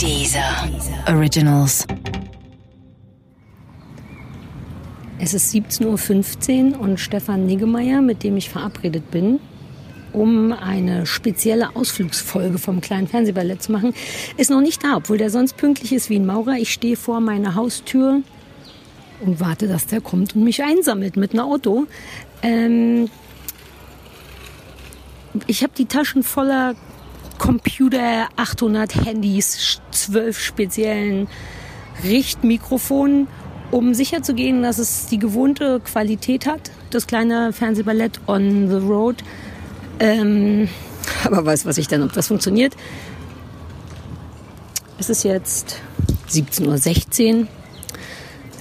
Dieser Originals. Es ist 17.15 Uhr und Stefan Niggemeier, mit dem ich verabredet bin, um eine spezielle Ausflugsfolge vom kleinen Fernsehballett zu machen, ist noch nicht da, obwohl der sonst pünktlich ist wie ein Maurer. Ich stehe vor meiner Haustür und warte, dass der kommt und mich einsammelt mit einem Auto. Ähm ich habe die Taschen voller Computer, 800 Handys, 12 speziellen Richtmikrofonen, um sicherzugehen, dass es die gewohnte Qualität hat. Das kleine Fernsehballett on the road. Ähm, aber weiß was ich denn, ob das funktioniert. Es ist jetzt 17.16 Uhr.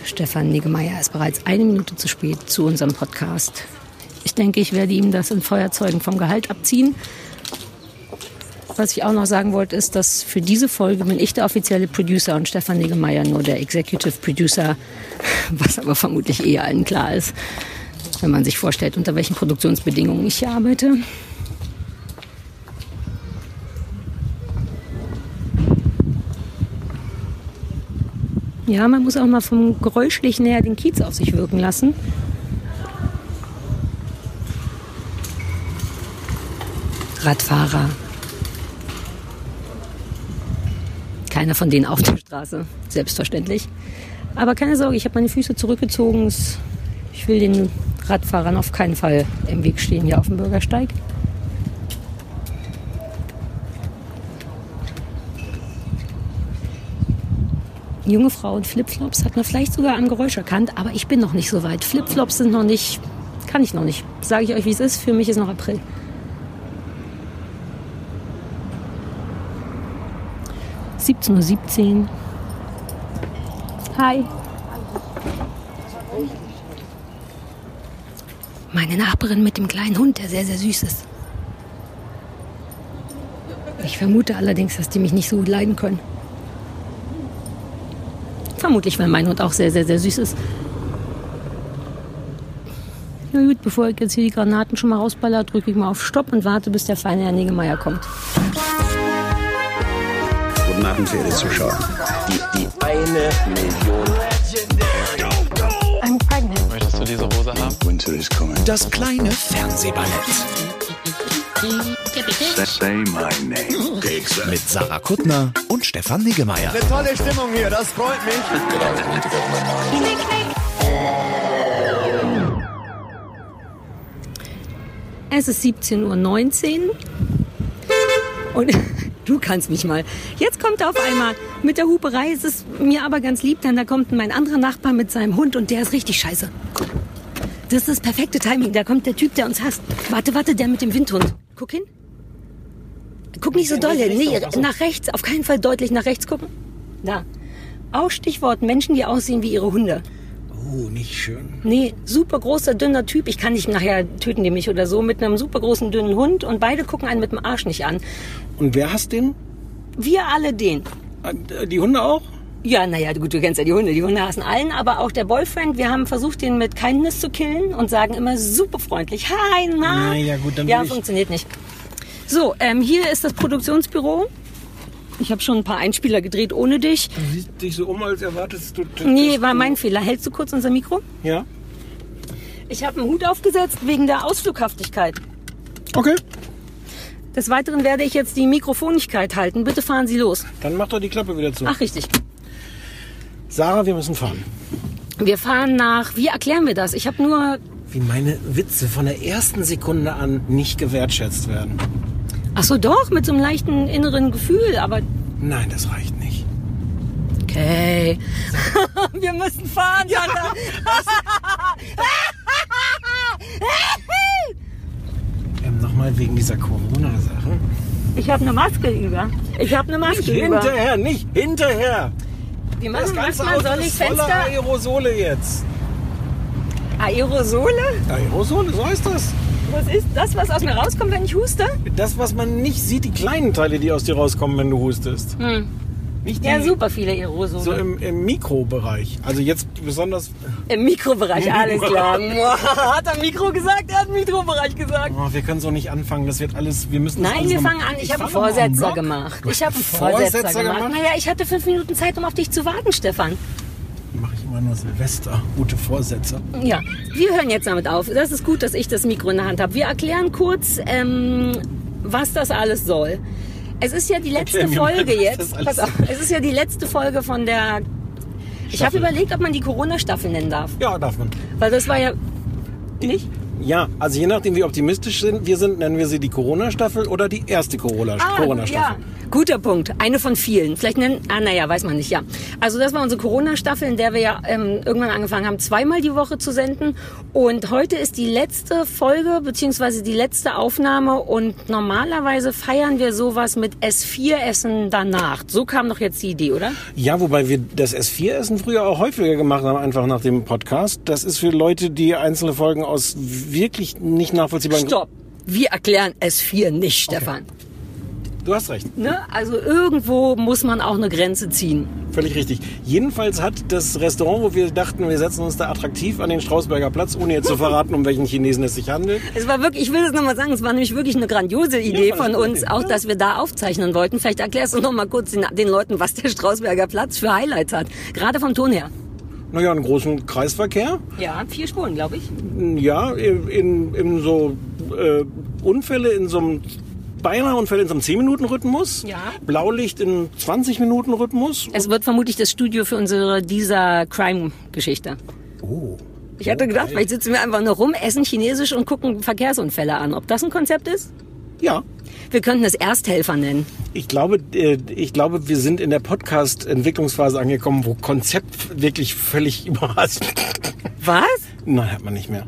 Stefan Niggemeier ist bereits eine Minute zu spät zu unserem Podcast. Ich denke, ich werde ihm das in Feuerzeugen vom Gehalt abziehen. Was ich auch noch sagen wollte, ist, dass für diese Folge bin ich der offizielle Producer und Stefan Niggemeier nur der Executive Producer, was aber vermutlich eher allen klar ist, wenn man sich vorstellt, unter welchen Produktionsbedingungen ich hier arbeite. Ja, man muss auch mal vom Geräuschlichen her den Kiez auf sich wirken lassen. Radfahrer. Keiner von denen auf der Straße, selbstverständlich. Aber keine Sorge, ich habe meine Füße zurückgezogen. Ich will den Radfahrern auf keinen Fall im Weg stehen hier auf dem Bürgersteig. junge Frau in Flipflops hat man vielleicht sogar am Geräusch erkannt, aber ich bin noch nicht so weit. Flipflops sind noch nicht, kann ich noch nicht. Sage ich euch, wie es ist. Für mich ist noch April. Siebzehn Uhr. siebzehn. Hi. Meine Nachbarin mit dem kleinen Hund, der sehr, sehr süß ist. Ich vermute allerdings, dass die mich nicht so gut leiden können. Vermutlich, weil mein Hund auch sehr, sehr, sehr süß ist. Na gut, bevor ich jetzt hier die Granaten schon mal rausballer, drücke ich mal auf Stopp und warte, bis der feine Herr Negemeier kommt. Guten Abend, verehrte Zuschauer. Die, die eine Million. I'm pregnant. Möchtest du diese Hose haben? Winter is coming. Das kleine Fernsehballett Say my name. mit Sarah Kuttner und Stefan Niggemeier. Eine tolle Stimmung hier, das freut mich. Es ist 17.19 Uhr und du kannst mich mal. Jetzt kommt er auf einmal mit der Huperei. Es ist mir aber ganz lieb, denn da kommt mein anderer Nachbar mit seinem Hund und der ist richtig scheiße. Das ist das perfekte Timing. Da kommt der Typ, der uns hasst. Warte, warte, der mit dem Windhund. Guck hin. Guck nicht so doll. Nee, nach rechts. Auf keinen Fall deutlich nach rechts gucken. Da. Auch Stichwort Menschen, die aussehen wie ihre Hunde. Oh, nicht schön. Nee, super großer, dünner Typ. Ich kann nicht nachher töten die mich oder so. Mit einem super großen, dünnen Hund. Und beide gucken einen mit dem Arsch nicht an. Und wer hasst den? Wir alle den. Äh, Die Hunde auch? Ja, naja, gut, du kennst ja die Hunde. Die Hunde hassen allen, aber auch der Boyfriend. Wir haben versucht, den mit Kindness zu killen und sagen immer super freundlich. Hi, na. Na ja, gut, dann Ja, funktioniert nicht. So, ähm, hier ist das Produktionsbüro. Ich habe schon ein paar Einspieler gedreht ohne dich. Du siehst dich so um, als erwartest du... Nee, war mein Fehler. Hältst du kurz unser Mikro? Ja? Ich habe einen Hut aufgesetzt wegen der Ausflughaftigkeit. Okay. Des Weiteren werde ich jetzt die Mikrofonigkeit halten. Bitte fahren Sie los. Dann mach doch die Klappe wieder zu. Ach, richtig. Sarah, wir müssen fahren. Wir fahren nach. Wie erklären wir das? Ich habe nur. Wie meine Witze von der ersten Sekunde an nicht gewertschätzt werden. Ach so, doch, mit so einem leichten inneren Gefühl. Aber Nein, das reicht nicht. Okay. Wir müssen fahren, Sandra. Ähm, Nochmal wegen dieser Corona-Sache. Ich habe eine Maske über. Ich habe eine Maske über. Hinterher, nicht hinterher. Wie Das machen ganze Auto soll ich ist voller. Aerosole jetzt. Aerosole? Aerosole, so heißt das. Was ist das, was aus mir rauskommt, wenn ich huste? Das, was man nicht sieht, die kleinen Teile, die aus dir rauskommen, wenn du hustest. Hm. Nicht die, Ja, super viele Aerosole. So im, im Mikrobereich. Also jetzt besonders. Im Mikrobereich, alles klar. hat er Mikro gesagt? Er hat Mikrobereich gesagt. Oh, wir können so nicht anfangen. Das wird alles. Wir müssen. Nein, wir fangen an. Ich, habe einen Vorsetzer gemacht. Ich habe einen Vorsetzer gemacht. gemacht? Naja, ich hatte fünf Minuten Zeit, um auf dich zu warten, Stefan. Mache ich immer nur Silvester. Gute Vorsätze. Ja, wir hören jetzt damit auf. Das ist gut, dass ich das Mikro in der Hand habe. Wir erklären kurz, ähm, was das alles soll. Es ist ja die letzte Erklär mal, Folge jetzt. Pass auf, es ist ja die letzte Folge von der. Ich habe überlegt, ob man die Corona-Staffel nennen darf. Ja, darf man. Weil das war ja. Nicht? Ja, also je nachdem, wie optimistisch sind, wir sind, nennen wir sie die Corona-Staffel oder die erste Corona- Corona-Staffel. Ah, ja. Guter Punkt. Eine von vielen. Vielleicht nennen, ah, naja, weiß man nicht, ja. Also das war unsere Corona-Staffel, in der wir ja ähm, irgendwann angefangen haben, zweimal die Woche zu senden. Und heute ist die letzte Folge, beziehungsweise die letzte Aufnahme. Und normalerweise feiern wir sowas mit S4-Essen danach. So kam doch jetzt die Idee, oder? Ja, wobei wir das S4-Essen früher auch häufiger gemacht haben, einfach nach dem Podcast. Das ist für Leute, die einzelne Folgen aus wirklich nicht nachvollziehbaren... Stopp. Wir erklären S4 nicht, Stefan. Du hast recht, Ne? Also irgendwo muss man auch eine Grenze ziehen. völlig richtig. Jedenfalls hat das Restaurant, wo wir dachten, wir setzen uns da attraktiv an den Strausberger Platz, ohne jetzt zu verraten, um welchen Chinesen es sich handelt. Es war wirklich, ich will das nochmal sagen, es war nämlich wirklich eine grandiose Idee Ja, von uns, auch dass wir da aufzeichnen wollten. Vielleicht erklärst du noch mal kurz den, den Leuten, was der Strausberger Platz für Highlights hat. Gerade vom Ton her. Naja, einen großen Kreisverkehr. Ja, vier Spuren, glaube ich. Ja, in, in, so äh, Unfälle in so einem beinahe Unfälle in so einem 10-Minuten-Rhythmus. Ja. Blaulicht in 20-Minuten-Rhythmus. Es wird vermutlich das Studio für unsere dieser Crime-Geschichte. Oh. Ich hatte gedacht, vielleicht sitzen wir einfach nur rum, essen Chinesisch und gucken Verkehrsunfälle an. Ob das ein Konzept ist? Ja. Wir könnten es Ersthelfer nennen. Ich glaube, äh, ich glaube, wir sind in der Podcast-Entwicklungsphase angekommen, wo Konzept wirklich völlig überrascht. Was? Nein, hat man nicht mehr.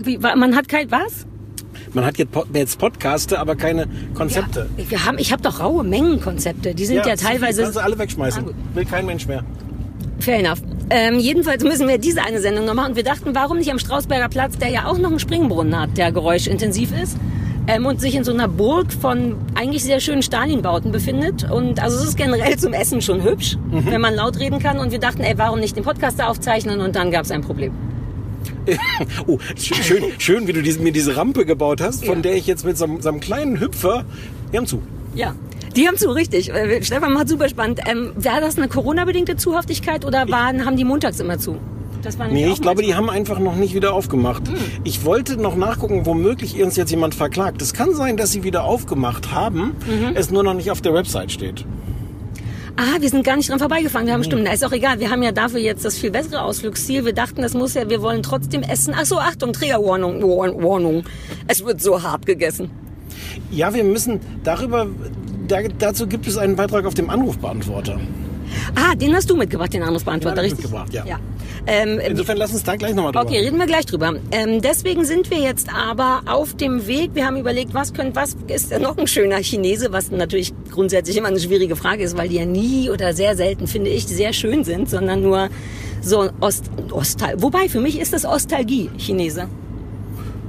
Wie, man hat kein, was? Man hat jetzt, Pod- jetzt Podcaste, aber keine Konzepte. Ja, wir haben, ich habe doch raue Mengenkonzepte. Die sind ja, viel, teilweise Kannst du alle wegschmeißen. Ah. Will kein Mensch mehr. Fair enough. Ähm, jedenfalls müssen wir diese eine Sendung noch machen. Und wir dachten, warum nicht am Strausberger Platz, der ja auch noch einen Springbrunnen hat, der geräuschintensiv ist. Ähm, und sich in so einer Burg von eigentlich sehr schönen Stalinbauten befindet. Und also es ist generell zum Essen schon hübsch, Mhm. wenn man laut reden kann. Und wir dachten, ey, warum nicht den Podcast da aufzeichnen? Und dann gab es ein Problem. Oh, sch- schön, schön, wie du diese, mir diese Rampe gebaut hast, von Ja. der ich jetzt mit so, einem- so einem kleinen Hüpfer. Wir haben zu. Ja. Die haben zu, richtig. Äh, Stefan macht super spannend. Ähm, war das eine Corona-bedingte Zuhaftigkeit oder waren, haben die montags immer zu? Das war Nee, ich glaube, die haben einfach noch nicht wieder aufgemacht. Hm. Ich wollte noch nachgucken, womöglich uns jetzt jemand verklagt. Es kann sein, dass sie wieder aufgemacht haben, Mhm. es nur noch nicht auf der Website steht. Ah, wir sind gar nicht dran vorbeigefahren. Wir haben Mhm. Stunden. Ist auch egal. Wir haben ja dafür jetzt das viel bessere Ausflugsziel. Wir dachten, das muss ja, wir wollen trotzdem essen. Ach so, Achtung, Triggerwarnung. Warn- Warnung. Es wird so hart gegessen. Ja, wir müssen darüber, da, dazu gibt es einen Beitrag auf dem Anrufbeantworter. Ah, den hast du mitgebracht, den Anrufbeantworter, Den richtig? mitgebracht, ja. ja. Ähm, Insofern lass uns da gleich nochmal drüber Okay, reden wir gleich drüber. Ähm, deswegen sind wir jetzt aber auf dem Weg. Wir haben überlegt, was könnte, was ist denn noch ein schöner Chinese, was natürlich grundsätzlich immer eine schwierige Frage ist, weil die ja nie oder sehr selten, finde ich, sehr schön sind, sondern nur so Ost, Ostal. Wobei, für mich ist das Ostalgie, Chinese.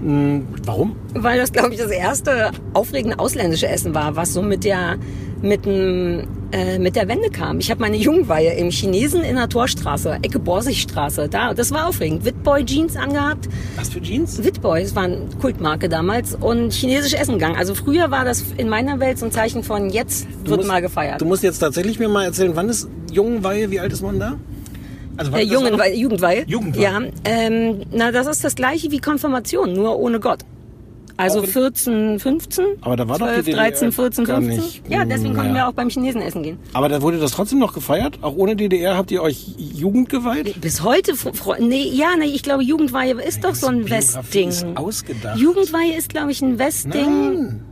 Warum? Weil das, glaube ich, das erste aufregende ausländische Essen war, was so mit der, mit dem, äh, mit der Wende kam. Ich habe meine Jungweihe im Chinesen in der Torstraße, Ecke Borsigstraße, da, das war aufregend. Witboy Jeans angehabt. Was für Jeans? Witboy, das war eine Kultmarke damals und chinesisch Essen gegangen. Also früher war das in meiner Welt so ein Zeichen von jetzt wird musst- mal gefeiert. Du musst jetzt tatsächlich mir mal erzählen, wann ist Jungweihe, wie alt ist man da? Also äh, doch- Jugendweihe. Jugendweihe. Ja, ähm, na, das ist das gleiche wie Konfirmation, nur ohne Gott. Also Auch in- 14, 15, Aber da war doch die 12, 13, DDR 14, gar 15. nicht. Ja, deswegen konnten Naja. wir auch beim Chinesen essen gehen. Aber da wurde das trotzdem noch gefeiert? Auch ohne DDR habt ihr euch Jugend geweiht? Bis heute, nee, ja, nee, ich glaube, Jugendweihe ist doch so ein Westding. ist ausgedacht. Jugendweihe ist, glaube ich, ein Westding. Nein.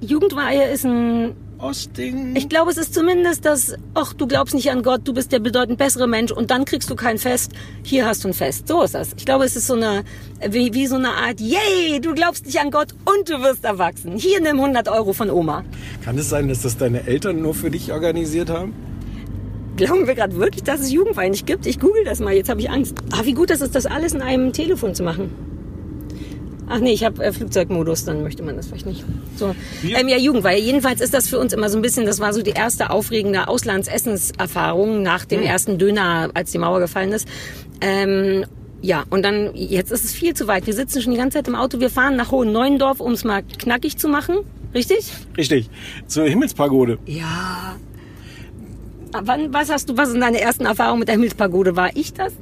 Jugendweihe ist ein Ostding. Ich glaube, es ist zumindest das, ach, du glaubst nicht an Gott, du bist der bedeutend bessere Mensch und dann kriegst du kein Fest. Hier hast du ein Fest. So ist das. Ich glaube, es ist so eine, wie, wie so eine Art, yay, du glaubst nicht an Gott und du wirst erwachsen. Hier nimm 100 Euro von Oma. Kann es sein, dass das deine Eltern nur für dich organisiert haben? Glauben wir gerade wirklich, dass es Jugendwein nicht gibt? Ich google das mal, jetzt habe ich Angst. Ah, wie gut das ist, das alles in einem Telefon zu machen. Ach nee, ich habe äh, Flugzeugmodus, dann möchte man das vielleicht nicht. So. Wir- Ähm, ja, Jugendweihe. Jedenfalls ist das für uns immer so ein bisschen, das war so die erste aufregende Auslandsessenserfahrung nach dem ersten Döner, als die Mauer gefallen ist. Ähm, ja, und dann, jetzt ist es viel zu weit. Wir sitzen schon die ganze Zeit im Auto. Wir fahren nach Hohen Neuendorf, um es mal knackig zu machen. Richtig? Richtig. Zur Himmelspagode. Ja. Wann, was hast du, was sind deine ersten Erfahrungen mit der Himmelspagode? War ich das?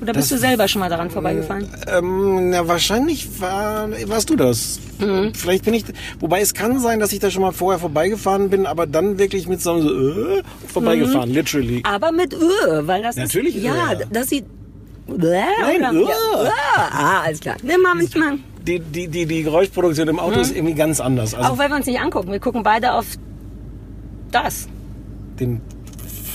Oder bist Das- du selber schon mal daran vorbeigefahren? Ähm, na, wahrscheinlich war, warst du das. Mhm. Vielleicht bin ich, wobei es kann sein, dass ich da schon mal vorher vorbeigefahren bin, aber dann wirklich mit so einem so, äh, vorbeigefahren, Mhm. literally. Aber mit Ö, weil das Natürlich ist, ja, Ö. das sieht, Bläh, Nein, oder? Ö. Ja, Ö. Ah, alles klar. Nimm mal manchmal. Die, die, die, die Geräuschproduktion im Auto ist irgendwie ganz anders. Also Auch wenn wir uns nicht angucken. Wir gucken beide auf das. den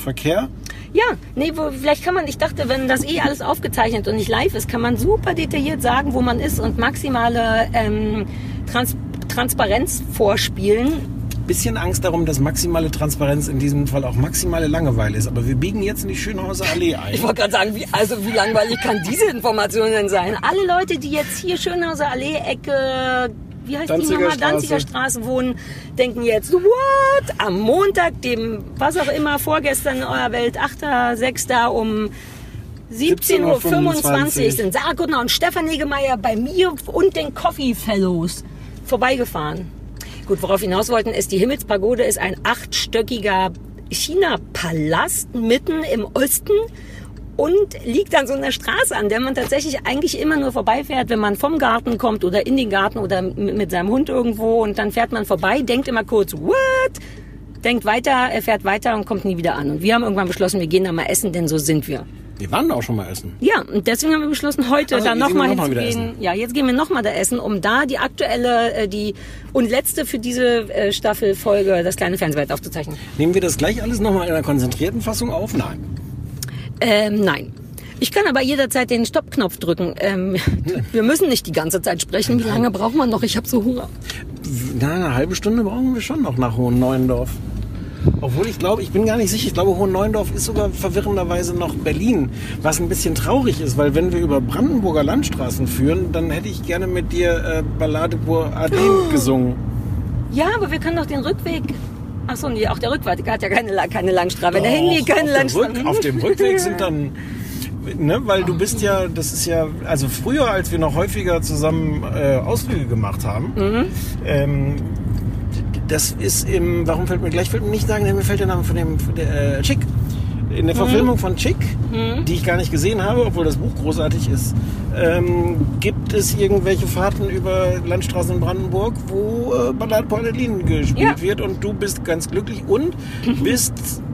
Verkehr. Ja, nee, wo, vielleicht kann man, ich dachte, wenn das eh alles aufgezeichnet und nicht live ist, kann man super detailliert sagen, wo man ist und maximale ähm, Trans Transparenz vorspielen. Bisschen Angst darum, dass maximale Transparenz in diesem Fall auch maximale Langeweile ist. Aber wir biegen jetzt in die Schönhauser Allee ein. Ich wollte gerade sagen, wie, also wie langweilig kann diese Information denn sein? Alle Leute, die jetzt hier Schönhauser Allee, Ecke, wie heißt Danziger die nochmal. Danziger Straße wohnen, denken jetzt, what? Am Montag, dem, was auch immer, vorgestern in eurer Welt, 8.6. um 17.25 Uhr 17.25 sind Sarah Kuttner und Stefan Negemeyer bei mir und den Coffee Fellows vorbeigefahren. Gut, worauf wir hinaus wollten, ist, die Himmelspagode ist ein achtstöckiger China-Palast mitten im Osten und liegt an so einer Straße, an der man tatsächlich eigentlich immer nur vorbeifährt, wenn man vom Garten kommt oder in den Garten oder mit seinem Hund irgendwo und dann fährt man vorbei, denkt immer kurz, what? Denkt weiter, er fährt weiter und kommt nie wieder an. Und wir haben irgendwann beschlossen, wir gehen da mal essen, denn so sind wir. Wir waren da auch schon mal essen. Ja, und deswegen haben wir beschlossen, heute Also, da jetzt nochmal noch mal hinzugehen. wieder Ja, jetzt gehen wir nochmal da essen, um da die aktuelle, äh, die und letzte für diese äh, Staffelfolge das kleine Fernsehwelt aufzuzeichnen. Nehmen wir das gleich alles nochmal in einer konzentrierten Fassung auf? Nein. Ähm, nein. Ich kann aber jederzeit den Stoppknopf drücken. Ähm, wir müssen nicht die ganze Zeit sprechen. Wie lange braucht man noch? Ich habe so Hunger. Na, eine halbe Stunde brauchen wir schon noch nach Hohen Neuendorf. Obwohl ich glaube, ich bin gar nicht sicher, ich glaube, Hohen Neuendorf ist sogar verwirrenderweise noch Berlin. Was ein bisschen traurig ist, weil wenn wir über Brandenburger Landstraßen führen, dann hätte ich gerne mit dir äh, Ballade pour Aden gesungen. Ja, aber wir können doch den Rückweg. Ach so, nee, auch der Rückweg hat ja keine, keine Langstraße. Wenn der Hinweg Doch, keine. Rück, auf dem Rückweg sind dann, ne, weil du bist ja, das ist ja, also früher, als wir noch häufiger zusammen äh, Ausflüge gemacht haben, Mhm. ähm, das ist im, warum fällt mir gleich, fällt mir nicht sagen, mir fällt der Name von dem, von der, äh, Chick. In Mhm. der Verfilmung von Chick, die ich gar nicht gesehen habe, obwohl das Buch großartig ist, ähm, gibt es irgendwelche Fahrten über Landstraßen in Brandenburg, wo äh, Ballade pour Adeline gespielt Ja. wird und du bist ganz glücklich und bist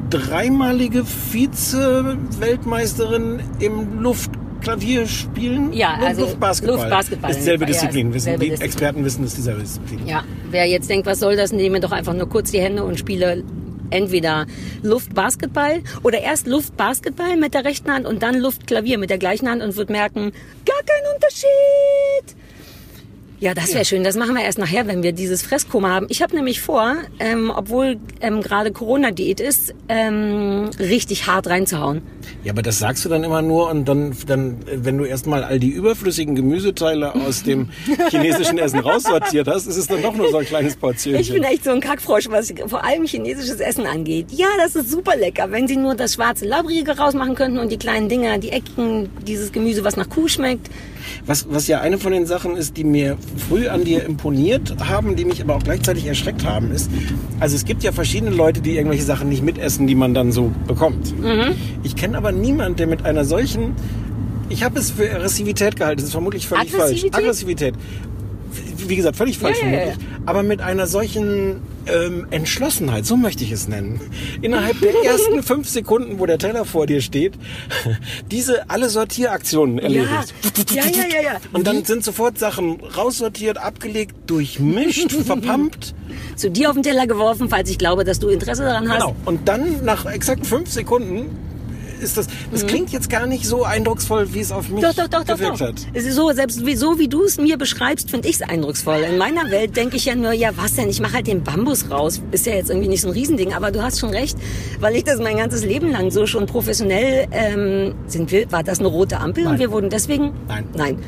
dreimalige Vize-Weltmeisterin im Luftklavierspielen Ja, und also Luftbasketball. Luftbasketball. Ist dieselbe Ja, Disziplin. wissen, dieselbe die Disziplin. Experten wissen, es ist dieselbe Disziplin. Ja, wer jetzt denkt, was soll das, nehme doch einfach nur kurz die Hände und spiele entweder Luftbasketball oder erst Luftbasketball mit der rechten Hand und dann Luftklavier mit der gleichen Hand und wird merken, gar kein Unterschied. Ja, das wäre schön. Das machen wir erst nachher, wenn wir dieses Fresskoma haben. Ich habe nämlich vor, ähm, obwohl ähm, gerade Corona-Diät ist, ähm, richtig hart reinzuhauen. Ja, aber das sagst du dann immer nur und dann, dann wenn du erstmal all die überflüssigen Gemüseteile aus dem chinesischen Essen raussortiert hast, ist es dann doch nur so ein kleines Portionchen. Ich bin echt so ein Kackfrosch, was vor allem chinesisches Essen angeht. Ja, das ist super lecker. Wenn sie nur das schwarze Labrige rausmachen könnten und die kleinen Dinger, die Ecken, dieses Gemüse, was nach Kuh schmeckt. Was, was ja eine von den Sachen ist, die mir früh an dir imponiert haben, die mich aber auch gleichzeitig erschreckt haben, ist, also es gibt ja verschiedene Leute, die irgendwelche Sachen nicht mitessen, die man dann so bekommt. Ich kenne aber niemand, der mit einer solchen, ich habe es für Aggressivität gehalten, das ist vermutlich völlig falsch. Aggressivität? Wie gesagt, völlig falsch Ja, ja, ja, vermutlich. Aber mit einer solchen ähm, Entschlossenheit, so möchte ich es nennen. Innerhalb der ersten fünf Sekunden, wo der Teller vor dir steht, diese alle Sortieraktionen erledigt. ja, ja, ja, ja. Und dann sind sofort Sachen raussortiert, abgelegt, durchmischt, verpampt. Zu dir auf den Teller geworfen, falls ich glaube, dass du Interesse daran hast. Genau. Und dann nach exakt fünf Sekunden ist das. Das klingt jetzt gar nicht so eindrucksvoll, wie es auf mich Mhm. Doch, doch, doch, doch, gewirkt doch. hat. Es ist so, selbst wie, so wie du es mir beschreibst, finde ich es eindrucksvoll. In meiner Welt denke ich ja nur, ja, was denn? Ich mache halt den Bambus raus. Ist ja jetzt irgendwie nicht so ein Riesending, aber du hast schon recht, weil ich das mein ganzes Leben lang so schon professionell ähm, sind wir, war das eine rote Ampel und Nein. wir wurden deswegen. Nein. Nein.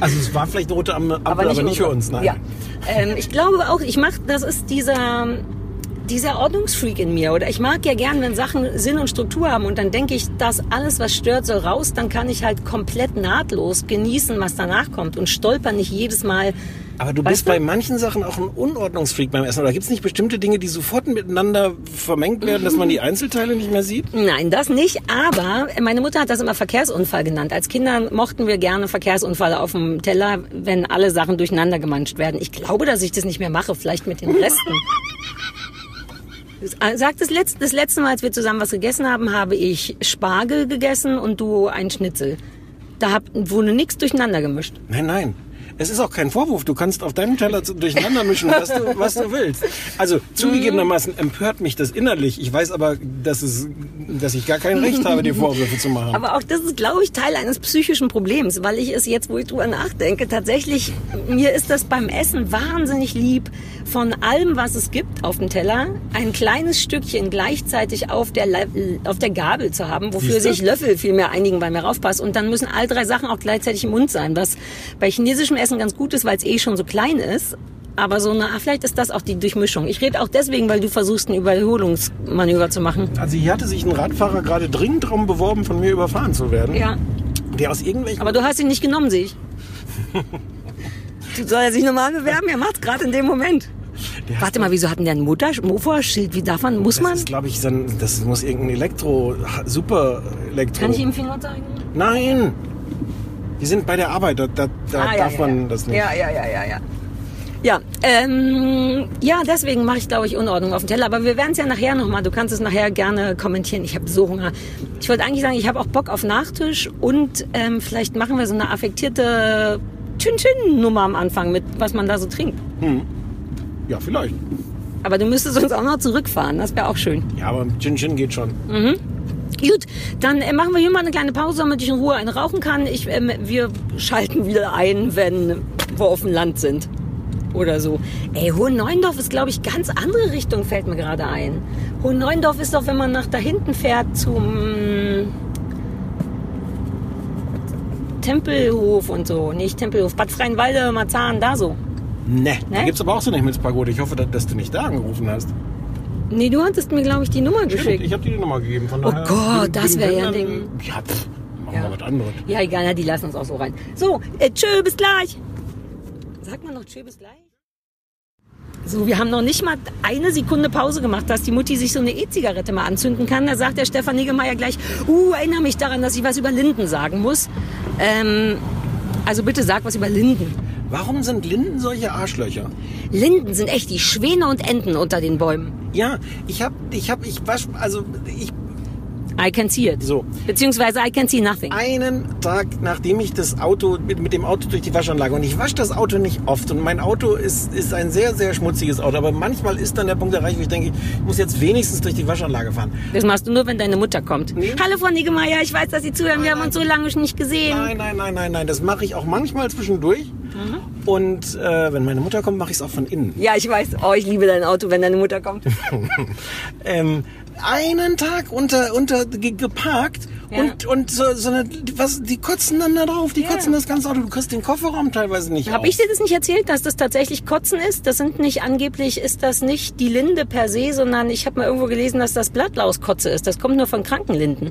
Also es war vielleicht eine rote Ampel, aber nicht, für uns. Nein. Ja. Ähm, ich glaube auch, ich mach, das ist dieser, dieser Ordnungsfreak in mir. Oder ich mag ja gern, wenn Sachen Sinn und Struktur haben und dann denke ich, dass alles, was stört, soll raus. Dann kann ich halt komplett nahtlos genießen, was danach kommt und stolper nicht jedes Mal. Aber du bist du? bei manchen Sachen auch ein Unordnungsfreak beim Essen. Oder gibt es nicht bestimmte Dinge, die sofort miteinander vermengt werden, dass man die Einzelteile nicht mehr sieht? Nein, das nicht. Aber meine Mutter hat das immer Verkehrsunfall genannt. Als Kinder mochten wir gerne Verkehrsunfälle auf dem Teller, wenn alle Sachen durcheinander gemanscht werden. Ich glaube, dass ich das nicht mehr mache. Vielleicht mit den Resten. Sag das letzte, das letzte Mal, als wir zusammen was gegessen haben, habe ich Spargel gegessen und du ein Schnitzel. Da hab, wurde nichts durcheinander gemischt. Nein, nein. Es ist auch kein Vorwurf. Du kannst auf deinem Teller zu- durcheinander mischen, was du, was du willst. Also zugegebenermaßen empört mich das innerlich. Ich weiß aber, dass, es, dass ich gar kein Recht habe, dir Vorwürfe zu machen. Aber auch das ist, glaube ich, Teil eines psychischen Problems, weil ich es jetzt, wo ich drüber nachdenke, tatsächlich, mir ist das beim Essen wahnsinnig lieb, von allem, was es gibt auf dem Teller, ein kleines Stückchen gleichzeitig auf der, Le- auf der Gabel zu haben, wofür sich Löffel viel mehr einigen, weil mir raufpasst. Und dann müssen all drei Sachen auch gleichzeitig im Mund sein, was bei chinesischem Essen ganz gut ist, weil es eh schon so klein ist. Aber so eine, ah, vielleicht ist das auch die Durchmischung. Ich rede auch deswegen, weil du versuchst, ein Überholungsmanöver zu machen. Also hier hatte sich ein Radfahrer gerade dringend darum beworben, von mir überfahren zu werden. Ja. Der aus irgendwelchen... Aber du hast ihn nicht genommen, sehe ich. Du soll er sich normal bewerben? Er macht's gerade in dem Moment. Der Warte mal, wieso hat denn der ein Mutter Mofa-Schild? Wie darf man? Muss Das man? ist, glaube ich, so ein, das muss irgendein Elektro, super Elektro. Kann ich ihm Finger zeigen? Nein! Die sind bei der Arbeit, da, da, da Ah, darf ja, man ja. das nicht. Ja, ja, ja, ja, ja. Ja, ähm, ja, deswegen mache ich, glaube ich, Unordnung auf dem Teller. Aber wir werden es ja nachher nochmal, du kannst es nachher gerne kommentieren. Ich habe so Hunger. Ich wollte eigentlich sagen, ich habe auch Bock auf Nachtisch und ähm, vielleicht machen wir so eine affektierte Chin-Chin-Nummer am Anfang mit, was man da so trinkt. Ja, vielleicht. Aber du müsstest uns auch noch zurückfahren, das wäre auch schön. Ja, aber Gin Gin geht schon. Gut, dann äh, machen wir hier mal eine kleine Pause, damit ich in Ruhe eine rauchen kann. Ich, ähm, wir schalten wieder ein, wenn wir auf dem Land sind. Oder so. Ey, Hohenneuendorf ist, glaube ich, ganz andere Richtung, fällt mir gerade ein. Hohenneuendorf ist doch, wenn man nach da hinten fährt zum Tempelhof und so. Nicht Tempelhof, Bad Freienwalde, Marzahn, da so. Ne, da Ne? gibt's aber auch so eine Himmelspagode. Ich hoffe, dass, dass du nicht da angerufen hast. Nee, du hattest mir, glaube ich, die Nummer Stimmt, geschickt. ich habe dir die Nummer gegeben. Von Oh daher, Gott, wenn- das wenn- wär wenn ja ein Ding. Ja, pff, machen Ja. wir was anderes. Ja, egal, na, die lassen uns auch so rein. So, äh, tschö, bis gleich. Sagt man noch tschö, bis gleich? So, wir haben noch nicht mal eine Sekunde Pause gemacht, dass die Mutti sich so eine E-Zigarette mal anzünden kann. Da sagt der Stefan Niggemeier gleich, uh, erinnere mich daran, dass ich was über Linden sagen muss. Ähm, also bitte sag was über Linden. Warum sind Linden solche Arschlöcher? Linden sind echt die Schwäne und Enten unter den Bäumen. Ja, ich hab, ich hab, ich wasch, also ich I can see it. So. Beziehungsweise I can see nothing. einen Tag, nachdem ich das Auto mit, mit dem Auto durch die Waschanlage und ich wasche das Auto nicht oft und mein Auto ist, ist ein sehr, sehr schmutziges Auto, aber manchmal ist dann der Punkt erreicht, wo ich denke, ich muss jetzt wenigstens durch die Waschanlage fahren. Das machst du nur, wenn deine Mutter kommt. Nee. Hallo, Frau Niggemeier, ich weiß, dass Sie zuhören. Wir haben uns so lange schon nicht gesehen. Nein, nein, nein, nein, nein, das mache ich auch manchmal zwischendurch und äh, wenn meine Mutter kommt, mache ich es auch von innen. Ja, ich weiß. Oh, ich liebe dein Auto, wenn deine Mutter kommt. ähm, einen Tag unter, unter ge- geparkt Ja. und, und so, so eine, was, die kotzen dann da drauf, die Ja. kotzen das ganze Auto, du kriegst den Kofferraum teilweise nicht Habe ich dir das nicht erzählt, dass das tatsächlich Kotzen ist? Das sind nicht angeblich, ist das nicht die Linde per se, sondern ich habe mal irgendwo gelesen, dass das Blattlauskotze ist. Das kommt nur von Krankenlinden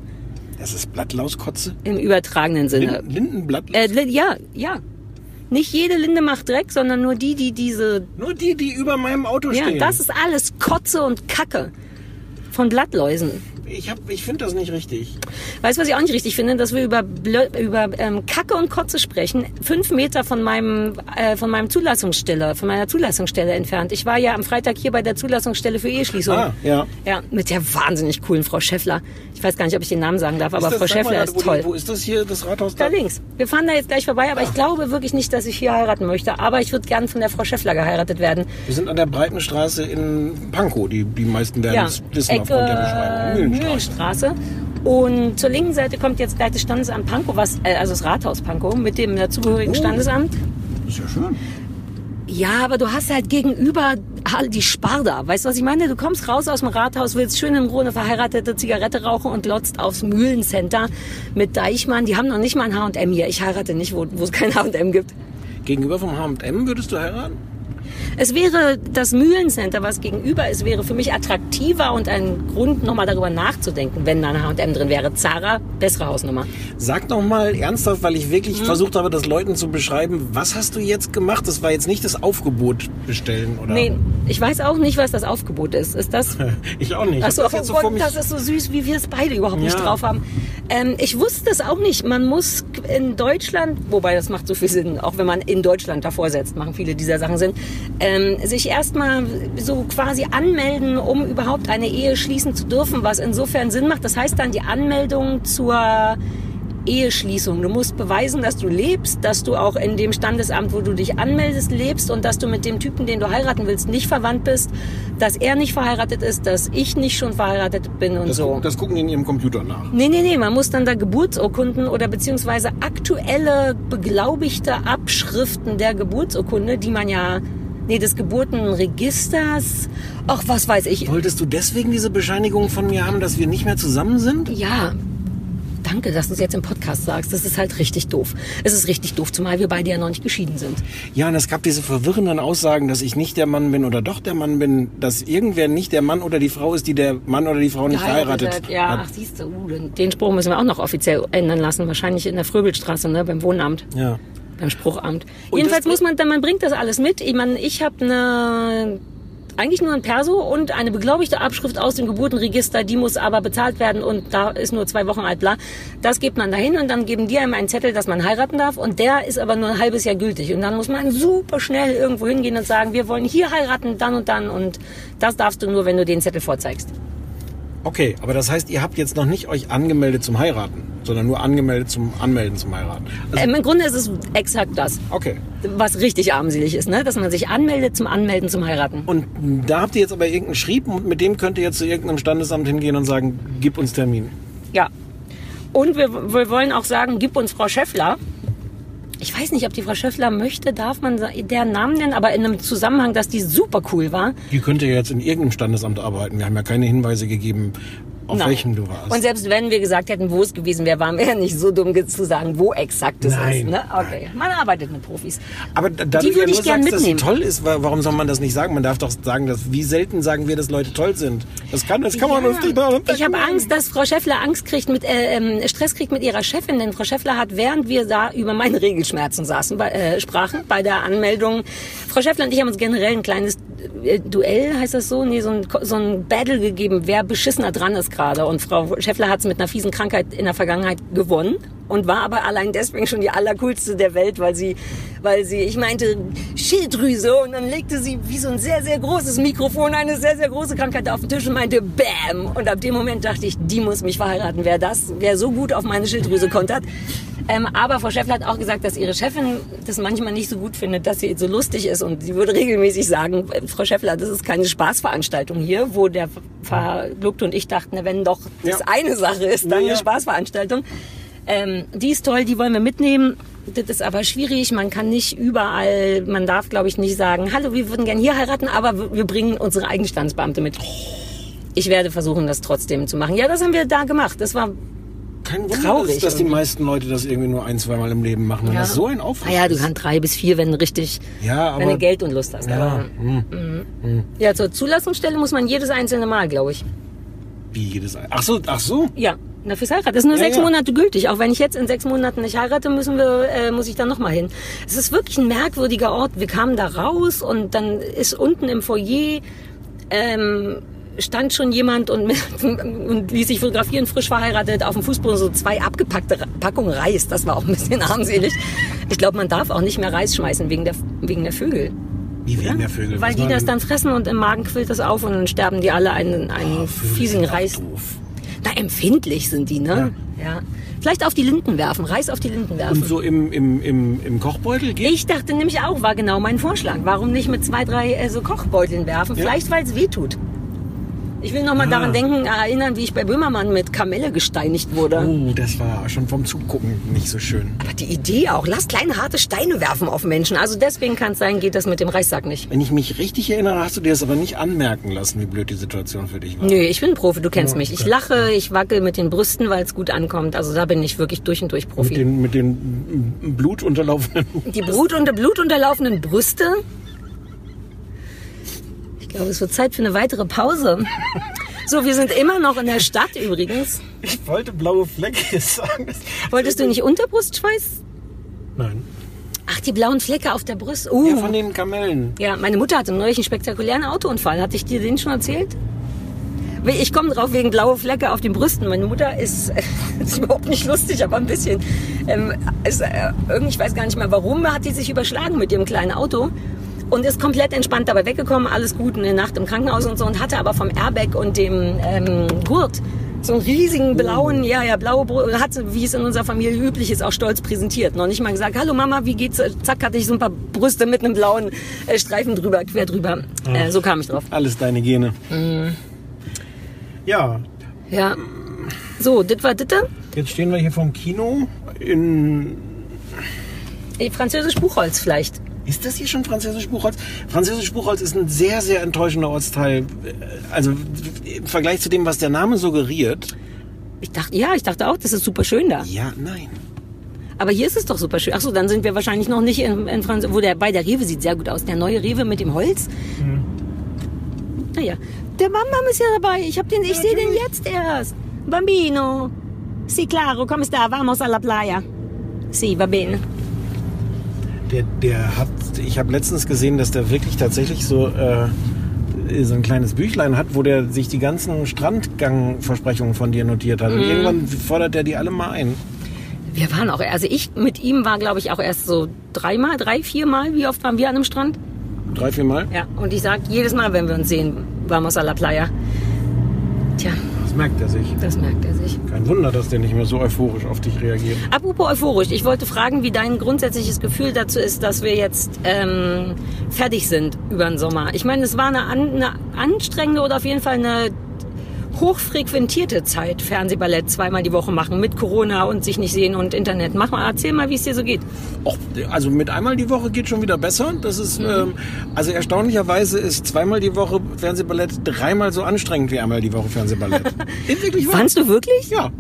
Das ist Blattlauskotze? im übertragenen Sinne. Lin- Lindenblatt? Äh, li- ja, ja. Nicht jede Linde macht Dreck, sondern nur die, die diese. Nur die, die über meinem Auto Ja, stehen. das ist alles Kotze und Kacke von Blattläusen. Ich hab, ich finde das nicht richtig. Weißt du, was ich auch nicht richtig finde? Dass wir über, Blö über ähm, Kacke und Kotze sprechen. Fünf Meter von meinem, äh, von meinem Zulassungsstelle, von meiner Zulassungsstelle entfernt. Ich war ja am Freitag hier bei der Zulassungsstelle für Eheschließung. Ah, ja. Ja, mit der wahnsinnig coolen Frau Schäffler. Ich weiß gar nicht, ob ich den Namen sagen darf, aber das- Frau sag mal, Schäffler ist wo, toll. Wo ist das hier, das Rathaus da links. Wir fahren da jetzt gleich vorbei, aber ich glaube wirklich nicht, dass ich hier heiraten möchte. Aber ich würde gern von der Frau Schäffler geheiratet werden. Wir sind an der Breitenstraße in Pankow. Die, die meisten werden Ja, es wissen aufgrund der Beschreibung. Mühlenstraße. Und zur linken Seite kommt jetzt gleich das Standesamt Pankow, was, äh, also das Rathaus Pankow mit dem dazugehörigen Oh. Standesamt. Ist ja schön. Ja, aber du hast halt gegenüber die Sparda. Weißt du, was ich meine? Du kommst raus aus dem Rathaus, willst schön in Ruhe eine verheiratete Zigarette rauchen und glotzt aufs Mühlencenter mit Deichmann. Die haben noch nicht mal ein H&M hier. Ich heirate nicht, wo, wo es kein H&M gibt. Gegenüber vom H&M würdest du heiraten? Es wäre das Mühlencenter, was gegenüber ist, wäre für mich attraktiver und ein Grund, nochmal darüber nachzudenken, wenn da ein H&M drin wäre. Zara, bessere Hausnummer. Sag doch mal ernsthaft, weil ich wirklich versucht habe, das Leuten zu beschreiben, was hast du jetzt gemacht? Das war jetzt nicht das Aufgebot bestellen, oder? Nee, ich weiß auch nicht, was das Aufgebot ist. Ist das Ich auch nicht. Ich Ach so, hab das jetzt so vor Gott, mich. das ist so süß, wie wir es beide überhaupt nicht Ja. drauf haben. Ähm, ich wusste es auch nicht. Man muss in Deutschland, wobei das macht so viel Sinn, auch wenn man in Deutschland davor setzt, machen viele dieser Sachen Sinn, ähm, sich erstmal so quasi anmelden, um überhaupt eine Ehe schließen zu dürfen, was insofern Sinn macht. Das heißt dann die Anmeldung zur Eheschließung. Du musst beweisen, dass du lebst, dass du auch in dem Standesamt, wo du dich anmeldest, lebst und dass du mit dem Typen, den du heiraten willst, nicht verwandt bist, dass er nicht verheiratet ist, dass ich nicht schon verheiratet bin und das, so. das gucken die in ihrem Computer nach. Nee, nee, nee, man muss dann da Geburtsurkunden oder beziehungsweise aktuelle beglaubigte Abschriften der Geburtsurkunde, die man ja, nee, des Geburtenregisters, ach, was weiß ich. Wolltest du deswegen diese Bescheinigung von mir haben, dass wir nicht mehr zusammen sind? Ja, danke, dass du es jetzt im Podcast sagst. Das ist halt richtig doof. Es ist richtig doof, zumal wir beide ja noch nicht geschieden sind. Ja, und es gab diese verwirrenden Aussagen, dass ich nicht der Mann bin oder doch der Mann bin, dass irgendwer nicht der Mann oder die Frau ist, die der Mann oder die Frau nicht verheiratet Ja, hat. ach, siehst du, uh, den- den Spruch müssen wir auch noch offiziell ändern lassen. Wahrscheinlich in der Fröbelstraße, ne, beim Wohnamt. Ja. Beim Spruchamt. Und Jedenfalls muss man, dann man bringt das alles mit. Ich meine, ich habe eine eigentlich nur ein Perso und eine beglaubigte Abschrift aus dem Geburtenregister, die muss aber bezahlt werden und da ist nur zwei Wochen alt, bla. Das gibt man dahin und dann geben die einem einen Zettel, dass man heiraten darf und der ist aber nur ein halbes Jahr gültig und dann muss man super schnell irgendwo hingehen und sagen, wir wollen hier heiraten, dann und dann und das darfst du nur, wenn du den Zettel vorzeigst. Okay, aber das heißt, ihr habt jetzt noch nicht euch angemeldet zum Heiraten, sondern nur angemeldet zum Anmelden zum Heiraten. Also, Ähm, Im Grunde ist es exakt das, okay. was richtig armselig ist, ne? dass man sich anmeldet zum Anmelden zum Heiraten. Und da habt ihr jetzt aber irgendeinen Schrieb und mit dem könnt ihr jetzt zu irgendeinem Standesamt hingehen und sagen, gib uns Termin. Ja. Und wir, wir wollen auch sagen, gib uns Frau Schäffler. Ich weiß nicht, ob die Frau Schäffler möchte, darf man deren Namen nennen, aber in einem Zusammenhang, dass die super cool war. Die könnte ja jetzt in irgendeinem Standesamt arbeiten. Wir haben ja keine Hinweise gegeben, auf Nein. welchem du warst. Und selbst wenn wir gesagt hätten, wo es gewesen wäre, waren wir ja nicht so dumm zu sagen, wo exakt es Nein, ist. Ne? Okay, man arbeitet mit Profis. aber da, die ja würde nur ich gern sagst, dass mitnehmen. toll ist, wa- warum soll man das nicht sagen? Man darf doch sagen, dass wie selten sagen wir, dass Leute toll sind. Das kann, das kann man uns nicht mal Ich habe Angst, dass Frau Schäffler Angst kriegt mit äh, ähm, Stress kriegt mit ihrer Chefin, denn Frau Schäffler hat, während wir da über meine Regelschmerzen saßen, bei, äh, sprachen bei der Anmeldung. Frau Schäffler und ich haben uns generell ein kleines äh, Duell, heißt das so, nee, so ein, so ein Battle gegeben, wer beschissener dran ist gerade. Und Frau Schäffler hat es mit einer fiesen Krankheit in der Vergangenheit gewonnen und war aber allein deswegen schon die allercoolste der Welt, weil sie, weil sie, ich meinte Schilddrüse und dann legte sie wie so ein sehr, sehr großes Mikrofon eine sehr, sehr große Krankheit auf den Tisch und meinte Bäm. Und ab dem Moment dachte ich, die muss mich verheiraten. Wer das, wer so gut auf meine Schilddrüse kontert. Ähm, aber Frau Schäffler hat auch gesagt, dass ihre Chefin das manchmal nicht so gut findet, dass sie so lustig ist. Und sie würde regelmäßig sagen, äh, Frau Schäffler, das ist keine Spaßveranstaltung hier, wo der Verlobte und ich dachten, na, wenn doch das Ja. eine Sache ist, dann Ja, ja. eine Spaßveranstaltung. Ähm, die ist toll, die wollen wir mitnehmen. Das ist aber schwierig. Man kann nicht überall, man darf, glaube ich, nicht sagen, hallo, wir würden gern hier heiraten, aber wir bringen unsere Eigenstandsbeamte mit. Ich werde versuchen, das trotzdem zu machen. Ja, das haben wir da gemacht. Das war Kein Wunder, traurig dass, dass die meisten Leute das irgendwie nur ein, zweimal im Leben machen. Wenn das so ein Aufwand Naja, du ist. kannst drei bis vier, wenn du richtig, Ja, wenn du aber Geld und Lust hast. Ja, Aber, mhm. ja, zur Zulassungsstelle muss man jedes einzelne Mal, glaube ich. Wie jedes. Ach so, ach so. Ja, na fürs Heiraten. Das ist nur Ja, sechs ja. Monate gültig. Auch wenn ich jetzt in sechs Monaten nicht heirate, müssen wir, äh, muss ich da nochmal hin. Es ist wirklich ein merkwürdiger Ort. Wir kamen da raus und dann ist unten im Foyer ähm, stand schon jemand und, und ließ sich fotografieren, frisch verheiratet, auf dem Fußboden so zwei abgepackte Packungen Reis. Das war auch ein bisschen armselig. Ich glaube, man darf auch nicht mehr Reis schmeißen wegen der, wegen der Vögel. Wie wegen der Vögel. Weil die das dann fressen und im Magen quillt das auf und dann sterben die alle einen, einen sind auch Reis. Na, empfindlich sind die, ne? Ja. Vielleicht auf die Linden werfen, Reis auf die Linden werfen. Und so im, im, im, im Kochbeutel geht? Ich dachte nämlich auch, war genau mein Vorschlag. Warum nicht mit zwei, drei äh, so Kochbeuteln werfen? Vielleicht, weil es weh tut. Ich will noch mal Ah. daran denken, erinnern, wie ich bei Böhmermann mit Kamelle gesteinigt wurde. Oh, das war schon vom Zugucken nicht so schön. Aber die Idee auch, lass kleine harte Steine werfen auf Menschen. Also deswegen kann es sein, geht das mit dem Reichstag nicht. Wenn ich mich richtig erinnere, hast du dir das aber nicht anmerken lassen, wie blöd die Situation für dich war. Nö, ich bin Profi, du kennst Ja, mich. Ich lache, ich wackel mit den Brüsten, weil es gut ankommt. Also da bin ich wirklich durch und durch Mit Profi. den, mit den blutunterlaufenden. Die Brut und blutunterlaufenden Brüste. Ich glaube, es wird Zeit für eine weitere Pause. So, wir sind immer noch in der Stadt übrigens. Ich wollte blaue Flecke sagen. Wolltest du nicht Unterbrustschweiß? Nein. Ach, die blauen Flecke auf der Brust. Uh. Ja, von den Kamellen. Ja, meine Mutter hatte neulich einen spektakulären Autounfall. Hatte ich dir den schon erzählt? Ich komme drauf wegen blaue Flecke auf den Brüsten. Meine Mutter ist, ist überhaupt nicht lustig, aber ein bisschen. Ähm, ist, äh, irgendwie, ich weiß gar nicht mehr warum, hat die sich überschlagen mit ihrem kleinen Auto und ist komplett entspannt dabei weggekommen. Alles gut, eine Nacht im Krankenhaus und so und hatte aber vom Airbag und dem ähm, Gurt so einen riesigen blauen, ja, ja, blaue, Br- hat, wie es in unserer Familie üblich ist, auch stolz präsentiert. Noch nicht mal gesagt, hallo Mama, wie geht's? Zack, hatte ich so ein paar Brüste mit einem blauen äh, Streifen drüber, quer drüber. Äh, so kam ich drauf. Alles deine Gene. Mhm. Ja, Ja. So, das war das. jetzt stehen wir hier vom Kino in. Äh, Französisch Buchholz vielleicht. Ist das hier schon Französisch Buchholz? Französisch Buchholz ist ein sehr, sehr enttäuschender Ortsteil. Also im Vergleich zu dem, was der Name suggeriert. Ich dachte, ja, ich dachte auch, das ist super schön da. Ja, nein. Aber hier ist es doch super schön. Achso, dann sind wir wahrscheinlich noch nicht in, in Franz wo der bei der Rewe sieht sehr gut aus. Der neue Rewe mit dem Holz. Naja, der Bambam ist ja dabei. Ich hab den, ich sehe den jetzt erst. Bambino. Si claro, come sta? Vamos a la playa. Si, va bene. Der, der hat, ich habe letztens gesehen, dass der wirklich tatsächlich so, äh, so ein kleines Büchlein hat, wo der sich die ganzen Strandgang-Versprechungen von dir notiert hat. Und irgendwann fordert er die alle mal ein. Wir waren auch, also ich mit ihm war, glaube ich, auch erst so dreimal, drei, viermal. Wie oft waren wir an einem Strand? Drei, vier Mal? Ja, und ich sag jedes Mal, wenn wir uns sehen, vamos a la playa. Tja, Das merkt er sich. das merkt er sich. Kein Wunder, dass der nicht mehr so euphorisch auf dich reagiert. Apropos euphorisch, ich wollte fragen, wie dein grundsätzliches Gefühl dazu ist, dass wir jetzt ähm, fertig sind über den Sommer. Ich meine, es war eine, an, eine anstrengende oder auf jeden Fall eine hochfrequentierte Zeit, Fernsehballett zweimal die Woche machen, mit Corona und sich nicht sehen und Internet. Mach mal, erzähl mal, wie es dir so geht. Och, also mit einmal die Woche geht schon wieder besser. Das ist, ähm, also erstaunlicherweise ist zweimal die Woche Fernsehballett dreimal so anstrengend wie einmal die Woche Fernsehballett. Ist wirklich wahr? Fandst du wirklich? Ja.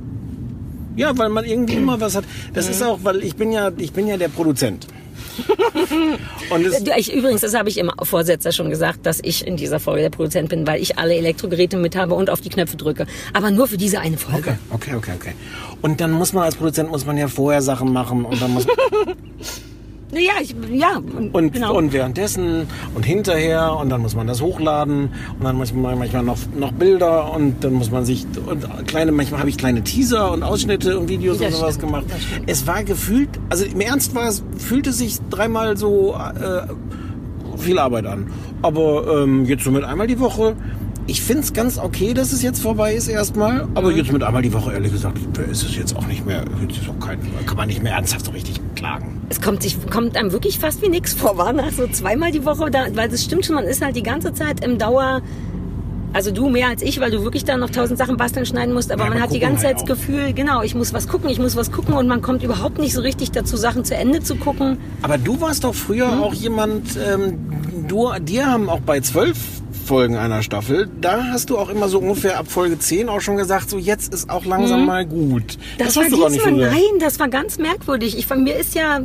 Ja, weil man irgendwie immer was hat. Das ist auch, weil ich bin ja, ich bin ja der Produzent. Ich, übrigens, das habe ich im Vorsetzer schon gesagt, dass ich in dieser Folge der Produzent bin, weil ich alle Elektrogeräte mit habe und auf die Knöpfe drücke. Aber nur für diese eine Folge. okay, okay, okay, okay. Und dann muss man als Produzent muss man ja vorher Sachen machen und dann muss Ja, ich, ja, und, genau. und währenddessen und hinterher und dann muss man das hochladen und dann muss man manchmal noch, noch Bilder und dann muss man sich und kleine manchmal habe ich kleine Teaser und Ausschnitte und Videos Das und sowas stimmt, gemacht. Es war gefühlt, also im Ernst war es fühlte sich dreimal so äh, viel Arbeit an. Aber ähm, jetzt so mit einmal die Woche. Ich find's ganz okay, dass es jetzt vorbei ist erstmal. Aber Mhm. jetzt mit einmal die Woche, ehrlich gesagt, ist es jetzt auch nicht mehr, jetzt ist auch kein, kann man nicht mehr ernsthaft so richtig klagen. Es kommt, sich, kommt einem wirklich fast wie nichts vor, war nach so zweimal die Woche, da, weil das stimmt schon, man ist halt die ganze Zeit im Dauer, also du mehr als ich, weil du wirklich da noch tausend Sachen basteln, schneiden musst, aber Ja, man hat die ganze halt Zeit das. Gefühl, genau, ich muss was gucken, ich muss was gucken und man kommt überhaupt nicht so richtig dazu, Sachen zu Ende zu gucken. Aber du warst doch früher Mhm. auch jemand, ähm, du, dir haben auch bei zwölf Folgen einer Staffel, da hast du auch immer so ungefähr ab Folge 10 auch schon gesagt, so jetzt ist auch langsam mal gut. Mhm. Das, hast du war gar nicht so nein, das war ganz merkwürdig. Ich, von mir ist ja,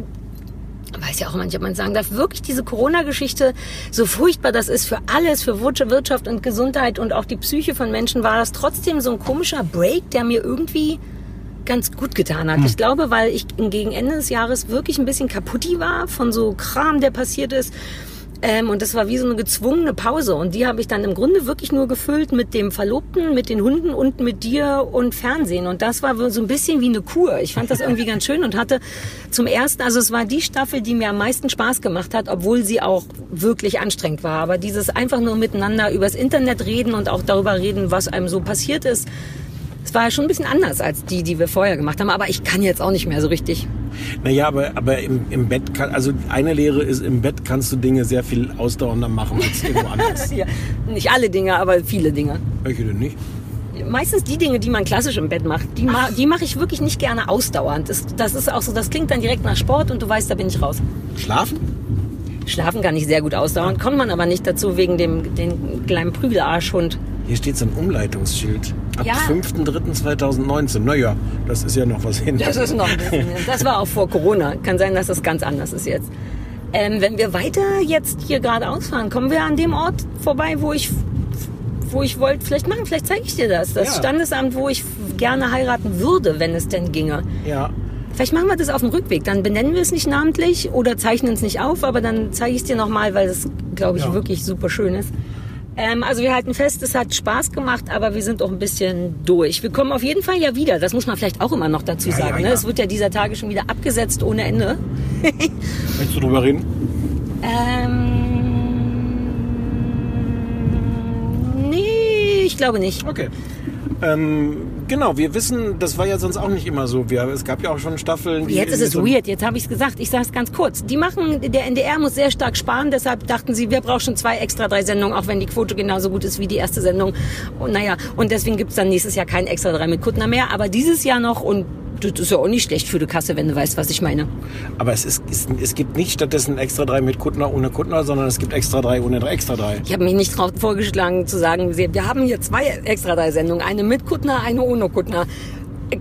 weiß ja auch manchmal, man sagen darf, wirklich diese Corona-Geschichte, so furchtbar das ist für alles, für Wirtschaft Wirtschaft und Gesundheit und auch die Psyche von Menschen, war das trotzdem so ein komischer Break, der mir irgendwie ganz gut getan Hm. hat. Ich glaube, weil ich gegen Ende des Jahres wirklich ein bisschen kaputti war von so Kram, der passiert ist. Ähm, und das war wie so eine gezwungene Pause. Und die habe ich dann im Grunde wirklich nur gefüllt mit dem Verlobten, mit den Hunden und mit dir und Fernsehen. Und das war so ein bisschen wie eine Kur. Ich fand das irgendwie ganz schön und hatte zum ersten, also es war die Staffel, die mir am meisten Spaß gemacht hat, obwohl sie auch wirklich anstrengend war. Aber dieses einfach nur miteinander übers Internet reden und auch darüber reden, was einem so passiert ist, es war schon ein bisschen anders als die, die wir vorher gemacht haben. Aber ich kann jetzt auch nicht mehr so richtig. Naja, aber, aber im, im Bett kann, also eine Lehre ist, im Bett kannst du Dinge sehr viel ausdauernder machen als irgendwo anders. Ja, nicht alle Dinge, aber viele Dinge. Welche denn nicht? Meistens die Dinge, die man klassisch im Bett macht, die, ma die mache ich wirklich nicht gerne ausdauernd. Das, das ist auch so, das klingt dann direkt nach Sport und du weißt, da bin ich raus. Schlafen? Schlafen kann ich sehr gut ausdauern, kommt man aber nicht dazu wegen dem den kleinen Prügelarschhund. Hier steht so ein Umleitungsschild. Ab Ja. 5.3.2019. Naja, das ist ja noch was hin. Das ist noch ein bisschen. Das war auch vor Corona. Kann sein, dass das ganz anders ist jetzt. Ähm, wenn wir weiter jetzt hier geradeaus fahren, kommen wir an dem Ort vorbei, wo ich, wo ich wollte, vielleicht machen, vielleicht zeige ich dir das. Das Ja. Standesamt, wo ich gerne heiraten würde, wenn es denn ginge. Ja. Vielleicht machen wir das auf dem Rückweg. Dann benennen wir es nicht namentlich oder zeichnen es nicht auf, aber dann zeige ich es dir nochmal, weil das, glaube ich, Ja. wirklich super schön ist. Ähm, also wir halten fest, es hat Spaß gemacht, aber wir sind auch ein bisschen durch. Wir kommen auf jeden Fall ja wieder. Das muss man vielleicht auch immer noch dazu Ja, sagen. ja, Ne? ja. Es wird ja dieser Tage schon wieder abgesetzt ohne Ende. Möchtest du drüber reden? Ähm, nee, ich glaube nicht. Okay. Ähm, genau, wir wissen, das war ja sonst auch nicht immer so. Wir, es gab ja auch schon Staffeln. die Jetzt ist es so- weird, jetzt habe ich es gesagt. Ich sage es ganz kurz. Die machen, der NDR muss sehr stark sparen, deshalb dachten sie, wir brauchen schon zwei extra drei Sendungen, auch wenn die Quote genauso gut ist wie die erste Sendung. Und naja, und deswegen gibt's dann nächstes Jahr kein extra drei mit Kuttner mehr, aber dieses Jahr noch und das ist ja auch nicht schlecht für die Kasse, wenn du weißt, was ich meine. Aber es, ist, es, es gibt nicht stattdessen extra drei mit Kuttner ohne Kuttner, sondern es gibt extra drei ohne extra drei. Ich habe mich nicht drauf vorgeschlagen zu sagen, wir haben hier zwei extra drei Sendungen, eine mit Kuttner, eine ohne Kuttner.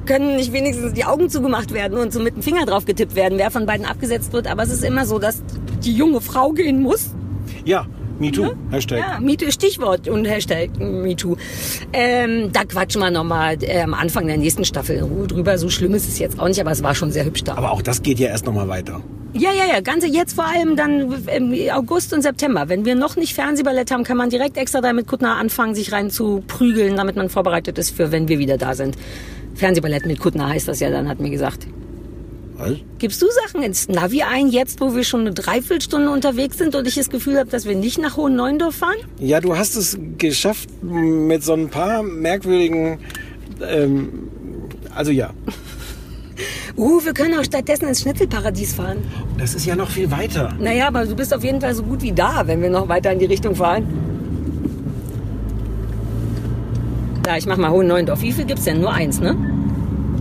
Können nicht wenigstens die Augen zugemacht werden und so mit dem Finger drauf getippt werden, wer von beiden abgesetzt wird. Aber es ist immer so, dass die junge Frau gehen muss. Ja, MeToo, Hashtag. Ja, MeToo, Stichwort und Hashtag MeToo. Ähm, da quatschen wir nochmal äh, am Anfang der nächsten Staffel in Ruhe drüber. So schlimm ist es jetzt auch nicht, aber es war schon sehr hübsch da. Aber auch das geht ja erst nochmal weiter. Ja, ja, ja, ganze jetzt vor allem dann im August und September. Wenn wir noch nicht Fernsehballett haben, kann man direkt extra da mit Kuttner anfangen, sich rein zu prügeln, damit man vorbereitet ist für, wenn wir wieder da sind. Fernsehballett mit Kuttner heißt das ja dann, hat mir gesagt. Was? Gibst du Sachen ins Navi ein, jetzt wo wir schon eine Dreiviertelstunde unterwegs sind und ich das Gefühl habe, dass wir nicht nach Hohen Neuendorf fahren? Ja, du hast es geschafft mit so ein paar merkwürdigen. Ähm, also ja, Uh, wir können auch stattdessen ins Schnitzelparadies fahren. das ist ja noch viel weiter. Naja, aber du bist auf jeden Fall so gut wie da, wenn wir noch weiter in die Richtung fahren. Da, ich mach mal Hohen Neuendorf. Wie viel gibt's denn? Nur eins, ne?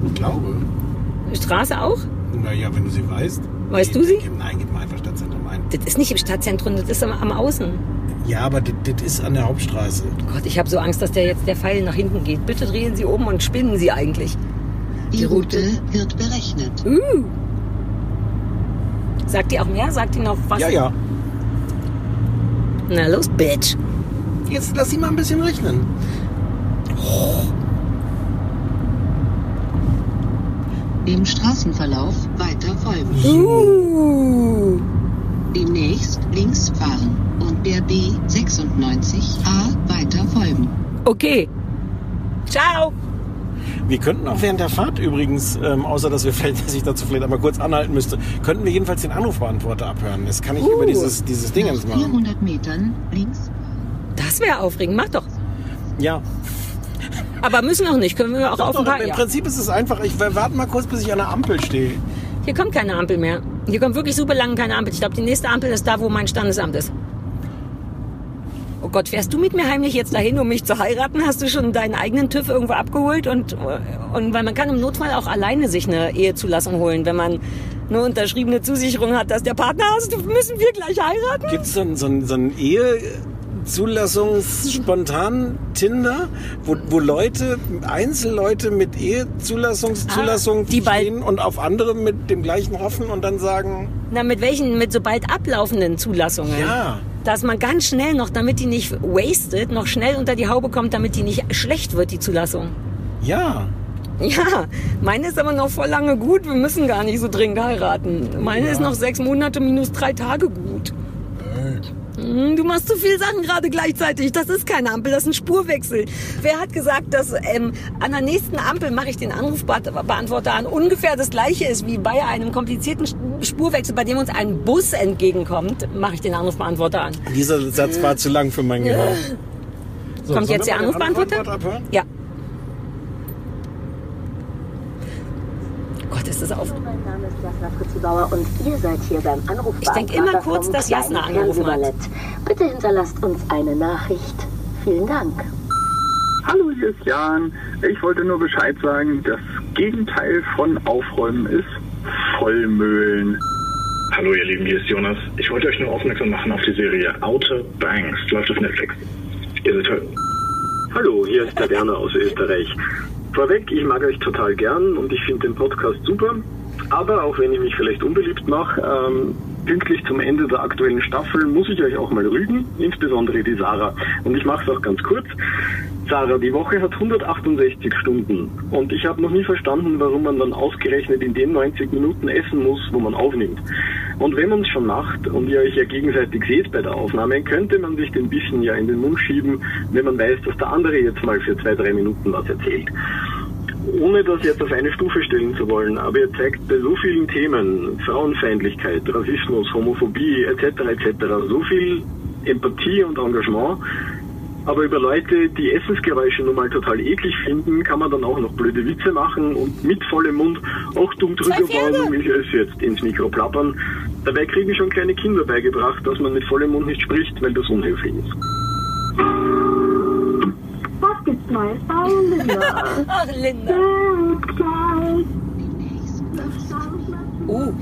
Ich glaube. Straße auch? Naja, wenn du sie weißt. Weißt Gib- du sie? Nein, gib mal einfach Stadtzentrum ein. Das ist nicht im Stadtzentrum, das ist am, am Außen. Ja, aber das, das ist an der Hauptstraße. Gott, ich habe so Angst, dass der jetzt der Pfeil nach hinten geht. Bitte drehen Sie um und spinnen Sie eigentlich. Die Die Route. Route wird berechnet. Uh. Sagt die auch mehr? Sagt die noch was? Ja, ja. Na los, Bitch. Jetzt lass sie mal ein bisschen rechnen. Dem Straßenverlauf weiter folgen. Uh. Demnächst links fahren und der B96A weiter folgen. Okay. Ciao. Wir könnten auch während der Fahrt übrigens, ähm, außer dass wir vielleicht, dass ich dazu vielleicht einmal kurz anhalten müsste, könnten wir jedenfalls den Anrufbeantworter abhören. Das kann ich Uh. über dieses, dieses Ding machen. 400 Metern links Das wäre aufregend. Mach doch. Ja. Aber müssen noch nicht. Können wir auch auf ein paar. Im Ja. Prinzip ist es einfach, ich warte mal kurz, bis ich an der Ampel stehe. Hier kommt keine Ampel mehr. Hier kommt wirklich super lange keine Ampel. Ich glaube, die nächste Ampel ist da, wo mein Standesamt ist. Oh Gott, fährst du mit mir heimlich jetzt dahin, um mich zu heiraten? Hast du schon deinen eigenen TÜV irgendwo abgeholt? Und, und weil man kann im Notfall auch alleine sich eine Ehezulassung holen, wenn man eine unterschriebene Zusicherung hat, dass der Partner hast, müssen wir gleich heiraten? Gibt es so ein, so ein, so ein Ehezulassungsspontan-Tinder, wo, wo Leute, Einzelleute mit Ehezulassungszulassung Ah, die stehen und auf andere mit dem gleichen hoffen und dann sagen, Na, mit welchen, mit so bald ablaufenden Zulassungen? ja, Dass man ganz schnell noch, damit die nicht wasted, noch schnell unter die Haube kommt, damit die nicht schlecht wird, die Zulassung. ja. Ja, meine ist aber noch voll lange gut. Wir müssen gar nicht so dringend heiraten. Meine ist noch sechs Monate minus drei Tage gut. Hm, Du machst zu viel Sachen gerade gleichzeitig. Das ist keine Ampel, das ist ein Spurwechsel. Wer hat gesagt, dass ähm, an der nächsten Ampel mache ich den Anrufbeantworter an ungefähr das gleiche ist wie bei einem komplizierten Spurwechsel, bei dem uns ein Bus entgegenkommt, mache ich den Anrufbeantworter an. Dieser Satz war zu lang für mein Gehör. So, Kommt jetzt der Anrufbeantworter? Ja. Gott, Gott, ist das auf. Mein Name ist Jasna Fritzebauer und ihr seid hier beim Anruf. Ich denk immer kurz, dass Jasna angerufen hat. Bitte hinterlasst uns eine Nachricht. Vielen Dank. Hallo, hier ist Jan. Ich wollte nur Bescheid sagen, das Gegenteil von Aufräumen ist Vollmühlen. Hallo ihr Lieben, hier ist Jonas. Ich wollte euch nur aufmerksam machen auf die Serie Outer Banks. Läuft auf Netflix. Ihr seid toll. Hallo, hier ist der Werner aus Österreich. Vorweg, ich mag euch total gern und ich finde den Podcast super. Aber auch wenn ich mich vielleicht unbeliebt mache, ähm, pünktlich zum Ende der aktuellen Staffel muss ich euch auch mal rügen, insbesondere die Sarah. Und ich mache es auch ganz kurz. Sarah, die Woche hat 168 Stunden und ich habe noch nie verstanden, warum man dann ausgerechnet in den 90 Minuten essen muss, wo man aufnimmt. Und wenn man es schon macht und ihr euch ja gegenseitig seht bei der Aufnahme, könnte man sich den Bissen ja in den Mund schieben, wenn man weiß, dass der andere jetzt mal für zwei, drei Minuten was erzählt ohne das jetzt auf eine Stufe stellen zu wollen, aber ihr zeigt bei so vielen Themen, Frauenfeindlichkeit, Rassismus, Homophobie etc. etc. so viel Empathie und Engagement. Aber über Leute, die Essensgeräusche nun mal total eklig finden, kann man dann auch noch blöde Witze machen und mit vollem Mund auch dumm drüber bauen, wie sie es jetzt ins Mikro plappern. Dabei kriegen schon kleine Kinder beigebracht, dass man mit vollem Mund nicht spricht, weil das unhöflich ist. Neues bei Linda? Ach, Linda. Oh,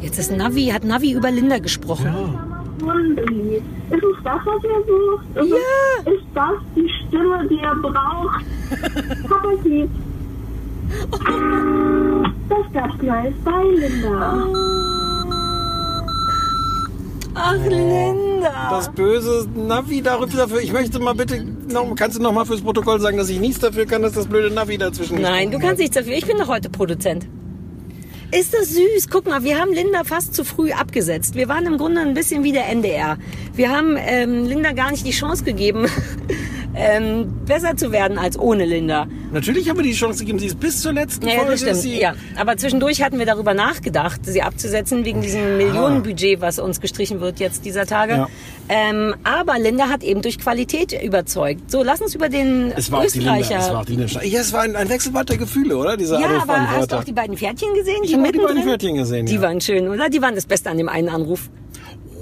jetzt ist Navi, hat Navi über Linda gesprochen. Ist es das, was ihr sucht? Ist, Ja. es, ist das die Stimme, die ihr braucht? Papa lieb. Das gab's Neues bei Linda. Ach, Linda. Das böse Navi dafür. Ich möchte mal bitte, noch, kannst du noch mal fürs Protokoll sagen, dass ich nichts dafür kann, dass das blöde Navi dazwischen Nein, du kannst nichts dafür. Ich bin doch heute Produzent. Ist das süß? Guck mal, wir haben Linda fast zu früh abgesetzt. Wir waren im Grunde ein bisschen wie der NDR. Wir haben ähm, Linda gar nicht die Chance gegeben, ähm, besser zu werden als ohne Linda. Natürlich haben wir die Chance gegeben, sie ist bis zur letzten Ja, ja, Folge. stimmt. Ja, aber zwischendurch hatten wir darüber nachgedacht, sie abzusetzen wegen diesem Millionenbudget, was uns gestrichen wird jetzt dieser Tage. Ja. Ähm, aber Linda hat eben durch Qualität überzeugt. So, lass uns über den Es war auch die Linda, Österreicher. es war auch die Linda. Ja, es war ein, ein Wechselbad der Gefühle, oder? Dieser ja, aber hast du auch die beiden Pferdchen gesehen? Ich habe die beiden? Pferdchen gesehen, Die ja. waren schön, oder? Die waren das Beste an dem einen Anruf.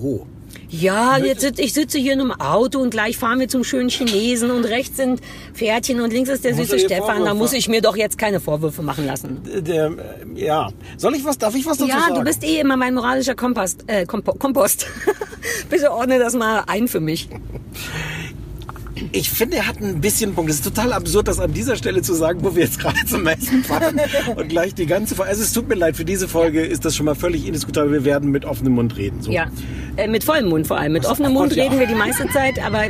Oh. Ja, jetzt sitz, ich sitze hier in einem Auto und gleich fahren wir zum schönen Chinesen und rechts sind Pferdchen und links ist der Muss süße Stefan. Da Vorwürfe- muss ich mir doch jetzt keine Vorwürfe machen lassen. Der, äh, ja. Soll ich was, darf ich was dazu Ja, sagen? du bist eh immer mein moralischer Kompost. Äh, Kompo Kompost. Bitte ordne das mal ein für mich. Ich finde, er hat ein bisschen Punkt. Es ist total absurd, das an dieser Stelle zu sagen, wo wir jetzt gerade zum Essen fahren und gleich die ganze Folge. Also es tut mir leid, für diese Folge ist das schon mal völlig indiskutabel. Wir werden mit offenem Mund reden. So. Ja, äh, mit vollem Mund vor allem. Mit offenem ach Mund Gott, ja. reden wir die meiste Zeit, aber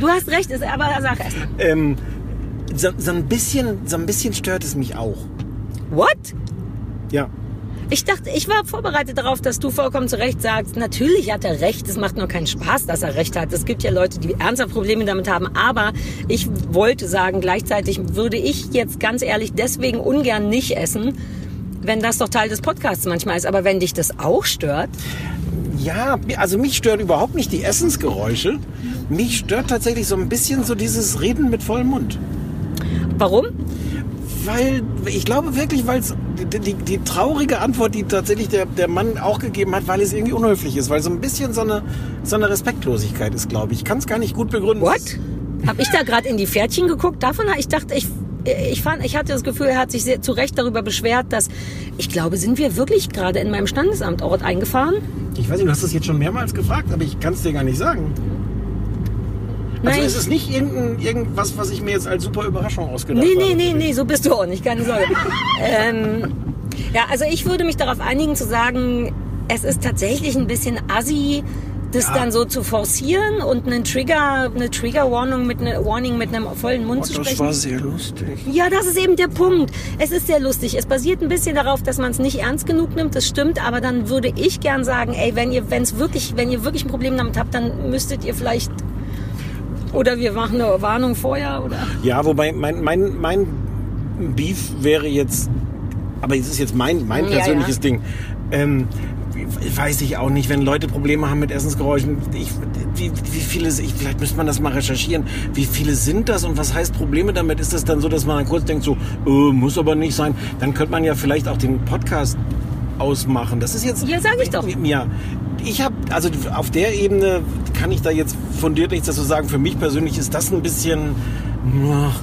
du hast recht, ist, aber sag erst. Ähm, so, so, ein bisschen, so ein bisschen stört es mich auch. What? Ja. Ich dachte, ich war vorbereitet darauf, dass du vollkommen zu Recht sagst, natürlich hat er recht, es macht nur keinen Spaß, dass er recht hat. Es gibt ja Leute, die ernsthaft Probleme damit haben, aber ich wollte sagen, gleichzeitig würde ich jetzt ganz ehrlich deswegen ungern nicht essen, wenn das doch Teil des Podcasts manchmal ist. Aber wenn dich das auch stört, Ja, also mich stören überhaupt nicht die Essensgeräusche. Mich stört tatsächlich so ein bisschen so dieses Reden mit vollem Mund. warum? Weil, ich glaube wirklich, weil es die, die, die traurige Antwort, die tatsächlich der, der Mann auch gegeben hat, weil es irgendwie unhöflich ist, weil so ein bisschen so eine, so eine Respektlosigkeit ist, glaube ich. Ich kann es gar nicht gut begründen. What? Hab ich da gerade in die Pferdchen geguckt? Davon ich dachte, ich ich fand, ich hatte das Gefühl, er hat sich sehr zu Recht darüber beschwert, dass ich glaube, sind wir wirklich gerade in meinem Standesamtort eingefahren? Ich weiß nicht, du hast das jetzt schon mehrmals gefragt, aber ich kann es dir gar nicht sagen. Also Nein, ist es nicht irgendein, irgendwas, was ich mir jetzt als super Überraschung ausgedacht Nee, habe? nee, nee, nee, so bist du auch nicht, keine Sorge. ähm, ja, also ich würde mich darauf einigen zu sagen, es ist tatsächlich ein bisschen assi, das dann so zu forcieren und einen Trigger, eine Trigger-Warning mit, eine Warning mit einem vollen Mund Oh, zu das sprechen. war sehr lustig. Ja, das ist eben der Punkt. Es ist sehr lustig. Es basiert ein bisschen darauf, dass man es nicht ernst genug nimmt. Das stimmt, aber dann würde ich gern sagen, ey, wenn ihr, wenn es wirklich, wenn ihr wirklich ein Problem damit habt, dann müsstet ihr vielleicht oder wir machen eine Warnung vorher oder. Ja, wobei mein, mein, mein Beef wäre jetzt, aber es ist jetzt mein, mein Ja, persönliches ja. Ding. Ähm, weiß ich auch nicht, wenn Leute Probleme haben mit Essensgeräuschen. Ich, wie, wie viele, ich, vielleicht müsste man das mal recherchieren. Wie viele sind das und was heißt Probleme damit? Ist das dann so, dass man dann kurz denkt, so, äh, muss aber nicht sein? Dann könnte man ja vielleicht auch den Podcast ausmachen. Das ist jetzt. Ja, sag ich doch. Ja. Ich habe, also auf der Ebene kann ich da jetzt fundiert nichts dazu sagen. Für mich persönlich ist das ein bisschen. ach,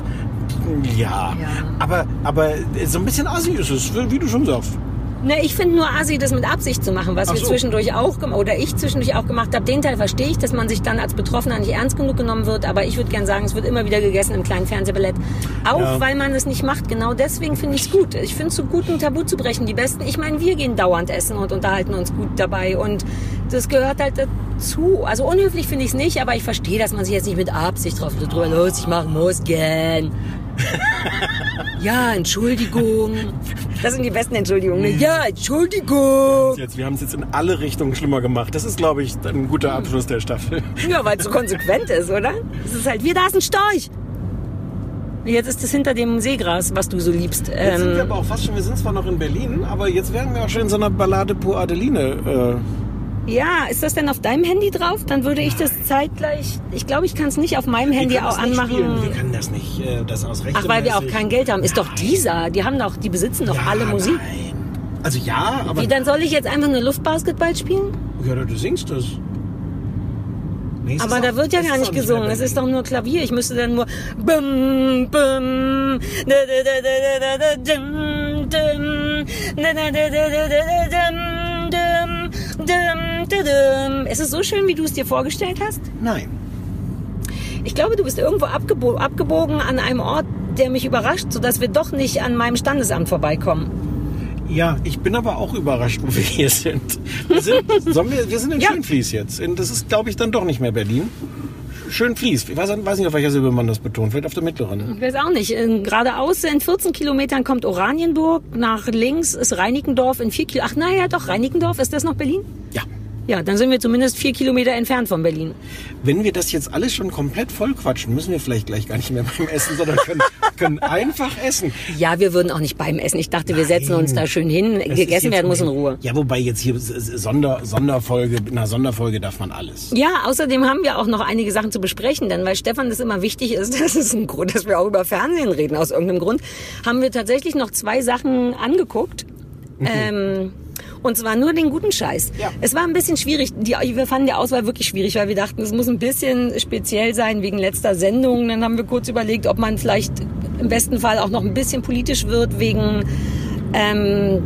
Ja, aber, aber so ein bisschen assi ist es, wie du schon sagst. Ne, ich finde nur assi, das mit Absicht zu machen, was Ach wir so. zwischendurch auch oder ich zwischendurch auch gemacht habe. Den Teil verstehe ich, dass man sich dann als Betroffener nicht ernst genug genommen wird. Aber ich würde gern sagen, es wird immer wieder gegessen im kleinen Fernsehballett. Auch Ja. weil man es nicht macht. Genau deswegen finde ich es gut. Ich finde es so gut, ein Tabu zu brechen. Die Besten, ich meine, wir gehen dauernd essen und unterhalten uns gut dabei. Und das gehört halt dazu. Also unhöflich finde ich es nicht, aber ich verstehe, dass man sich jetzt nicht mit Absicht drauf drüber lustig machen muss. Gern. Ja, Entschuldigung. Das sind die besten Entschuldigungen. ne? Ja, Entschuldigung. Jetzt, wir haben es jetzt in alle Richtungen schlimmer gemacht. Das ist, glaube ich, ein guter Abschluss der Staffel. Ja, weil es so konsequent ist, oder? Es ist halt, wir, da ist ein Storch. Jetzt ist es hinter dem Seegras, was du so liebst. Jetzt sind wir Ähm, aber auch fast schon, wir sind zwar noch in Berlin, aber jetzt wären wir auch schon in so einer Ballade pour Adeline. Ja, ist das denn auf deinem Handy drauf? Dann würde ich das zeitgleich. Ich glaube, ich kann es nicht auf meinem Äh, Handy wir können auch nicht spielen. Wir anmachen. können das nicht, äh, das aus Ach, weil wir auch kein Geld haben. Ist doch dieser. Die haben doch, die besitzen doch alle Musik. Also ja, aber... Wie, dann soll ich jetzt einfach nur Luftbasketball spielen? Ja, du singst das. Nee, Aber da auch- wird ja gar nicht gesungen. Es ist doch nur Klavier. Ich müsste dann nur bum, bum, da, da, da, da, da, da, dum, dum, da, da, da, da, da, da, dum, dum, dum. Ist es so schön, wie du es dir vorgestellt hast? Nein. Ich glaube, du bist irgendwo abgebo abgebogen an einem Ort, der mich überrascht, sodass wir doch nicht an meinem Standesamt vorbeikommen. Ja, ich bin aber auch überrascht, wo wir hier sind. Wir sind, wir, wir sind in Schönfließ jetzt. Das ist, glaube ich, dann doch nicht mehr Berlin. Schönfließ. Ich weiß, weiß nicht, auf welcher Silbe man das betont. Vielleicht auf der mittleren. Ich weiß auch nicht. In- Geradeaus in 14 Kilometern kommt Oranienburg. Nach links ist Reinickendorf in 4 Kilometern. Ach naja, doch, Reinickendorf. Ist das noch Berlin? Ja. Ja, dann sind wir zumindest vier Kilometer entfernt von Berlin. Wenn wir das jetzt alles schon komplett voll quatschen, müssen wir vielleicht gleich gar nicht mehr beim Essen, sondern können, können einfach essen. Ja, wir würden auch nicht beim Essen. Ich dachte, wir setzen uns da schön hin. Das Gegessen werden muss in Ruhe. Ja, wobei jetzt hier Sonder, Sonderfolge, in einer Sonderfolge darf man alles. Ja, außerdem haben wir auch noch einige Sachen zu besprechen, denn weil Stefan das immer wichtig ist, das ist ein Grund, dass wir auch über Fernsehen reden aus irgendeinem Grund, haben wir tatsächlich noch zwei Sachen angeguckt. Ähm, und zwar nur den guten Scheiß. Es war ein bisschen schwierig. Die, wir fanden die Auswahl wirklich schwierig, weil wir dachten, es muss ein bisschen speziell sein wegen letzter Sendung. Dann haben wir kurz überlegt, ob man vielleicht im besten Fall auch noch ein bisschen politisch wird wegen ähm,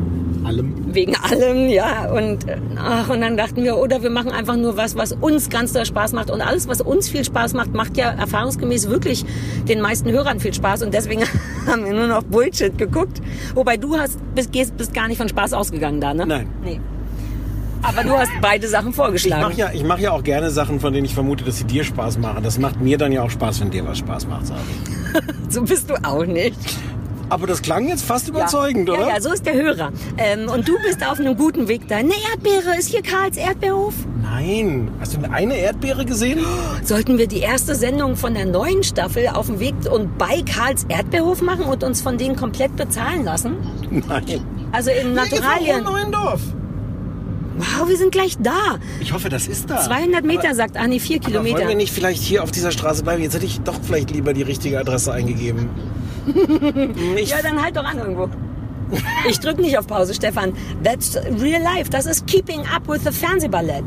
allem. Wegen allem, ja. Und, äh, ach, und dann dachten wir, oder wir machen einfach nur was, was uns ganz doll Spaß macht. Und alles, was uns viel Spaß macht, macht ja erfahrungsgemäß wirklich den meisten Hörern viel Spaß. Und deswegen haben wir nur noch Bullshit geguckt. Wobei du hast, bist, bist gar nicht von Spaß ausgegangen da, ne? Nein. Nee. Aber du hast beide Sachen Ich vorgeschlagen. mache ja, ich mach ja auch gerne Sachen, von denen ich vermute, dass sie dir Spaß machen. Das macht mir dann ja auch Spaß, wenn dir was Spaß macht, sage ich. so bist du auch nicht. Aber das klang jetzt fast überzeugend, ja. oder? Ja, ja, so ist der Hörer. Ähm, und du bist auf einem guten Weg da. Eine Erdbeere, ist hier Karls Erdbeerhof? Nein. Hast du eine Erdbeere gesehen? Sollten wir die erste Sendung von der neuen Staffel auf dem Weg und bei Karls Erdbeerhof machen und uns von denen komplett bezahlen lassen? Nein. Also in Naturalien. Neuendorf. Wow, wir sind gleich da. Ich hoffe, das ist da. 200 Meter, Aber- sagt Anni, 4 Aber Kilometer. wollen wir nicht vielleicht hier auf dieser Straße bleiben? Jetzt hätte ich doch vielleicht lieber die richtige Adresse eingegeben. Ja, dann halt doch an irgendwo. Ich drück nicht auf Pause, Stefan. That's real life. Das ist Keeping Up with the Fernsehballett.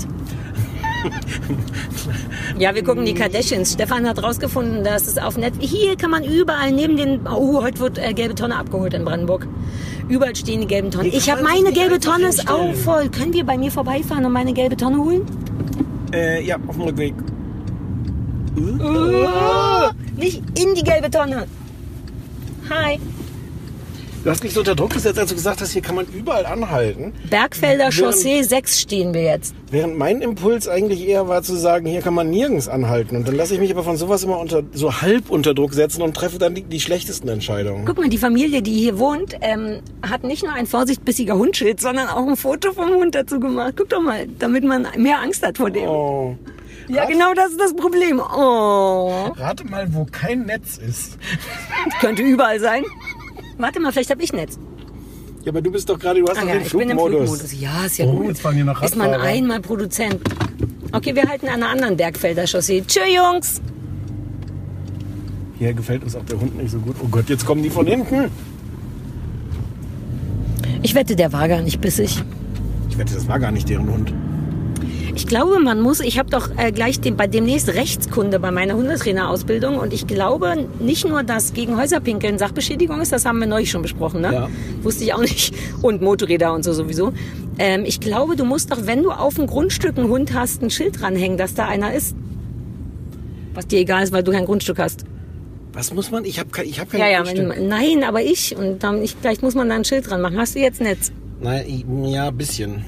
Ja, wir gucken die Kardashians. Stefan hat rausgefunden, dass es auf Net... Hier kann man überall neben den... Oh, heute wird äh, gelbe Tonne abgeholt in Brandenburg. Überall stehen die gelben Tonnen. Ich habe meine gelbe Tonne ist auch voll. Können wir bei mir vorbeifahren und meine gelbe Tonne holen? Äh, ja, auf dem Rückweg. Oh, nicht in die gelbe Tonne. Hi. Du hast mich so unter Druck gesetzt, als du gesagt hast, hier kann man überall anhalten. Bergfelder Während- Chaussee 6 stehen wir jetzt. Während mein Impuls eigentlich eher war zu sagen, hier kann man nirgends anhalten. Und dann lasse ich mich aber von sowas immer unter, so halb unter Druck setzen und treffe dann die, die schlechtesten Entscheidungen. Guck mal, die Familie, die hier wohnt, ähm, hat nicht nur ein vorsichtbissiger Hundschild, sondern auch ein Foto vom Hund dazu gemacht. Guck doch mal, damit man mehr Angst hat vor dem. Oh. Ja, genau das ist das Problem. Oh. Rate mal, wo kein Netz ist. Könnte überall sein. Warte mal, vielleicht habe ich Netz. Ja, aber du bist doch gerade, du hast Ah doch ja, den ich bin im Flugmodus. Ja, ist ja Oh, gut. jetzt fahren hier noch ist man Radfahrer. einmal Produzent. Okay, wir halten an einer anderen Bergfelder Chaussee. Tschö, Jungs. Hier gefällt uns auch der Hund nicht so gut. Oh Gott, jetzt kommen die von hinten. Ich wette, der war gar nicht bissig. Ich wette, das war gar nicht deren Hund. Ich glaube, man muss, ich habe doch äh, gleich den, bei demnächst Rechtskunde bei meiner Hundetrainerausbildung und ich glaube nicht nur, dass gegen Häuserpinkeln Sachbeschädigung ist, das haben wir neulich schon besprochen, ne? Ja. Wusste ich auch nicht. Und Motorräder und so sowieso. Ähm, ich glaube, du musst doch, wenn du auf dem Grundstück einen Hund hast, ein Schild dranhängen, dass da einer ist. Was dir egal ist, weil du kein Grundstück hast. Was muss man? Ich habe ich hab kein Ja, ja, Grundstück. wenn, nein, aber ich. Und dann, ich, vielleicht muss man da ein Schild dran machen. Hast du jetzt Netz? Nein, ja, ein bisschen.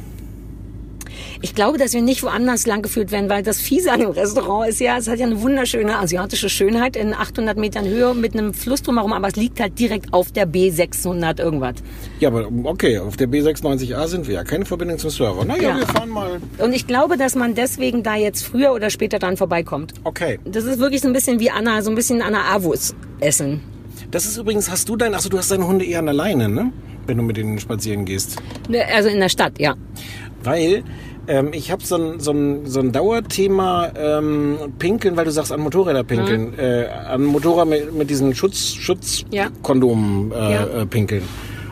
Ich glaube, dass wir nicht woanders langgeführt werden, weil das Fiese an dem Restaurant ist ja, es hat ja eine wunderschöne asiatische Schönheit in 800 Metern Höhe mit einem Fluss drumherum, aber es liegt halt direkt auf der B600 irgendwas. Ja, aber okay, auf der B96A sind wir ja. Keine Verbindung zum Server. Naja, Ja. wir fahren mal. Und ich glaube, dass man deswegen da jetzt früher oder später dran vorbeikommt. Okay. Das ist wirklich so ein bisschen wie Anna, so ein bisschen Anna Avus essen. Das ist übrigens, hast du dein, achso, du hast deine Hunde eher an der Leine, ne? Wenn du mit denen spazieren gehst. Ne, Also in der Stadt, ja. Weil ähm, ich habe so ein, so, ein, so ein Dauerthema ähm, Pinkeln, weil du sagst an Motorräder pinkeln. Äh, an Motorrad mit, mit diesen Schutz, Ja. Schutzkondom äh, Ja. äh, pinkeln.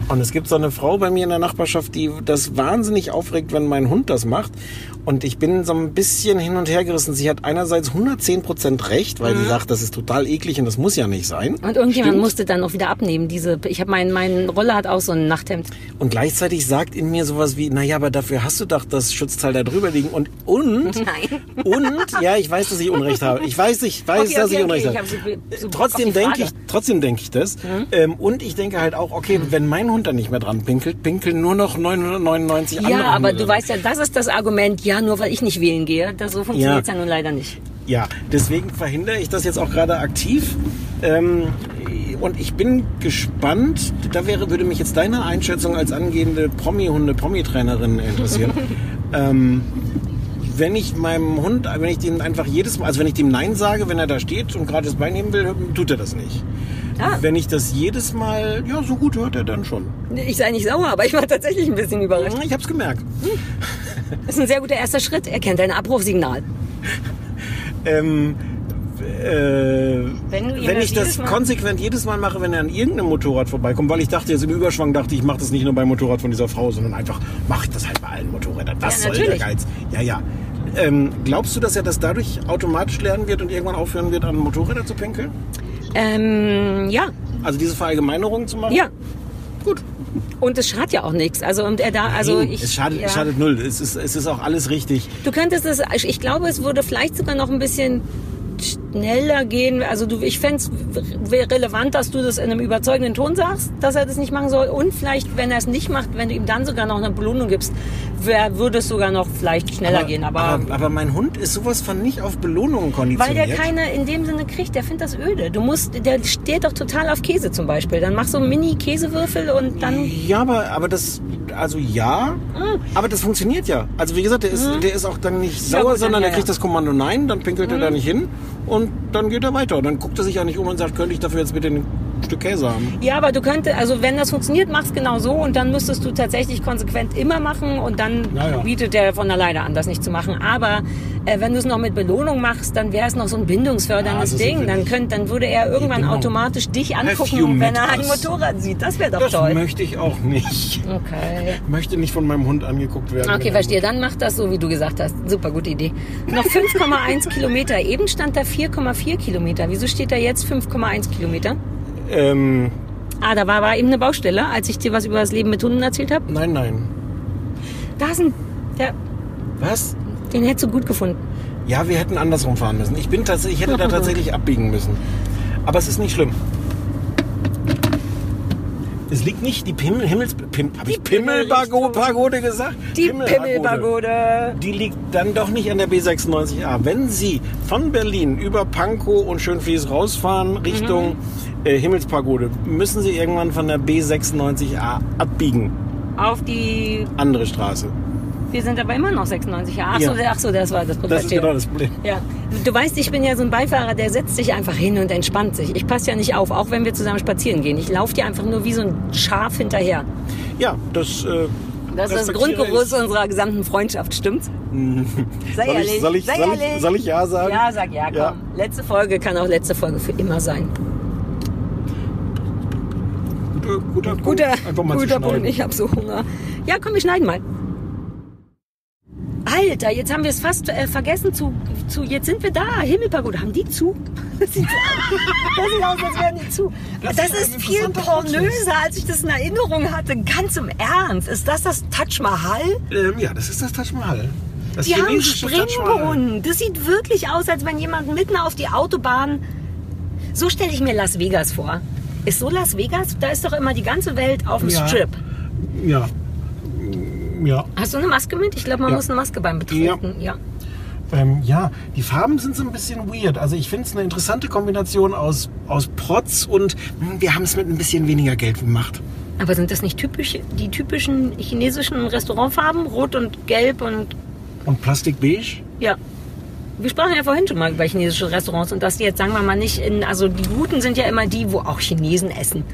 Und es gibt so eine Frau bei mir in der Nachbarschaft, die das wahnsinnig aufregt, wenn mein Hund das macht. Und ich bin so ein bisschen hin und her gerissen. Sie hat einerseits 110% recht, weil sie sagt, das ist total eklig und das muss ja nicht sein. Und irgendjemand Stimmt. musste dann auch wieder abnehmen. Diese, ich habe mein, mein Roller hat auch so ein Nachthemd. Und gleichzeitig sagt in mir sowas wie, naja, aber dafür hast du doch das Schutzteil da drüber liegen. Und, und, Nein. und, ja, ich weiß, dass ich Unrecht habe. Ich weiß, ich weiß, Okay, dass okay, ich Unrecht okay, habe. ich hab so- trotzdem denke ich, trotzdem denke ich das. Ähm, und ich denke halt auch, okay, wenn mein Hund da nicht mehr dran pinkelt, pinkeln nur noch 999 andere Ja, aber du weißt ja, das ist das Argument, ja, nur weil ich nicht wählen gehe. Das, so funktioniert es ja. Ja. nun leider nicht. Ja, deswegen verhindere ich das jetzt auch gerade aktiv. Ähm, und ich bin gespannt, da wäre, würde mich jetzt deine Einschätzung als angehende Promi-Hunde, Promi-Trainerin interessieren. ähm, wenn ich meinem Hund, wenn ich den einfach jedes Mal, also wenn ich dem Nein sage, wenn er da steht und gerade das Bein heben will, tut er das nicht. Ah. Wenn ich das jedes Mal, ja, so gut hört er dann schon. Ich sei nicht sauer, aber ich war tatsächlich ein bisschen überrascht. Ich hab's gemerkt. Das ist ein sehr guter erster Schritt. Er kennt dein Abrufsignal. Ähm, äh, Wenn wenn ich das konsequent jedes Mal mache, wenn er an irgendeinem Motorrad vorbeikommt, weil ich dachte jetzt im Überschwang, dachte ich, ich mache das nicht nur beim Motorrad von dieser Frau, sondern einfach mache ich das halt bei allen Motorrädern. Was Ja, soll der natürlich. Geiz? Ja, ja. Ähm, glaubst du, dass er das dadurch automatisch lernen wird und irgendwann aufhören wird, an Motorräder zu pinkeln? Ähm, ja, Also diese Verallgemeinerung zu machen? ja. Gut. Und es schadet ja auch nichts. Also und er da, also Nein, ich. es, schadet, ja. schadet null. Es ist, es ist auch alles richtig. Du könntest es, ich glaube, es würde vielleicht sogar noch ein bisschen schneller gehen. Also du, ich fände es relevant, dass du das in einem überzeugenden Ton sagst, dass er das nicht machen soll. Und vielleicht, wenn er es nicht macht, wenn du ihm dann sogar noch eine Belohnung gibst, wär, würde es sogar noch vielleicht schneller gehen. Aber, aber, aber mein Hund ist sowas von nicht auf Belohnungen weil konditioniert. der keine in dem Sinne kriegt, der findet das öde. Du musst, der steht doch total auf Käse zum Beispiel. Dann mach so Mini-Käsewürfel und dann. Ja, aber, aber das, also ja, aber das funktioniert ja. Also wie gesagt, der ist, der ist auch dann nicht Mhm. Ja, sauer, gut, sondern dann, ja, der kriegt ja. das Kommando Nein, dann pinkelt er da nicht hin und dann geht er weiter. Und dann guckt er sich ja nicht um und sagt, könnte ich dafür jetzt bitte ein Stück Käse haben. Ja, aber du könntest, also wenn das funktioniert, mach's genau so und dann müsstest du tatsächlich konsequent immer machen und dann Ja, ja. bietet der von alleine an, das nicht zu machen. Aber äh, wenn du es noch mit Belohnung machst, dann wäre es noch so ein bindungsförderndes Ja, Ding. Dann, könnt, dann würde er irgendwann genau. automatisch dich angucken, wenn er ein? Motorrad sieht. Das wäre doch Das toll. möchte ich auch nicht. Okay. Ich möchte nicht von meinem Hund angeguckt werden. Okay, verstehe. Dann mach das so, wie du gesagt hast. Super gute Idee. Noch 5,1 Kilometer. Eben stand da 4,4 Kilometer. Wieso steht da jetzt 5,1 Kilometer? Ähm, Ah, da war, war eben eine Baustelle, als ich dir was über das Leben mit Hunden erzählt habe. nein, nein. Da ist ein, der, Was? den hättest du gut gefunden. Ja, wir hätten andersrum fahren müssen. Ich bin tatsächlich, ich hätte da tatsächlich abbiegen müssen. Aber es ist nicht schlimm. Es liegt nicht die Pimmel, Himmels, Pim, hab ich. Pimmelpagode gesagt? Die Pimmelpagode. Die liegt dann doch nicht an der B96A. Wenn Sie von Berlin über Pankow und Schönfließ rausfahren Richtung äh, Himmelspagode, müssen Sie irgendwann von der B96A abbiegen. Auf die. Andere Straße. Wir sind aber immer noch 96 Jahre. Ach, Ja. so, ach so, das war das Problem. Das ist genau das Problem. Ja. Du weißt, ich bin ja so ein Beifahrer, der setzt sich einfach hin und entspannt sich. Ich passe ja nicht auf, auch wenn wir zusammen spazieren gehen. Ich laufe dir einfach nur wie so ein Schaf hinterher. Ja, das. Äh, Das ist das Grundgerüst unserer gesamten Freundschaft, stimmt's? Sei Soll ich- ehrlich. soll ich- sei soll ich- ehrlich. soll ich Ja sagen? Ja, sag ja, komm. Ja. Letzte Folge kann auch letzte Folge für immer sein. ich. Guter, guter, Punkt, Guter, einfach mal guter. Punkt, ich habe so Hunger. Ja, komm, wir schneiden mal. Alter, jetzt haben wir es fast äh, vergessen zu, zu. Jetzt sind wir da. Himmelpagode. Haben die zu? Das sieht, das sieht aus, als wären die zu. Das, Das ist ist, viel pornöser, als ich das in Erinnerung hatte. Ganz im Ernst. Ist das das Taj Mahal? Ähm, ja, das ist das Taj Mahal. Das Die haben. Springbrunnen. Das sieht wirklich aus, als wenn jemand mitten auf die Autobahn. So stelle ich mir Las Vegas vor. Ist so Las Vegas? Da ist doch immer die ganze Welt auf dem Ja. Strip. Ja. Ja. Hast du eine Maske mit? Ich glaube, man Ja. muss eine Maske beim Betreten. Ja. Ähm, ja, die Farben sind so ein bisschen weird. Also ich finde es eine interessante Kombination aus, aus Protz und hm, wir haben es mit ein bisschen weniger Geld gemacht. Aber sind das nicht typisch, die typischen chinesischen Restaurantfarben? Rot und Gelb und Und Plastikbeige? ja. Wir sprachen ja vorhin schon mal über chinesische Restaurants und dass die jetzt, sagen wir mal, nicht in, also die guten sind ja immer die, wo auch Chinesen essen.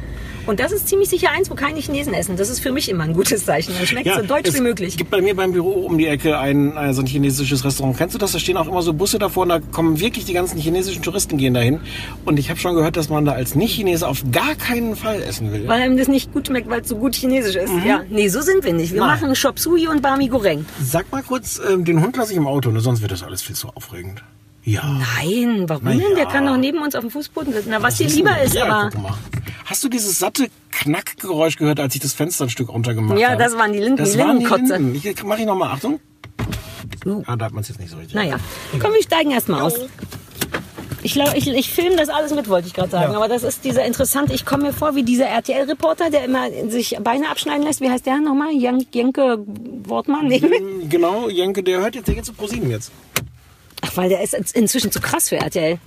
Und das ist ziemlich sicher eins, wo keine Chinesen essen. Das ist für mich immer ein gutes Zeichen. Dann schmeckt so deutsch es wie möglich. gibt bei mir beim Büro um die Ecke ein, äh, so ein chinesisches Restaurant. Kennst du das? Da stehen auch immer so Busse davor und da kommen wirklich die ganzen chinesischen Touristen gehen dahin. Und ich habe schon gehört, dass man da als Nicht-Chinese auf gar keinen Fall essen will. Weil einem das nicht gut schmeckt, weil es so gut chinesisch ist. Ja, nee, so sind wir nicht. Wir Mhm. Nein. machen Chop Suey und Bami Goreng. Sag mal kurz, ähm, den Hund lasse ich im Auto, ne? sonst wird das alles viel zu aufregend. Ja. Nein, warum Na denn? Der ja. kann doch neben uns auf dem Fußboden sitzen. Na, was dir lieber ist, ja, aber. Guck mal. Hast du dieses satte Knackgeräusch gehört, als ich das Fenster ein Stück runtergemacht Ja, habe? das waren die Linden- Das die waren die. Linden. Ich, mach ich nochmal, Achtung. Uh. Ah, da hat man es jetzt nicht so richtig. Naja, komm, wir steigen erstmal aus. Ich, ich, ich filme das alles mit, wollte ich gerade sagen. Ja. Aber das ist dieser interessante. Ich komme mir vor wie dieser RTL-Reporter, der immer sich Beine abschneiden lässt. Wie heißt der nochmal? Jan, Jenke Wortmann? Nee. Genau, Jenke, der hört jetzt, der geht zu ProSieben jetzt. Ach, weil der ist inzwischen zu krass für RTL.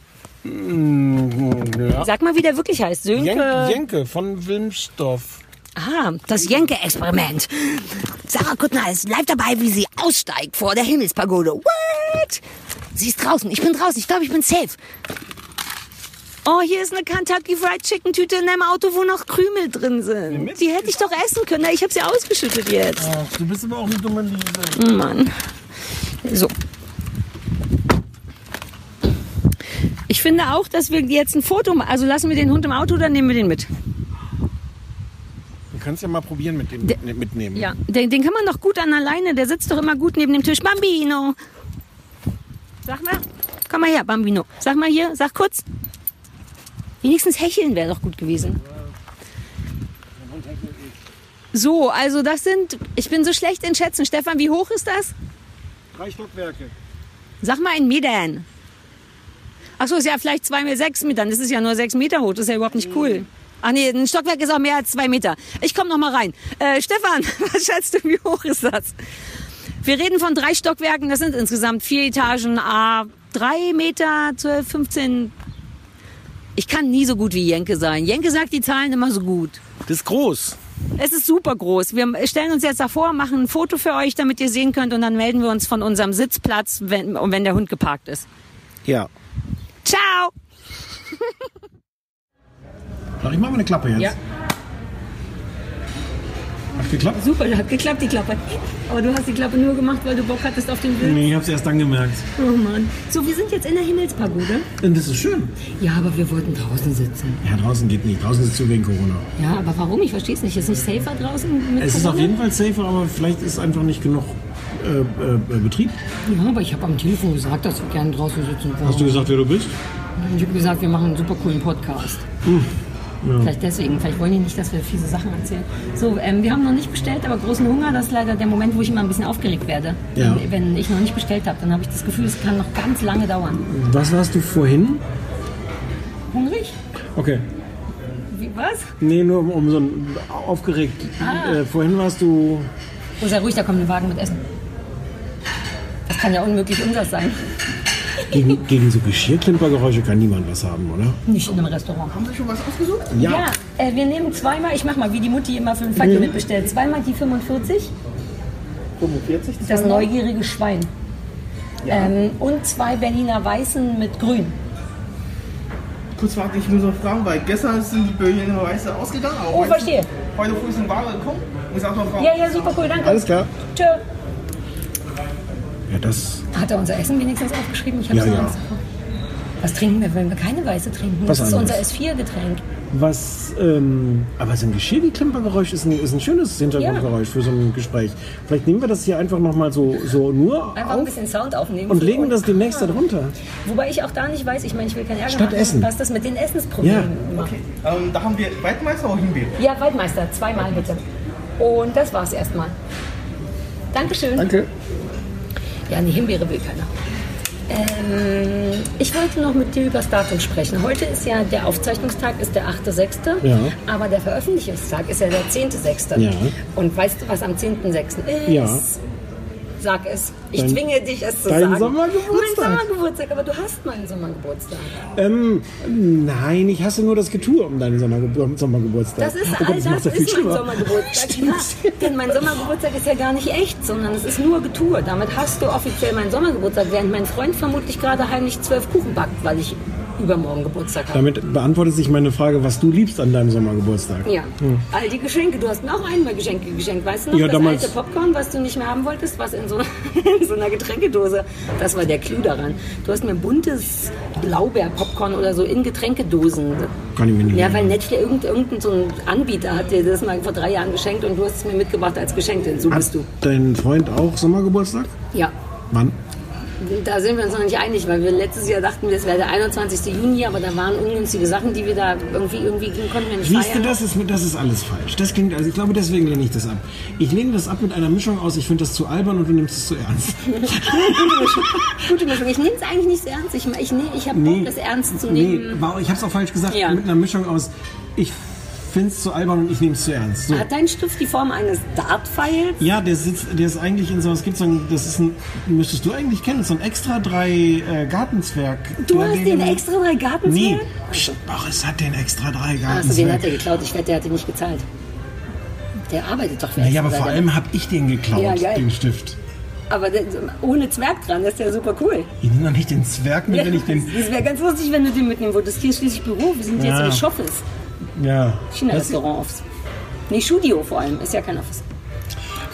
Ja. Sag mal, wie der wirklich heißt. Sönke. Jenke, Jenke von Wilmsdorf. Ah, das Jenke-Experiment. Sarah Kuttner ist live dabei, wie sie aussteigt vor der Himmelspagode. What? Sie ist draußen. Ich bin draußen. Ich glaube, ich bin safe. Oh, hier ist eine Kentucky Fried Chicken Tüte in einem Auto, wo noch Krümel drin sind. Die hätte ich doch essen können. Ich habe sie ausgeschüttet jetzt. Ach, du bist aber auch eine dumme Liebe. Mann. So. Ich finde auch, dass wir jetzt ein Foto machen. Also lassen wir den Hund im Auto oder nehmen wir den mit? Du kannst ja mal probieren mit dem Der- mitnehmen. Ja, den, den kann man doch gut an alleine. Der sitzt doch immer gut neben dem Tisch. Bambino. Sag mal. Komm mal her, Bambino. Sag mal hier, sag kurz. Wenigstens hecheln wäre doch gut gewesen. So, also das sind, ich bin so schlecht in Schätzen. Stefan, wie hoch ist das? Drei Stockwerke. Sag mal in Metern. Achso, ist ja vielleicht zwei Meter, sechs Meter. Das ist ja nur sechs Meter hoch. Das ist ja überhaupt nicht cool. Ach nee, ein Stockwerk ist auch mehr als zwei Meter. Ich komme noch mal rein. Äh, Stefan, was schätzt du, wie hoch ist das? Wir reden von drei Stockwerken. Das sind insgesamt vier Etagen, a drei Meter, 12, 15. Ich kann nie so gut wie Jenke sein. Jenke sagt die Zahlen immer so gut. Das ist groß. Es ist super groß. Wir stellen uns jetzt davor, machen ein Foto für euch, damit ihr sehen könnt und dann melden wir uns von unserem Sitzplatz, wenn, wenn der Hund geparkt ist. Ja. Ciao! Ach, ich mach mal eine Klappe jetzt. Ja. Hat geklappt? Super, hat geklappt, die Klappe. Aber du hast die Klappe nur gemacht, weil du Bock hattest auf den Bild. Nee, ich hab's erst dann gemerkt. Oh Mann. So, wir sind jetzt in der Himmelspagode. Und das ist schön. Ja, aber wir wollten draußen sitzen. Ja, draußen geht nicht. Draußen ist zu wegen Corona. Ja, aber warum? Ich verstehe es nicht. Ist nicht safer draußen? Mit Es ist auf Corona? jeden Fall safer, aber vielleicht ist einfach nicht genug äh, äh, Betrieb. Ja, aber ich habe am Telefon gesagt, dass wir gerne draußen sitzen wollen. Hast du gesagt, wer du bist? Ich habe gesagt, wir machen einen super coolen Podcast. Hm. Ja. Vielleicht deswegen. Vielleicht wollen die nicht, dass wir fiese Sachen erzählen. So, ähm, wir haben noch nicht bestellt, aber großen Hunger. Das ist leider der Moment, wo ich immer ein bisschen aufgeregt werde. Ja. Wenn, wenn ich noch nicht bestellt habe, dann habe ich das Gefühl, es kann noch ganz lange dauern. Was warst du vorhin? Hungrig? Okay. Wie, was? Nee, nur um, um so ein aufgeregt. Ah. Äh, vorhin warst du. Oh, sei ruhig, da kommt ein Wagen mit Essen. Kann ja unmöglich unseres sein. Gegen, gegen so Geschirrklimpergeräusche kann niemand was haben, oder? Nicht in einem Restaurant. Haben Sie schon was ausgesucht? Ja, äh, wir nehmen zweimal, ich mach mal, wie die Mutti immer für den Fackel Mhm. mitbestellt. Zweimal die 45, 45? das neugierige Schwein. Ähm, und zwei Berliner Weißen mit Grün. Kurz warte, ich muss noch fragen, weil gestern sind die Berliner Weiße ausgegangen. aber Oh, verstehe. heute früh sind Ware gekommen. Muss auch noch Ja, ja, super cool, danke. Alles klar. Tschö. Ja, das. Hat er unser Essen wenigstens aufgeschrieben? Ich hab's Ja, ja. Angst. Was trinken wir, wenn wir keine Weiße trinken? Was das ist unser anderes. S4-Getränk. Was, ähm, aber so ein Geschirrklimpergeräusch ist ein, ist ein schönes Hintergrundgeräusch für so ein Gespräch. Vielleicht nehmen wir das hier einfach nochmal so, so nur Einfach ein auf bisschen Sound aufnehmen. und legen das demnächst darunter. Wobei ich auch da nicht weiß, ich meine, ich will keinen Ärger Statt machen, Essen. was das mit den Essensproblemen macht. Ähm, da haben wir Waldmeister oder Himbeere? Ja, Waldmeister, zweimal bitte. Und das war's erstmal. Dankeschön. Danke. Ja, eine Himbeere will keiner. Ähm, ich wollte noch mit dir über das Datum sprechen. Heute ist ja der Aufzeichnungstag, ist der 8.6., Ja. aber der Veröffentlichungstag ist ja der 10.6. Ja. Und weißt du, was am 10.6. ist? Ja. Sag es. Ich Dein- zwinge dich, es zu dein sagen. Sommergeburtstag. Mein Sommergeburtstag, aber du hast meinen Sommergeburtstag. Ähm, nein, ich hasse nur das Getue um deinen Sommerge Sommergeburtstag. Das ist Oh Gott, all das das ist mein. Sommergeburtstag. Ja, denn mein Sommergeburtstag ist ja gar nicht echt, sondern es ist nur Getue. Damit hast du offiziell meinen Sommergeburtstag, während mein Freund vermutlich gerade heimlich zwölf Kuchen backt, weil ich übermorgen Geburtstag habe. Damit beantwortet sich meine Frage, was du liebst an deinem Sommergeburtstag. Ja, Hm. all die Geschenke. Du hast mir auch einmal Geschenke geschenkt. Weißt du noch, Ja, das damals- alte Popcorn, was du nicht mehr haben wolltest, was in so, in so einer Getränkedose. Das war der Clou daran. Du hast mir buntes Blaubeer-Popcorn oder so in Getränkedosen. Kann ich mir nicht Ja, weil. Netflix, irgend, irgendein so ein Anbieter hat dir das mal vor drei Jahren geschenkt und du hast es mir mitgebracht als Geschenk, denn so bist du. Dein Freund auch Sommergeburtstag? Ja. Wann? Da sind wir uns noch nicht einig, weil wir letztes Jahr dachten, das wäre der 21. Juni, aber da waren ungünstige Sachen, die wir da irgendwie, irgendwie konnten wir nicht Siehst du, das ist, das ist alles falsch. Das klingt, also ich glaube, deswegen lehne ich das ab. Ich lehne das ab mit einer Mischung aus, ich finde das zu albern und du nimmst es zu ernst. Gute Mischung. Gute Mischung. Ich nehme es eigentlich nicht so ernst. Ich, ich, nee, ich habe Bock, das ernst zu nee, nehmen. war- ich habe es auch falsch gesagt, Ja. mit einer Mischung aus, ich finde es zu albern und ich nehme es zu ernst. So. Hat dein Stift die Form eines Dart-Pfeils? Ja, der sitzt, der ist eigentlich in so, es gibt so ein, das ist ein, müsstest du eigentlich kennen, so ein extra drei äh, Gartenzwerg. Du hast der- den extra drei Gartenzwerg? Nee, Psst, Boris hat den extra drei Achso, Gartenzwerg. den hat er geklaut. Ich wette, der hat ihn nicht gezahlt. Der arbeitet doch für naja, aber vor allem habe ich den geklaut, Ja, den Stift. Aber ohne Zwerg dran, das ist ja super cool. Ich nehme doch nicht den Zwerg mit, wenn ich den. das wäre ganz lustig, wenn du den mitnehmen würdest. Hier ist schließlich Büro. Wir sind jetzt Ja. im Ja. China-Restaurant-Office. Nee, Studio vor allem. Ist ja kein Office.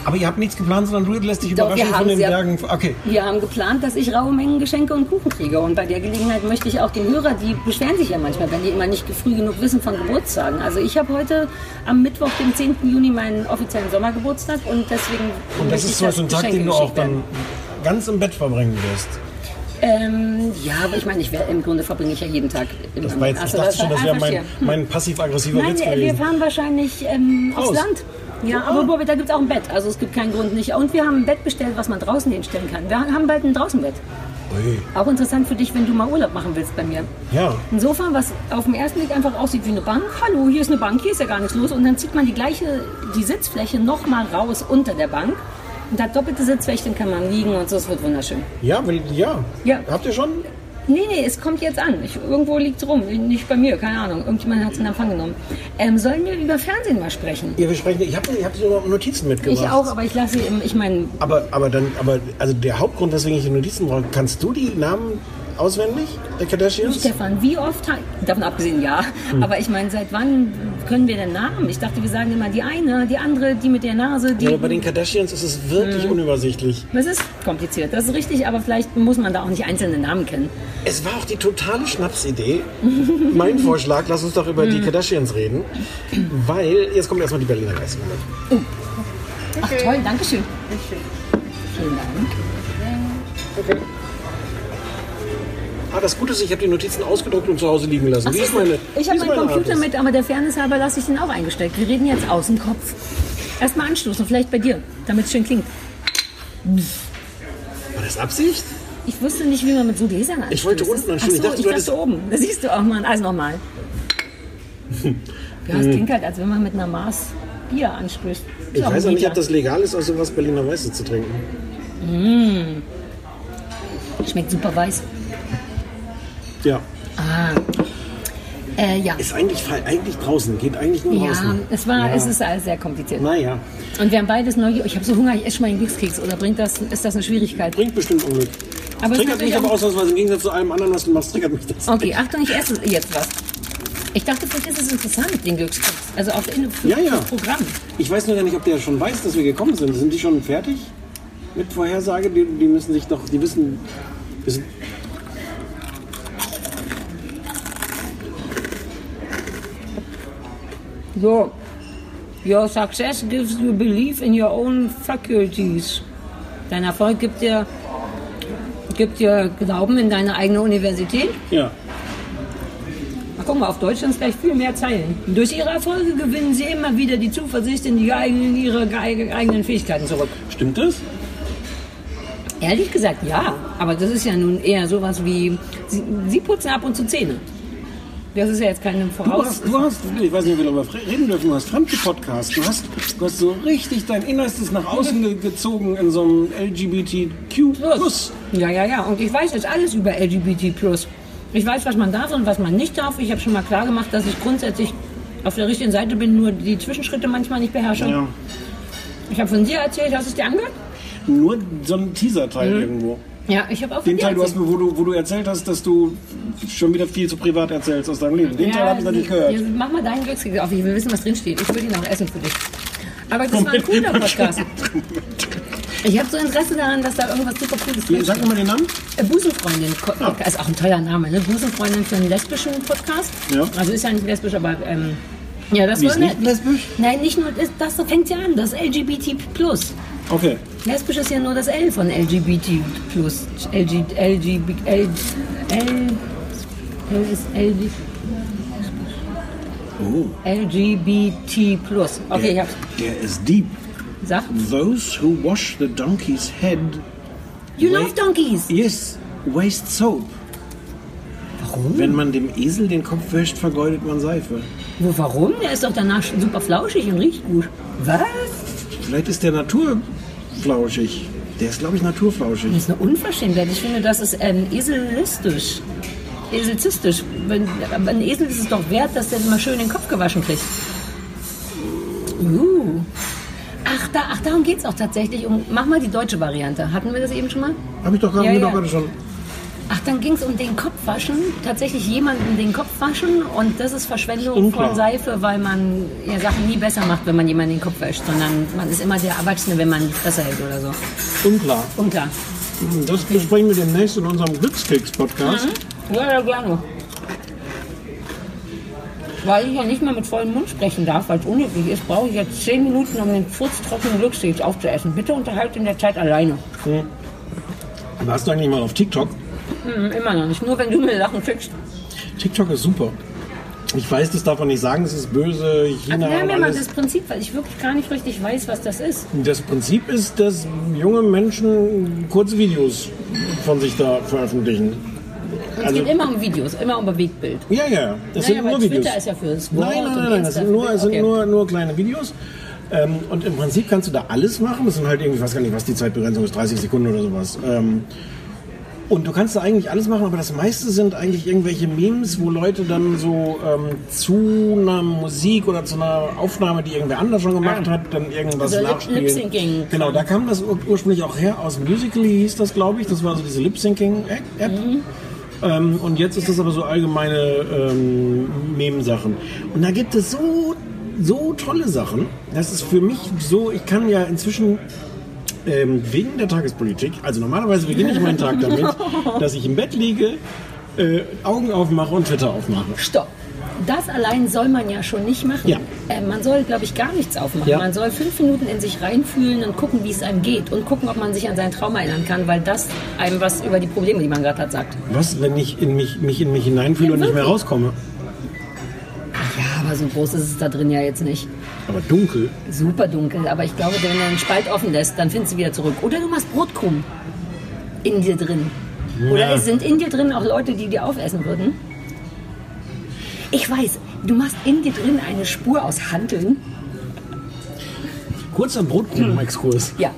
Aber ihr habt nichts geplant, sondern du lässt dich Doch, überraschen von den Bergen. Okay. Wir haben geplant, dass ich raue Mengen Geschenke und Kuchen kriege. Und bei der Gelegenheit möchte ich auch den Hörer, die beschweren sich ja manchmal, wenn die immer nicht früh genug wissen von Geburtstagen. Also ich habe heute am Mittwoch, dem 10. Juni, meinen offiziellen Sommergeburtstag und deswegen Und das ist so ein Tag, den du auch dann ganz im Bett verbringen wirst. Ähm, ja, aber ich meine, ich wär, im Grunde verbringe ich ja jeden Tag im Das war jetzt, ich Also, dachte schon, war das wäre mein, mein passiv-aggressiver Nein, Witz wir gewesen. fahren wahrscheinlich ähm, aufs. Land. Ja, aber wo, da gibt es auch ein Bett. Also es gibt keinen Grund nicht. Und wir haben ein Bett bestellt, was man draußen hinstellen kann. Wir haben bald ein Draußenbett. Ui. Auch interessant für dich, wenn du mal Urlaub machen willst bei mir. Ja. Ein Sofa, was auf den ersten Blick einfach aussieht wie eine Bank. Hallo, hier ist eine Bank, hier ist ja gar nichts los. Und dann zieht man die gleiche, die Sitzfläche nochmal raus unter der Bank. Hat doppelte Sitzfläche, dann kann man liegen und so. Es wird wunderschön. Ja, will, ja. Ja. Habt ihr schon? Nee, nee, es kommt jetzt an. Ich, irgendwo liegt es rum. Nicht bei mir, keine Ahnung. Irgendjemand hat es in Empfang genommen. Ähm, sollen wir über Fernsehen mal sprechen? Ja, wir sprechen. Ich habe ich hab sogar Notizen mitgebracht. Ich auch, aber ich lasse sie im, ich meine, Aber, aber dann, aber also der Hauptgrund, weswegen ich die Notizen brauche, kannst du die Namen auswendig der Kardashians? Stefan, wie oft, davon abgesehen ja, Hm. aber ich meine, seit wann können wir denn Namen? Ich dachte, wir sagen immer die eine, die andere, die mit der Nase, die... Ja, aber bei den Kardashians ist es wirklich Hm. unübersichtlich. das ist kompliziert, das ist richtig, aber vielleicht muss man da auch nicht einzelne Namen kennen. Es war auch die totale Schnapsidee. mein Vorschlag, lass uns doch über die Hm. Kardashians reden. Weil, jetzt kommt erstmal die Berliner Geistermoment. Ach toll, danke schön. Vielen Dank. Okay. Ah, das Gute ist, ich habe die Notizen ausgedruckt und zu Hause liegen lassen. Ach, Wie ist meine, ich habe meinen meine Computer Art? mit, aber der Fairness halber lasse ich den auch eingesteckt. Wir reden jetzt aus dem Kopf. Erstmal anstoßen, vielleicht bei dir, damit es schön klingt. War das Absicht? Ich wusste nicht, wie man mit so Gläsern anstößt. Ich wollte unten anstoßen. Ach Ich so, dachte, ich du dachte oben. Da siehst du auch mal. Also nochmal. Ja, es Hm. klingt halt, als wenn man mit einer Maß Bier anstößt. Ich weiß auch nicht, ob das legal ist, aus sowas Berliner Weiße zu trinken. Mm. Schmeckt super weiß. Ja. Ah. Äh, ja. Ist eigentlich, eigentlich draußen, geht eigentlich nur Ja, draußen. es war, Ja. es ist alles sehr kompliziert. Naja, Und wir haben beides neu. Ich habe so Hunger, ich esse schon mal einen Glückskeks. Oder bringt das, ist das eine Schwierigkeit? bringt bestimmt Unglück. Aber es triggert mich aber ausnahmsweise im Gegensatz zu allem anderen, was du machst, triggert mich das. Okay, Achtung, ich esse jetzt was. Ich dachte, vielleicht ist es interessant, den Glückskeks. Also auch in, für, Ja, ja. Programm. Ich weiß nur gar nicht, ob der schon weiß, dass wir gekommen sind. Sind die schon fertig mit Vorhersage? Die, die müssen sich doch, die wissen, wissen So. Your success gives you belief in your own faculties. Dein Erfolg gibt dir, gibt dir Glauben in deine eigene Universität. ja. Na, guck mal, auf Deutsch sind es gleich viel mehr Zeilen. Durch ihre Erfolge gewinnen sie immer wieder die Zuversicht in, die eigenen, ihre ge- eigenen Fähigkeiten zurück. Stimmt das? Ehrlich gesagt, ja. Aber das ist ja nun eher sowas wie, sie, sie putzen ab und zu Zähne. Das ist ja jetzt keine Du Voraus... hast, du hast, ich weiß nicht, ob wir darüber reden dürfen, du hast Fremde-Podcast. Du hast, du hast so richtig dein Innerstes nach außen ge gezogen in so einem LGBTQ+. Plus. Ja, ja, ja. Und ich weiß jetzt alles über LGBT+. Ich weiß, was man darf und was man nicht darf. Ich habe schon mal klar gemacht, dass ich grundsätzlich auf der richtigen Seite bin, nur die Zwischenschritte manchmal nicht beherrsche. Ja. Ich habe von dir erzählt, hast du es dir angehört? Nur so ein Teaser-Teil Mhm. irgendwo. Ja, ich habe auch Den Teil, du hast, wo, du, wo du erzählt hast, dass du schon wieder viel zu privat erzählst aus deinem Leben. Den Teil habe ich natürlich gehört. Ja, mach mal deinen Glückskeks auf. Ich will wissen, was drin steht. Ich würde ihn auch essen für dich. Aber das war ein cooler Podcast. Ich habe so Interesse daran, dass da irgendwas super Cooles drin Sag steht. mal den Namen. Äh, Busenfreundin Podcast ist auch ein toller Name, ne? Busenfreundin für einen lesbischen Podcast. Ja. Also ist ja nicht lesbisch, aber ähm, ja, das Wie war ist nicht lesbisch? Nein, nicht nur das, das fängt ja an, das LGBT Okay. Lesbisch ist ja nur das L von LGBT LG, LGB, L, L, L ist LG, Oh. LGBT Okay, ich hab's. Der ist deep. Sag. Those who wash the donkey's head. You love donkeys. Yes, waste soap. Warum? Wenn man dem Esel den Kopf wäscht, vergeudet man Seife. Wo, warum? Der ist doch danach super flauschig und riecht gut. Was? Vielleicht ist der naturflauschig. Der ist, glaube ich, naturflauschig. Das ist eine Unverschämtheit. Ich finde, das ist ähm, eselistisch. Eselzistisch. Wenn, ein Esel ist es doch wert, dass der mal schön den Kopf gewaschen kriegt. Uh. Ach, da, ach, darum geht es auch tatsächlich. Um, mach mal die deutsche Variante. Hatten wir das eben schon mal? Habe ich doch gerade Ja, ja. doch gerade schon. Ach, dann ging es um den Kopfwaschen. Tatsächlich jemanden den Kopf waschen. Und das ist Verschwendung Unklar. von Seife, weil man ja, Sachen nie besser macht, wenn man jemanden den Kopf wäscht. Sondern man ist immer der Erwachsene, wenn man die Fresse hält oder so. Unklar. Unklar. Das besprechen wir demnächst in unserem Glückskeks-Podcast. Ja, ja, gerne. Weil ich ja nicht mal mit vollem Mund sprechen darf, weil es unhöflich ist, brauche ich jetzt 10 Minuten, um den furztrockenen Glückskeks aufzuessen. Bitte unterhalte in der Zeit alleine. Warst du eigentlich mal auf TikTok? Hm, immer noch nicht. Nur wenn du mir Sachen schickst. TikTok ist super. Ich weiß, das darf man nicht sagen, es ist böse, China Erklär mir mal das Prinzip, weil ich wirklich gar nicht richtig weiß, was das ist. Das Prinzip ist, dass junge Menschen kurze Videos von sich da veröffentlichen. Und Also- es geht immer um Videos, immer um Bewegtbild. Ja, ja, das Naja, sind nur Videos. Twitter ist ja fürs Wort Nein, nein, nein, nein, das sind für nur, es sind Okay. nur, nur kleine Videos. Ähm, und im Prinzip kannst du da alles machen. Das sind halt irgendwie, ich weiß gar nicht, was die Zeitbegrenzung ist, 30 Sekunden oder sowas. Ähm, und du kannst da eigentlich alles machen, aber das meiste sind eigentlich irgendwelche Memes, wo Leute dann so ähm, zu einer Musik oder zu einer Aufnahme, die irgendwer anders schon gemacht hat, dann irgendwas Also Lip- nachspielen. Lip-Syncing. Genau, da kam das ur ursprünglich auch her aus Musically hieß das, glaube ich. Das war so diese Lip-Syncing-App. Ähm, und jetzt ist das aber so allgemeine ähm, Mem-Sachen. Und da gibt es so, so tolle Sachen. Das ist für mich so, ich kann ja inzwischen ähm, wegen der Tagespolitik, also normalerweise beginne ich meinen Tag damit, dass ich im Bett liege, äh, Augen aufmache und Twitter aufmache. Stopp. Das allein soll man ja schon nicht machen. Ja. Äh, man soll, glaube ich, gar nichts aufmachen. Ja. Man soll fünf Minuten in sich reinfühlen und gucken, wie es einem geht. Und gucken, ob man sich an sein Trauma erinnern kann, weil das einem was über die Probleme, die man gerade hat, sagt. Was, wenn ich in mich, mich in mich hineinfühle und nicht mehr rauskomme? Ja, aber so groß ist es da drin ja jetzt nicht. Aber dunkel. Super dunkel. Aber ich glaube, wenn du einen Spalt offen lässt, dann findest du wieder zurück. Oder du machst Brotkrumm in dir drin. Oder Ja. es sind in dir drin auch Leute, die dir aufessen würden. Ich weiß, du machst in dir drin eine Spur aus Handeln. Kurzer Brotkrumen-Exkurs. Ja.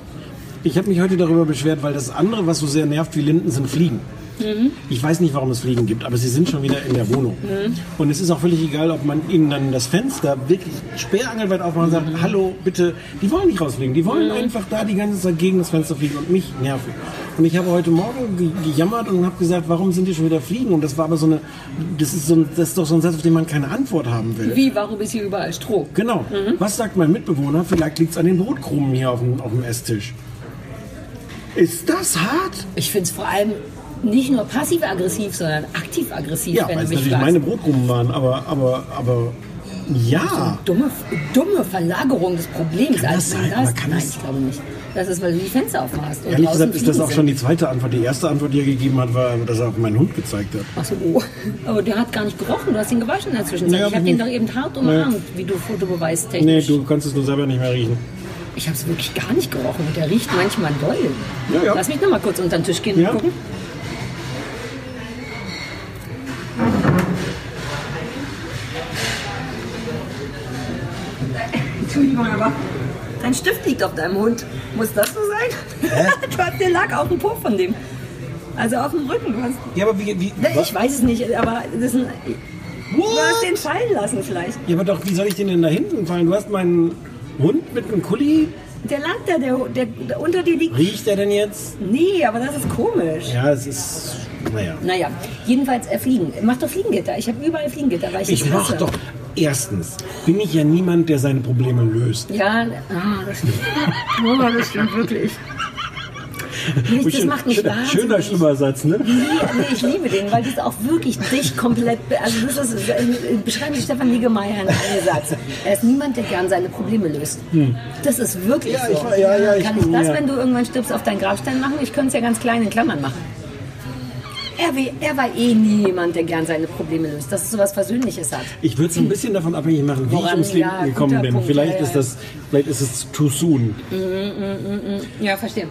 Ich habe mich heute darüber beschwert, weil das andere, was so sehr nervt wie Linden, sind Fliegen. Ich weiß nicht, warum es Fliegen gibt, aber sie sind schon wieder in der Wohnung. Und es ist auch völlig egal, ob man ihnen dann das Fenster wirklich sperrangelweit aufmacht und sagt, hallo, bitte, die wollen nicht rausfliegen. Die wollen einfach da die ganze Zeit gegen das Fenster fliegen und mich nerven. Und ich habe heute Morgen ge gejammert und habe gesagt, warum sind die schon wieder fliegen? Und das war aber so eine, das ist, so ein, das ist doch so ein Satz, auf den man keine Antwort haben will. Wie, warum ist hier überall Stroh? Genau. Was sagt mein Mitbewohner? Vielleicht liegt es an den Brotkrumen hier auf dem, auf dem Esstisch. Ist das hart? Ich finde es vor allem nicht nur passiv-aggressiv, sondern aktiv-aggressiv, Ja, wenn du mich natürlich fragst. meine Brotkrumen waren, aber, aber, aber, ja. Dumme, dumme Verlagerung des Problems. Kann das sein? Aber kann Nein, das- ich glaube nicht. Das ist, weil du die Fenster aufmachst. und Ehrlich gesagt ist das auch schon die sind. zweite Antwort. Die erste Antwort, die er gegeben hat, war, dass er auf meinen Hund gezeigt hat. Ach so, oh. Aber der hat gar nicht gerochen. Du hast ihn gewaschen in der Zwischenzeit. Naja, ich habe den doch eben hart Naja. umarmt, wie du Fotobeweis Nee, technisch. du kannst es nur selber nicht mehr riechen. Ich habe es wirklich gar nicht gerochen. Und der riecht manchmal doll. Ja, ja. Lass mich noch mal kurz unter den Tisch gehen Ja. und gucken. Entschuldigung, aber dein Stift liegt auf deinem Hund. Muss das so sein? du hast den Lack auf dem Po von dem. Also auf dem Rücken. Du hast, Ja, aber wie, wie, Ne, ich weiß es nicht, aber das ist ein, du hast den fallen lassen vielleicht. ja, aber doch, wie soll ich den denn da hinten fallen? Du hast meinen Hund mit einem Kuli. Der lag da, der, der, der unter dir liegt. Riecht er denn jetzt? Nee, aber das ist komisch. Ja, es ist, naja. Naja, jedenfalls äh, Fliegen. Mach doch Fliegengitter. Ich habe überall Fliegengitter, weil ich, Ich mach hasse. doch, erstens, bin ich ja niemand, der seine Probleme löst. Ja, ah, das stimmt. Oh, das stimmt wirklich. Das macht mich schöner, wahnsinnig. schöner, schlimmer Satz, ne? Nee, nee, ich liebe den, weil das auch wirklich dich komplett, also das ist, äh, beschreibe ich Stefan Niggemeier in einem Satz. Er ist niemand, der gern seine Probleme löst. Das ist wirklich Ja, so. ich ja, ja, ich Kann ich bin- das, wenn du irgendwann stirbst, auf deinen Grabstein machen? Ich könnte es ja ganz klein in Klammern machen. Er, er war eh nie jemand, der gern seine Probleme löst, dass es sowas Versöhnliches hat. Ich würde es ein bisschen davon abhängig machen, wie ich Woran? ums Leben Ja, gekommen bin. Punkt, vielleicht, ja, ja, ist das, vielleicht ist es too soon. Ja, verstehe.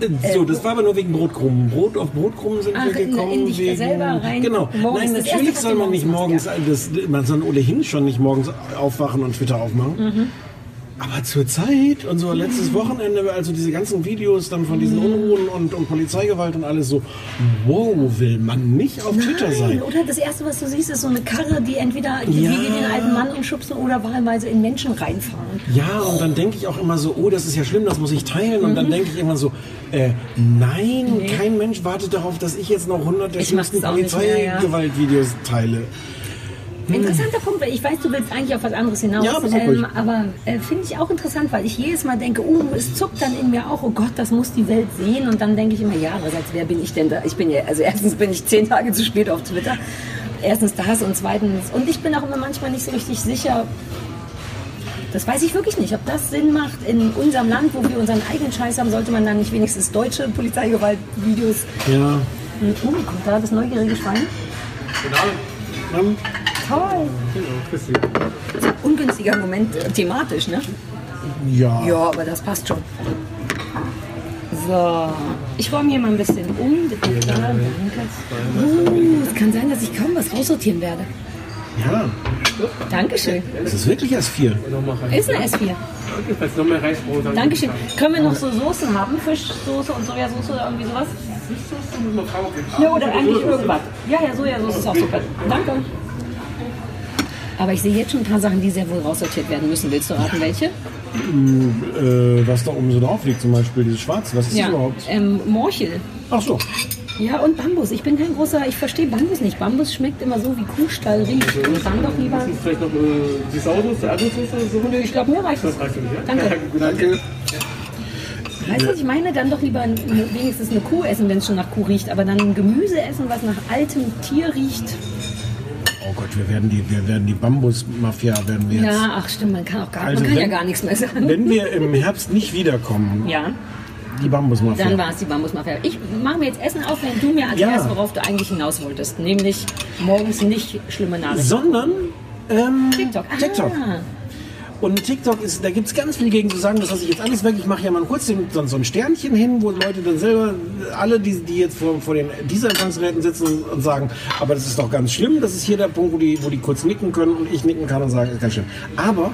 Äh, So, das war aber nur wegen Brotkrumen. Brot auf Brotkrumen sind Ach, wir in- gekommen. in dich wegen, selber rein- Genau. morgens Nein, natürlich soll man nicht morgens morgens, das, man soll ohnehin schon nicht morgens aufwachen und Twitter aufmachen. Mhm. Aber zur Zeit und so letztes Wochenende, also diese ganzen Videos dann von Mhm. diesen Unruhen und, und Polizeigewalt und alles so, wow, will man nicht auf Twitter Nein, sein. oder das Erste, was du siehst, ist so eine Karre, die entweder die Ja. gegen den alten Mann umschubsen oder wahlweise in Menschen reinfahren. Ja, und dann denke ich auch immer so, oh, das ist ja schlimm, das muss ich teilen. Und Mhm. dann denke ich immer so, äh, nein, kein Mensch wartet darauf, dass ich jetzt noch 100 der Ich mach's schlimmsten mehr, ja. Polizeigewaltvideos teile. Interessanter Punkt, weil ich weiß, du willst eigentlich auf was anderes hinaus. Ja, aber ähm, aber äh, finde ich auch interessant, weil ich jedes Mal denke, oh, es zuckt dann in mir auch, oh Gott, das muss die Welt sehen. Und dann denke ich immer, ja, andererseits, wer bin ich denn da? Ich bin ja, also erstens bin ich zehn Tage zu spät auf Twitter. Erstens das und zweitens, und ich bin auch immer manchmal nicht so richtig sicher, das weiß ich wirklich nicht, ob das Sinn macht in unserem Land, wo wir unseren eigenen Scheiß haben, sollte man dann nicht wenigstens deutsche Polizeigewaltvideos. Ja. Oh, kommt da das neugierige Schwein? Dann, Toll. Ungünstiger Moment thematisch, ne? ja. Ja, aber das passt schon. So, ich räume hier mal ein bisschen um. Das. Uh, es kann sein, dass ich kaum was raussortieren werde. Ja, Dankeschön. es ist wirklich erst vier. Ist eine S4. Falls noch mehr Reis braucht, dann Dankeschön. Können wir noch so Soßen haben? Fischsoße und Sojasauce oder irgendwie sowas? Ja, oder eigentlich irgendwas. Ja, ja, Sojasauce ist auch super. Danke. Aber ich sehe jetzt schon ein paar Sachen, die sehr wohl raussortiert werden müssen. Willst du raten, welche? Äh, was da oben so drauf liegt, zum Beispiel dieses Schwarz. Was ist das überhaupt? ähm, Morchel. Ach so. Ja, und Bambus. Ich bin kein großer, ich verstehe Bambus nicht. Bambus schmeckt immer so wie Kuhstall riecht. Und dann doch lieber. vielleicht noch äh, die Sauersoße, die Erdnusssoße, so. Nö, ich glaube, mir reicht es. Das reicht für dich, ja? Danke. Danke. Weißt du, was ich meine? Dann doch lieber eine, wenigstens eine Kuh essen, wenn es schon nach Kuh riecht. Aber dann ein Gemüse essen, was nach altem Tier riecht. Oh Gott, wir werden die, wir werden die Bambus-Mafia werden wir jetzt. Ja, ach stimmt, man kann auch gar, Also man kann ja wenn- gar nichts mehr sagen. Wenn wir im Herbst nicht wiederkommen, Ja, die Bambus-Mafia. dann war es die Bambusmafia. Ich mache mir jetzt Essen auf, wenn du mir erklärst, Ja. worauf du eigentlich hinaus wolltest. Nämlich morgens nicht schlimme Nachrichten. Sondern ähm, TikTok. Ah. Und TikTok ist, da gibt es ganz viel gegen zu sagen, das lasse ich jetzt alles weg. Ich mache ja mal kurz den, so, so ein Sternchen hin, wo Leute dann selber, alle, die, die jetzt vor, vor den dieser Empfangsgeräten sitzen und, und sagen, aber das ist doch ganz schlimm, das ist hier der Punkt, wo die, wo die kurz nicken können und ich nicken kann und sagen, ist ganz schlimm. Aber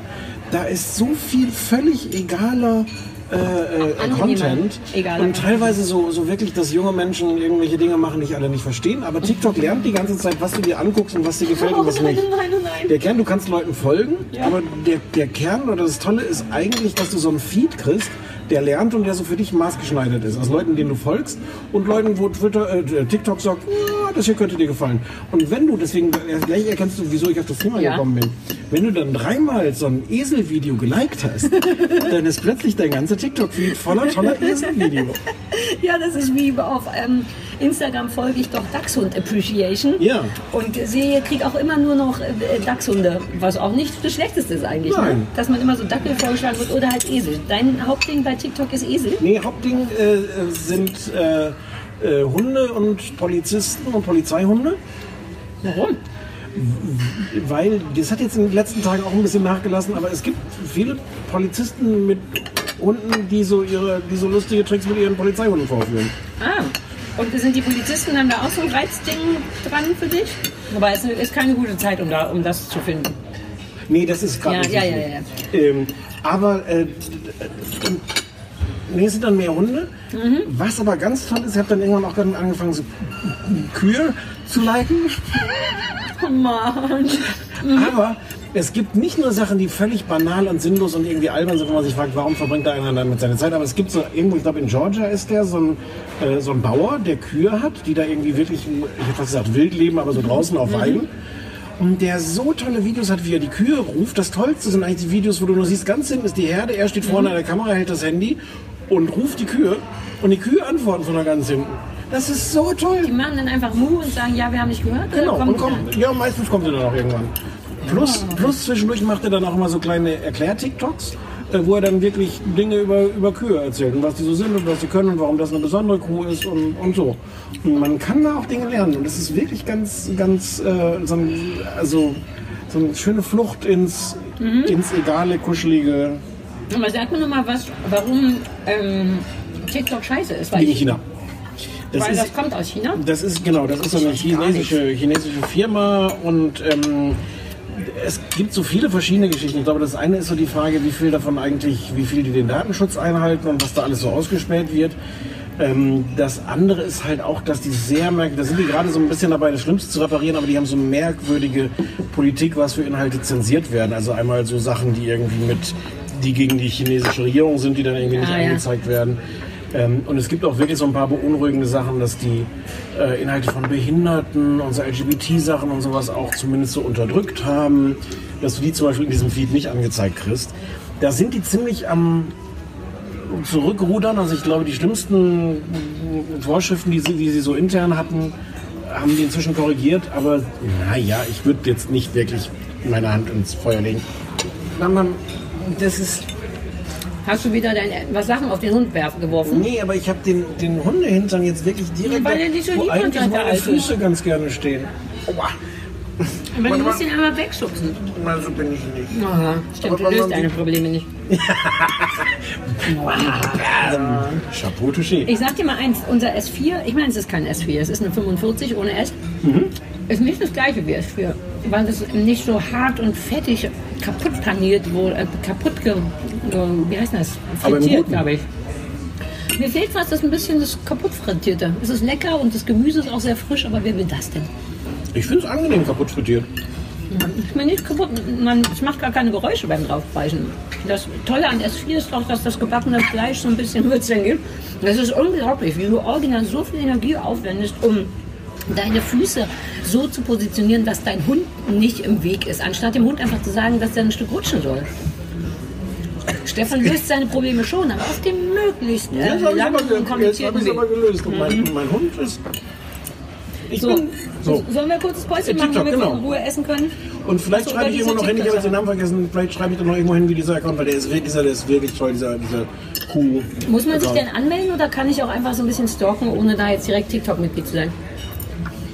da ist so viel völlig egaler äh, äh. Content Egal. und teilweise so, so wirklich, dass junge Menschen irgendwelche Dinge machen, die ich alle nicht verstehen. Aber TikTok lernt die ganze Zeit, was du dir anguckst und was dir gefällt und was Oh nein, nicht. oh nein, oh nein. Der Kern, du kannst Leuten folgen, Ja. aber der, der Kern oder das Tolle ist eigentlich, dass du so einen Feed kriegst, der lernt und der so für dich maßgeschneidert ist. Aus Leuten, denen du folgst und Leuten, wo Twitter, äh, TikTok sagt, "Ah, das hier könnte dir gefallen. Und wenn du, deswegen gleich erkennst du, wieso ich auf das Thema Ja. gekommen bin, wenn du dann dreimal so ein Eselvideo geliked hast, dann ist plötzlich dein ganzer TikTok-Feed voller toller Eselvideo. Ja, das ist wie auf ähm, Instagram folge ich doch Dachshund Appreciation. Ja. Und sehe, kriege auch immer nur noch äh, Dachshunde, was auch nicht das Schlechteste ist eigentlich. Ne? Nein. Dass man immer so Dackel vorgeschlagen wird oder halt Esel. Dein Hauptding bei TikTok ist Esel? Nee, Hauptding äh, äh, sind äh, äh, Hunde und Polizisten und Polizeihunde. Warum? Weil, das hat jetzt in den letzten Tagen auch ein bisschen nachgelassen, aber es gibt viele Polizisten mit Hunden, die so, ihre, die so lustige Tricks mit ihren Polizeihunden vorführen. Ah. Und sind die Polizisten dann da auch so ein Reizding dran für dich? Aber es ist keine gute Zeit, um, da, um das zu finden. Nee, das ist gerade Ja, nicht ja, so ja, gut. Ähm, aber äh, nee, es sind dann mehr Hunde. Mhm. Was aber ganz toll ist, ich habe dann irgendwann auch dann angefangen, so Kühe zu liken. Oh Mann. Aber es gibt nicht nur Sachen, die völlig banal und sinnlos und irgendwie albern sind, wo man sich fragt, warum verbringt da einer damit seine Zeit. Aber es gibt so irgendwo, ich glaube in Georgia ist der so ein, äh, so ein Bauer, der Kühe hat, die da irgendwie wirklich, ich hätte fast gesagt, wild leben, aber so draußen auf Weiden. Und der so tolle Videos hat, wie er die Kühe ruft. Das Tollste sind eigentlich die Videos, wo du nur siehst, ganz hinten ist die Herde, er steht vorne an der Kamera, hält das Handy und ruft die Kühe. Und die Kühe antworten von da ganz hinten. Das ist so toll. Die machen dann einfach Mu und sagen, ja, wir haben nicht gehört. Genau, und kommen ja, meistens kommt er dann auch irgendwann. Plus, plus zwischendurch macht er dann auch immer so kleine Erklär-TikToks, äh, wo er dann wirklich Dinge über, über Kühe erzählt und was die so sind und was sie können und warum das eine besondere Kuh ist und, und so. Und man kann da auch Dinge lernen und es ist wirklich ganz, ganz äh, so, ein, also, so eine schöne Flucht ins, Mhm. ins egale, kuschelige Aber sag mir noch mal was, warum ähm, TikTok scheiße ist. Weil, in China. Das weil ist- das kommt aus China. Das ist genau, das ist eine chinesische, chinesische Firma und ähm, es gibt so viele verschiedene Geschichten. Ich glaube, das eine ist so die Frage, wie viel davon eigentlich, wie viel die den Datenschutz einhalten und was da alles so ausgespäht wird. Ähm, das andere ist halt auch, dass die sehr merkwürdig, da sind die gerade so ein bisschen dabei, das Schlimmste zu reparieren, aber die haben so merkwürdige Politik, was für Inhalte zensiert werden. Also einmal so Sachen, die irgendwie mit, die gegen die chinesische Regierung sind, die dann irgendwie nicht Ah, ja. angezeigt werden. Ähm, und es gibt auch wirklich so ein paar beunruhigende Sachen, dass die äh, Inhalte von Behinderten und so LGBT-Sachen und sowas auch zumindest so unterdrückt haben, dass du die zum Beispiel in diesem Feed nicht angezeigt kriegst. Da sind die ziemlich am Zurückrudern. Also ich glaube, die schlimmsten Vorschriften, die sie, die sie so intern hatten, haben die inzwischen korrigiert. Aber naja, ich würde jetzt nicht wirklich meine Hand ins Feuer legen. Na, man, das ist Hast du wieder deine, was Sachen auf den Hund werfen geworfen? Nee, aber ich habe den, den Hundehintern jetzt wirklich direkt, Weil er nicht so wo eigentlich meine. Füße ganz gerne stehen. Aua. Aber du musst mal. ihn einmal wegschubsen. Na, so bin ich nicht. Aha, stimmt, du Aber löst man- deine Probleme nicht. Chapeau touché. Ich sag dir mal eins, unser S4, ich meine, es ist kein S4, es ist eine 45 ohne S, Mhm. ist nicht das gleiche wie S4, weil es nicht so hart und fettig kaputt paniert wurde, äh, kaputt, ge, wie heißt das, frittiert, glaube ich. Mir fehlt fast das ein bisschen das kaputt frittierte. Es ist lecker und das Gemüse ist auch sehr frisch, aber wer will das denn? Ich finde es angenehm kaputt frittiert. Ich meine nicht kaputt, man, es macht gar keine Geräusche beim draufbeißen. Das Tolle an S4 ist doch, dass das gebackene Fleisch so ein bisschen Würzeln gibt. Das ist unglaublich, wie du original so viel Energie aufwendest, um deine Füße so zu positionieren, dass dein Hund nicht im Weg ist, anstatt dem Hund einfach zu sagen, dass er ein Stück rutschen soll. Stefan löst seine Probleme schon, aber auf dem möglichst äh, Jetzt habe ich langen aber, und jetzt komplizierten ich's aber Weg. gelöst. Und mein, mein Hund ist. Ich So, bin. So. Sollen wir ein kurzes Päuschen Ja, machen, damit TikTok, wir in genau. Ruhe essen können? Und vielleicht Achso, schreibe ich irgendwo diese noch hin, ich habe jetzt den. Namen vergessen, vielleicht schreibe ich da noch irgendwo hin, wie dieser Account, weil der ist, wirklich- dieser, der ist wirklich toll, dieser, dieser Kuh. Muss man sich denn anmelden oder kann ich auch einfach so ein bisschen stalken, ohne da jetzt direkt TikTok-Mitglied zu sein?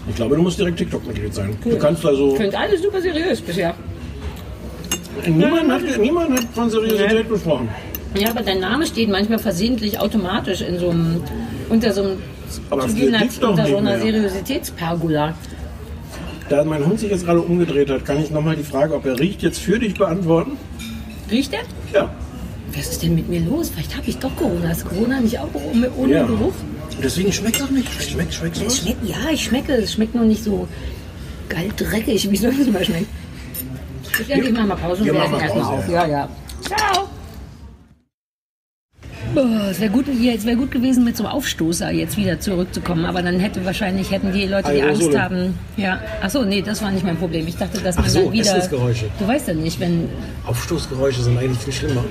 Ich glaube, du musst direkt TikTok-Mitglied sein. Du kannst also. Klingt alles super seriös bisher. Niemand hat, niemand hat von Seriosität gesprochen. Ja, aber dein Name steht manchmal versehentlich automatisch in so einem, unter so einem, Aber unter so einer mehr. Seriositätspergola. Da mein Hund sich jetzt gerade umgedreht hat, kann ich nochmal die Frage, ob er riecht, jetzt für dich beantworten? Riecht der? Ja. Was ist denn mit mir los? Vielleicht habe ich doch Corona. Ist Corona nicht auch ohne, ohne Ja. Geruch? Deswegen schmeckt auch nicht. Schmeckt, schmeckt Es schmeckt, ja, ich schmecke. Es schmeckt nur nicht so geil dreckig, wie es sonst immer schmeckt. Ich denke, ich mache mal Pause und wir essen mal erstmal Pause, auf. Ja, ja. Ciao. Oh, es wäre gut, wär gut gewesen, mit so einem Aufstoßer jetzt wieder zurückzukommen. Aber dann hätte wahrscheinlich hätten die Leute, die Angst haben. Ja. Ach so, nee, das war nicht mein Problem. Ich dachte, dass man so, dann wieder. Essensgeräusche. Du weißt ja nicht, wenn. Aufstoßgeräusche sind eigentlich viel schlimmer.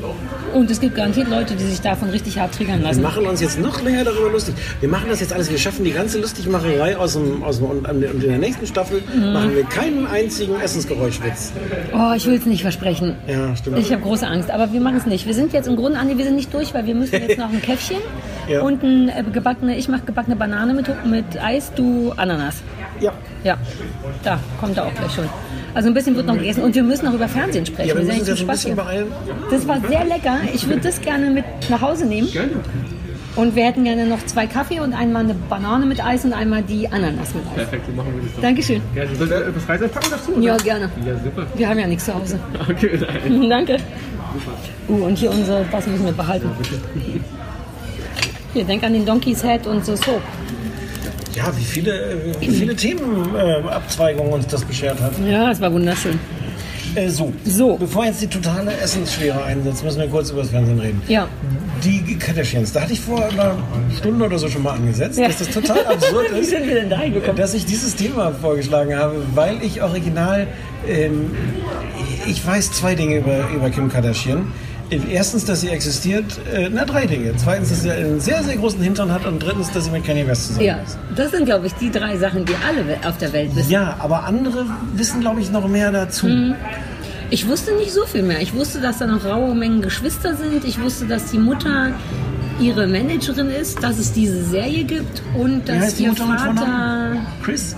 Und es gibt garantiert Leute, die sich davon richtig hart triggern Wir lassen. machen uns jetzt noch länger darüber lustig. Wir machen das jetzt alles. Wir schaffen die ganze Lustigmacherei aus dem, aus dem und in der nächsten Staffel Mhm. machen wir keinen einzigen Essensgeräuschwitz. Oh, ich will es nicht versprechen. Ja, stimmt. Ich habe große Angst, aber wir machen es nicht. Wir sind jetzt im Grunde, Andi, wir sind nicht durch, weil wir müssen jetzt noch ein Käffchen Ja. und ein äh, gebackene, ich mache gebackene Banane mit, mit Eis, du Ananas. Ja. Ja, da kommt er auch gleich schon. Also ein bisschen wird noch gegessen und wir müssen noch über Fernsehen sprechen. Ja, wir sind müssen ja schon ein bisschen beeilen. Das war sehr lecker. Ich würde das gerne mit nach Hause nehmen. Und wir hätten gerne noch zwei Kaffee und einmal eine Banane mit Eis und einmal die Ananas mit Eis. Perfekt, so machen wir das doch. Dankeschön. Gerne. Soll ich etwas Reis packen dazu? oder? Ja, gerne. Ja, super. Wir haben ja nichts zu Hause. Okay, nein. Danke. Uh, und hier unsere, das müssen wir behalten. Hier, denk an den Donkey's Head und so Soap. Ja, wie viele, wie viele Themenabzweigungen uns das beschert hat. Ja, es war wunderschön. Äh, so. So. Bevor jetzt die totale Essensschwere einsetzt, müssen wir kurz über das Fernsehen reden. Ja. Die Kardashians, da hatte ich vor einer Stunde oder so schon mal angesetzt, Ja. dass das total absurd Wie ist, sind wir denn da hingekommen? dass ich dieses Thema vorgeschlagen habe, weil ich original, ähm, ich weiß zwei Dinge über, über Kim Kardashian. Erstens, dass sie existiert, äh, na drei Dinge. Zweitens, dass sie einen sehr, sehr großen Hintern hat und drittens, dass sie mit Kanye West zusammen Ja, ist. das sind, glaube ich, die drei Sachen, die alle auf der Welt wissen. Ja, aber andere wissen, glaube ich, noch mehr dazu. Mhm. Ich wusste nicht so viel mehr. Ich wusste, dass da noch raue Mengen Geschwister sind. Ich wusste, dass die Mutter ihre Managerin ist, dass es diese Serie gibt und dass ihr Vater... Chris?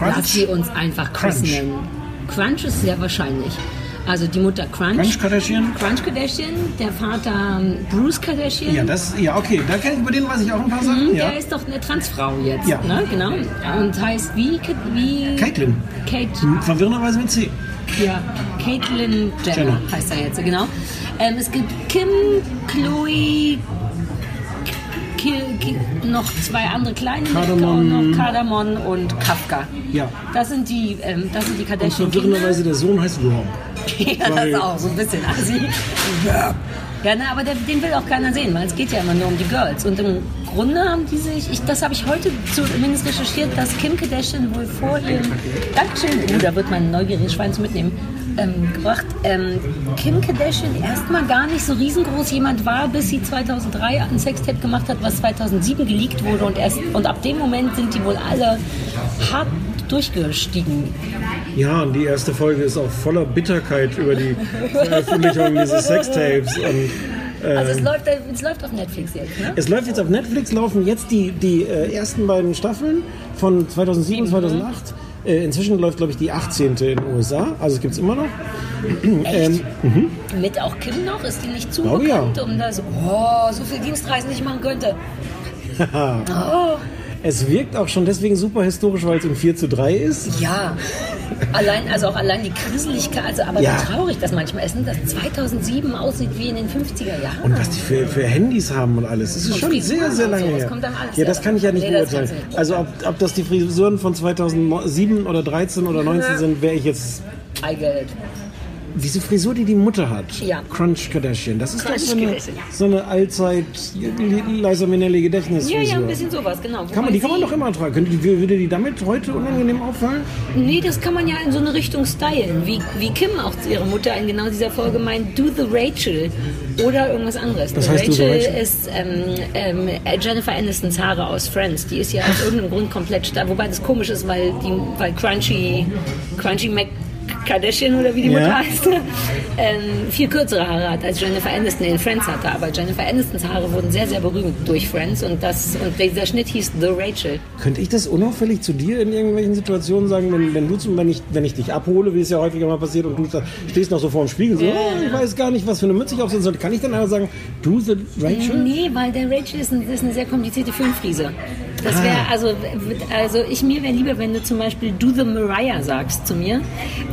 Lass sie uns einfach Chris Crunch. nennen. Crunch ist sehr wahrscheinlich. Also die Mutter Crunch. Crunch Kardashian? Crunch Kardashian, der Vater ähm, Bruce Kardashian. Ja, das, ja, okay, da kenn ich, über den weiß ich auch ein paar Sachen. Mhm, ja. Der ist doch eine Transfrau jetzt, Ja. ne? Genau. Und heißt wie? wie Caitlyn. Kate. Verwirrenderweise mit C. Ja, Caitlyn Jenner, Jenner. heißt er jetzt, genau. Ähm, es gibt Kim, Chloe, Ki, Ki, noch zwei andere kleine Kardamom. noch Kardamon und Kafka. Ja. Das sind die, ähm, das sind die Und Kardashian. verwirrenderweise der Sohn heißt Rob. Ja, das ist auch so ein bisschen assi. Ja, na, aber der, den will auch keiner sehen, weil es geht ja immer nur um die Girls. Und im Grunde haben die sich, ich, das habe ich heute zumindest recherchiert, dass Kim Kardashian wohl vor ihrem, Dankeschön, oh, da wird mein neugieriges Schwein zu mitnehmen, ähm, gebracht, ähm, Kim Kardashian erstmal gar nicht so riesengroß jemand war, bis sie 2003 ein Sextape gemacht hat, was 2007 geleakt wurde und erst, und ab dem Moment sind die wohl alle hart durchgestiegen. Ja, und die erste Folge ist auch voller Bitterkeit über die Veröffentlichung dieses Sextapes. Und, Also es läuft, es läuft auf Netflix jetzt, ne? es läuft jetzt auf Netflix, laufen jetzt die, die äh, ersten beiden Staffeln von 2007 und 2008. Äh, inzwischen läuft, glaube ich, die 18. in den USA. Also es gibt es immer noch. ähm, mhm. Mit auch Kim noch? Ist die nicht zu Glaube ja. bekannt, um da so, oh, so viel Dienstreisen nicht machen könnte? Oh, Es wirkt auch schon deswegen super historisch, weil es im 4 zu 3 ist. ja. Allein, also auch allein die Kriseligkeit, also aber Ja. wie traurig das manchmal ist, ne, dass 2007 aussieht wie in den 50er Jahren. Und was die für, für Handys haben und alles. Das ist Und schon Frisuren sehr, sehr lange so, das her. kommt dann alles Ja, das her. kann ich ja nicht Nee, beurteilen. Also ob, ob das die Frisuren von 2007 oder 13 oder 19 Ja. sind, wäre ich jetzt... It. Diese Frisur, die die Mutter hat, Ja. Crunch Kardashian, das ist Crunch doch so eine, so eine Allzeit Liza Minnelli Ja, Gedächtnisfrisur. ja, ein bisschen sowas, genau. Kann man, die kann man doch immer tragen. Könnte würde die damit heute unangenehm auffallen? Nee, das kann man ja in so eine Richtung stylen. Wie, wie Kim auch zu ihrer Mutter in genau dieser Folge meint, do the Rachel. Oder irgendwas anderes. The heißt Rachel, Rachel? ist ähm, ähm, Jennifer Anistons Haare aus Friends. Die ist ja aus irgendeinem Grund komplett stark. Wobei das komisch ist, weil, die, weil Crunchy, Crunchy Mac Kardashian oder wie die Ja. Mutter heißt, ähm, viel kürzere Haare hat, als Jennifer Aniston in Friends hatte. Aber Jennifer Anistons Haare wurden sehr, sehr berühmt durch Friends und, das, und dieser Schnitt hieß The Rachel. Könnte ich das unauffällig zu dir in irgendwelchen Situationen sagen, wenn, wenn du zum, wenn ich, wenn ich dich abhole, wie es ja häufiger mal passiert, und du stehst noch so vor dem Spiegel, so, oh, ich weiß gar nicht, was für eine Mütze ich aufsetzen soll, kann ich dann einfach sagen, du the Rachel? Nee, weil der Rachel ist, ein, ist eine sehr komplizierte Filmfriese. Das Ah. wäre, also, also ich, mir wäre lieber, wenn du zum Beispiel Do the Mariah sagst zu mir,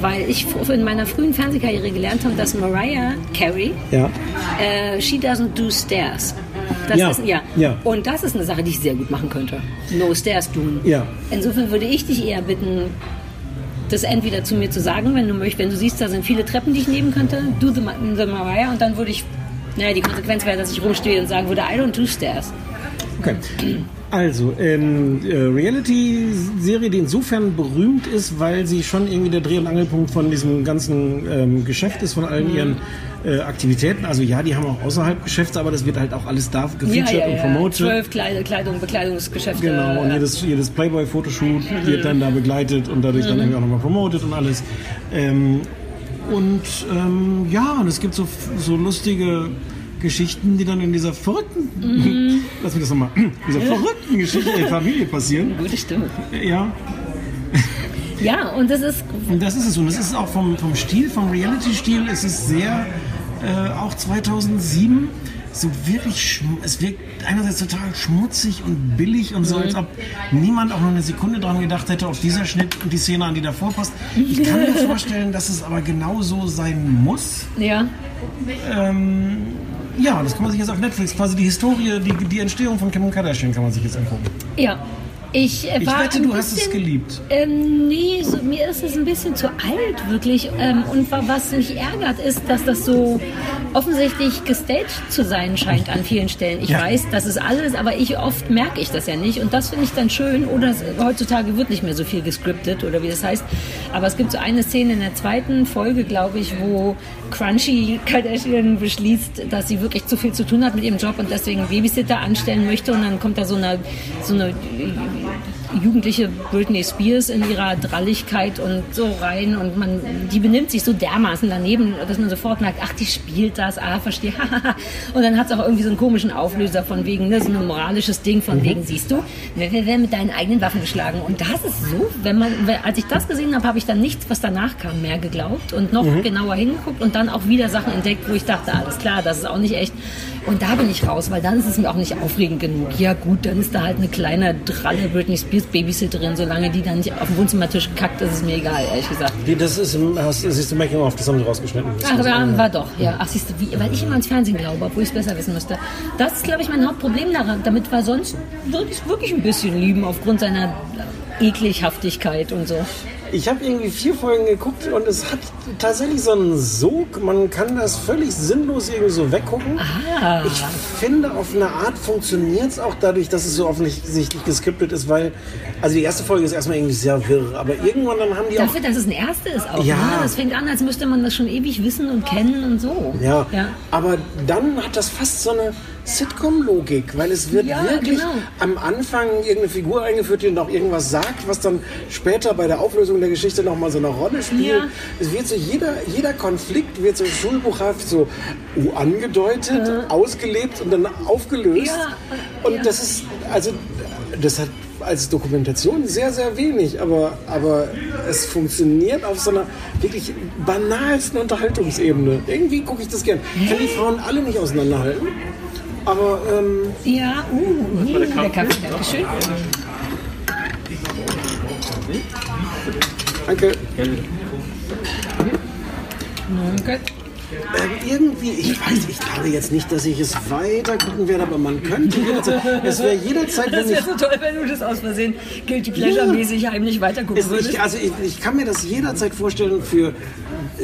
weil ich in meiner frühen Fernsehkarriere gelernt habe, dass Mariah Carey Ja. Äh, She Doesn't Do Stairs. Das Ja, ist, ja. ja. Und das ist eine Sache, die ich sehr gut machen könnte. No Stairs tun. Ja. Insofern würde ich dich eher bitten, das entweder zu mir zu sagen, wenn du möchtest, wenn du siehst, da sind viele Treppen, die ich nehmen könnte, do the, the Mariah und dann würde ich, naja, die Konsequenz wäre, dass ich rumstehe und sagen würde, I don't do stairs. Okay. Also, ähm, äh, Reality-Serie, die insofern berühmt ist, weil sie schon irgendwie der Dreh- und Angelpunkt von diesem ganzen ähm, Geschäft ist, von allen Mhm. ihren äh, Aktivitäten. Also ja, die haben auch außerhalb Geschäfte, aber das wird halt auch alles da gefeatured und promoted. Zwölf Kleid Kleidung, Bekleidungsgeschäfte. Genau, und jedes, jedes Playboy-Fotoshoot wird dann da begleitet und dadurch dann Mhm. irgendwie auch nochmal promoted und alles. Ähm, und ähm, ja, und es gibt so, so lustige Geschichten, die dann in dieser verrückten, Mhm. lass mich das nochmal, dieser verrückten Geschichte der Familie passieren. Gute Stimme. Ja, Ja, und das ist und das ist es. Und es ist auch vom, vom Stil, vom Reality-Stil, es ist sehr, äh, auch 2007, so wirklich, es wirkt einerseits total schmutzig und billig und so, Mhm. als ob niemand auch nur eine Sekunde dran gedacht hätte, ob dieser Schnitt und die Szene an die davor passt. Ich kann mir vorstellen, dass es aber genau so sein muss. Ja. Ähm, ja, das kann man sich jetzt auf Netflix, quasi die Historie, die, die Entstehung von Kim Kardashian kann man sich jetzt angucken. Ja. Ich, äh, Ich war wette, du hast es bisschen- geliebt. Ähm, nee, so, mir ist es ein bisschen zu alt, wirklich. Ähm, und wa- was mich ärgert, ist, dass das so offensichtlich gestaged zu sein scheint an vielen Stellen. Ich Ja. weiß, das ist alles, aber ich oft merke ich das ja nicht. Und das finde ich dann schön. Oder es, heutzutage wird nicht mehr so viel gescriptet oder wie das heißt. Aber es gibt so eine Szene in der zweiten Folge, glaube ich, wo Crunchy Kardashian beschließt, dass sie wirklich zu viel zu tun hat mit ihrem Job und deswegen Babysitter anstellen möchte. Und dann kommt da so eine, so eine jugendliche Britney Spears in ihrer Dralligkeit und so rein und man, die benimmt sich so dermaßen daneben, dass man sofort merkt, ach, die spielt das, ah, verstehe. und dann hat es auch irgendwie so einen komischen Auflöser von wegen, ne, so ein moralisches Ding von wegen, siehst du, wir wir werden mit deinen eigenen Waffen geschlagen. Und das ist so, wenn man, als ich das gesehen habe, habe ich dann nichts, was danach kam, mehr geglaubt und noch Mhm. genauer hingeguckt und dann auch wieder Sachen entdeckt, wo ich dachte, alles klar, das ist auch nicht echt. Und da bin ich raus, weil dann ist es mir auch nicht aufregend genug. Ja gut, dann ist da halt eine kleine dralle Britney Spears Babysitterin, solange die dann nicht auf dem Wohnzimmertisch kackt, ist es mir egal, ehrlich gesagt. Die, das ist, im- das ist im Making of, das haben sie rausgeschnitten. Das Ach, ja, war doch, ja. Ach, siehst du, wie, weil ich immer ans Fernsehen glaube, obwohl ich es besser wissen müsste. Das ist, glaube ich, mein Hauptproblem daran, damit, weil sonst würde ich es wirklich ein bisschen lieben, aufgrund seiner Eklighaftigkeit und so. Ich habe irgendwie vier Folgen geguckt und es hat tatsächlich so einen Sog. Man kann das völlig sinnlos irgendwie so weggucken. Ah. Ich finde, auf eine Art funktioniert es auch dadurch, dass es so offensichtlich geskriptet ist, weil, also die erste Folge ist erstmal irgendwie sehr wirr, aber irgendwann dann haben die auch Dafür, dass es ein erste ist auch. Ja. Ne? Das fängt an, als müsste man das schon ewig wissen und kennen und so. Ja, ja. aber dann hat das fast so eine Sitcom-Logik, weil es wird Ja, wirklich genau. am Anfang irgendeine Figur eingeführt, die noch irgendwas sagt, was dann später bei der Auflösung der Geschichte nochmal so eine Rolle spielt. Ja. Es wird so jeder, jeder Konflikt wird so schulbuchhaft so uh, angedeutet, ausgelebt und dann aufgelöst. Ja, Und das ist, also, das hat als Dokumentation sehr, sehr wenig, aber, aber es funktioniert auf so einer wirklich banalsten Unterhaltungsebene. Irgendwie gucke ich das gern. Kann die Frauen alle nicht auseinanderhalten, aber ähm, Ja, uh, war der der Kaffee. Kaffee, Dankeschön. danke. Danke. Ähm, irgendwie, ich weiß, ich glaube jetzt nicht, dass ich es weiter gucken werde, aber man könnte jederzeit, es wäre jederzeit, Das wenn wäre ich so toll, wenn du das aus Versehen Guilty Pleasure-mäßig heimlich weitergucken Es, würdest. ich, also ich, ich kann mir das jederzeit vorstellen für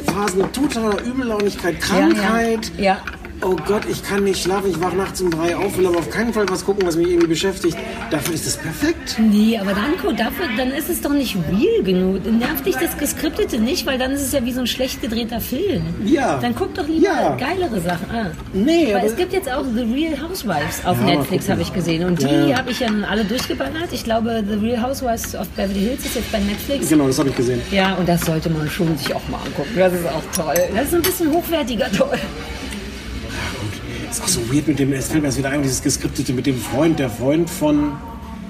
Phasen totaler Übellaunigkeit, Krankheit. Ja, ja. Oh Gott, ich kann nicht schlafen, ich wach nachts um drei auf, will aber auf keinen Fall was gucken, was mich irgendwie beschäftigt. Dafür ist es perfekt. Nee, aber dann, guck, dafür, dann ist es doch nicht real genug. Nervt dich das Geskriptete nicht, weil dann ist es ja wie so ein schlecht gedrehter Film. Ja. Dann guck doch lieber Ja. geilere Sachen an. Nee, weil aber- es gibt jetzt auch The Real Housewives auf Ja, Netflix, habe ich gesehen. Und die Ja, habe ich ja alle durchgeballert. Ich glaube, The Real Housewives of Beverly Hills ist jetzt bei Netflix. Genau, das habe ich gesehen. Ja, und das sollte man schon sich auch mal angucken. Das ist auch toll. Das ist ein bisschen hochwertiger toll. Ist auch so weird mit dem, es fällt mir jetzt wieder ein, dieses Geskriptete mit dem Freund, der Freund von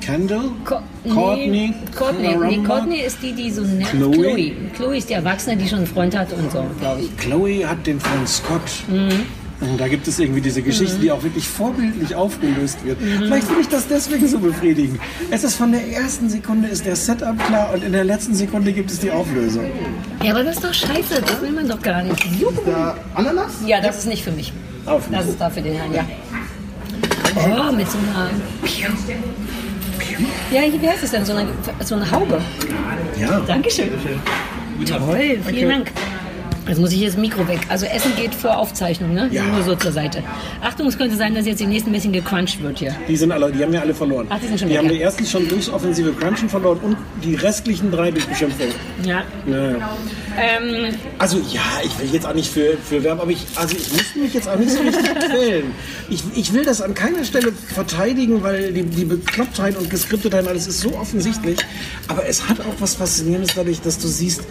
Kendall? Co Courtney? Courtney. Nee? Courtney ist die, die so nervt. Chloe? Chloe. Chloe ist die Erwachsene, die schon einen Freund hat und so, glaube ich. Chloe hat den Freund Scott. Mhm. Und da gibt es irgendwie diese Geschichte, Mhm. die auch wirklich vorbildlich aufgelöst wird. Vielleicht finde ich das deswegen so befriedigend. Es ist von der ersten Sekunde ist der Setup klar und in der letzten Sekunde gibt es die Auflösung. Ja, aber das ist doch scheiße. Das will man doch gar nicht. Juhu. Ananas? Ja, das ist nicht für mich. Auf Das ist da für den Herrn, ja. Oh, mit so einer. Ja, wie heißt es denn? So eine, so eine Haube. Ja. Dankeschön. Toll, vielen Dank. Jetzt muss ich jetzt das Mikro weg. Also Essen geht vor Aufzeichnung, ne? Ja. Nur so zur Seite. Achtung, es könnte sein, dass jetzt die nächsten ein bisschen gecrunched wird hier. Die sind alle, die haben ja alle verloren. Ach, die sind schon die weg, haben ja. die ersten schon durchs offensive Crunchen verloren und die restlichen drei durch Beschimpfung. Ja. Ja, ja. Ähm, Also ja, ich will jetzt auch nicht für, für Werben, aber ich, also ich muss mich jetzt auch nicht so richtig quälen. Ich, ich will das an keiner Stelle verteidigen, weil die, die Beklopptheit und Geskriptetheit alles ist so offensichtlich. Aber es hat auch was Faszinierendes dadurch, dass du siehst,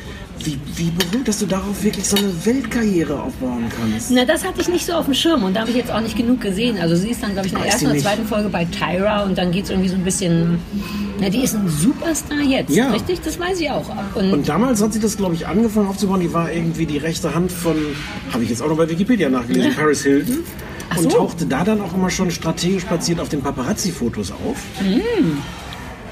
wie, wie berühmt, dass du darauf wirklich so eine Weltkarriere aufbauen kannst. na, das hatte ich nicht so auf dem Schirm und da habe ich jetzt auch nicht genug gesehen. Also sie ist dann, glaube ich, in der ersten oder zweiten Folge bei Tyra und dann geht es irgendwie so ein bisschen. Na, die ist ein Superstar jetzt, Ja. richtig? Das weiß ich auch. Und, Und damals hat sie das, glaube ich, angefangen aufzubauen. Die war irgendwie die rechte Hand von, habe ich jetzt auch noch bei Wikipedia nachgelesen, Paris Hilton. Ach Und so. tauchte da dann auch immer schon strategisch platziert auf den Paparazzi-Fotos auf. Mm.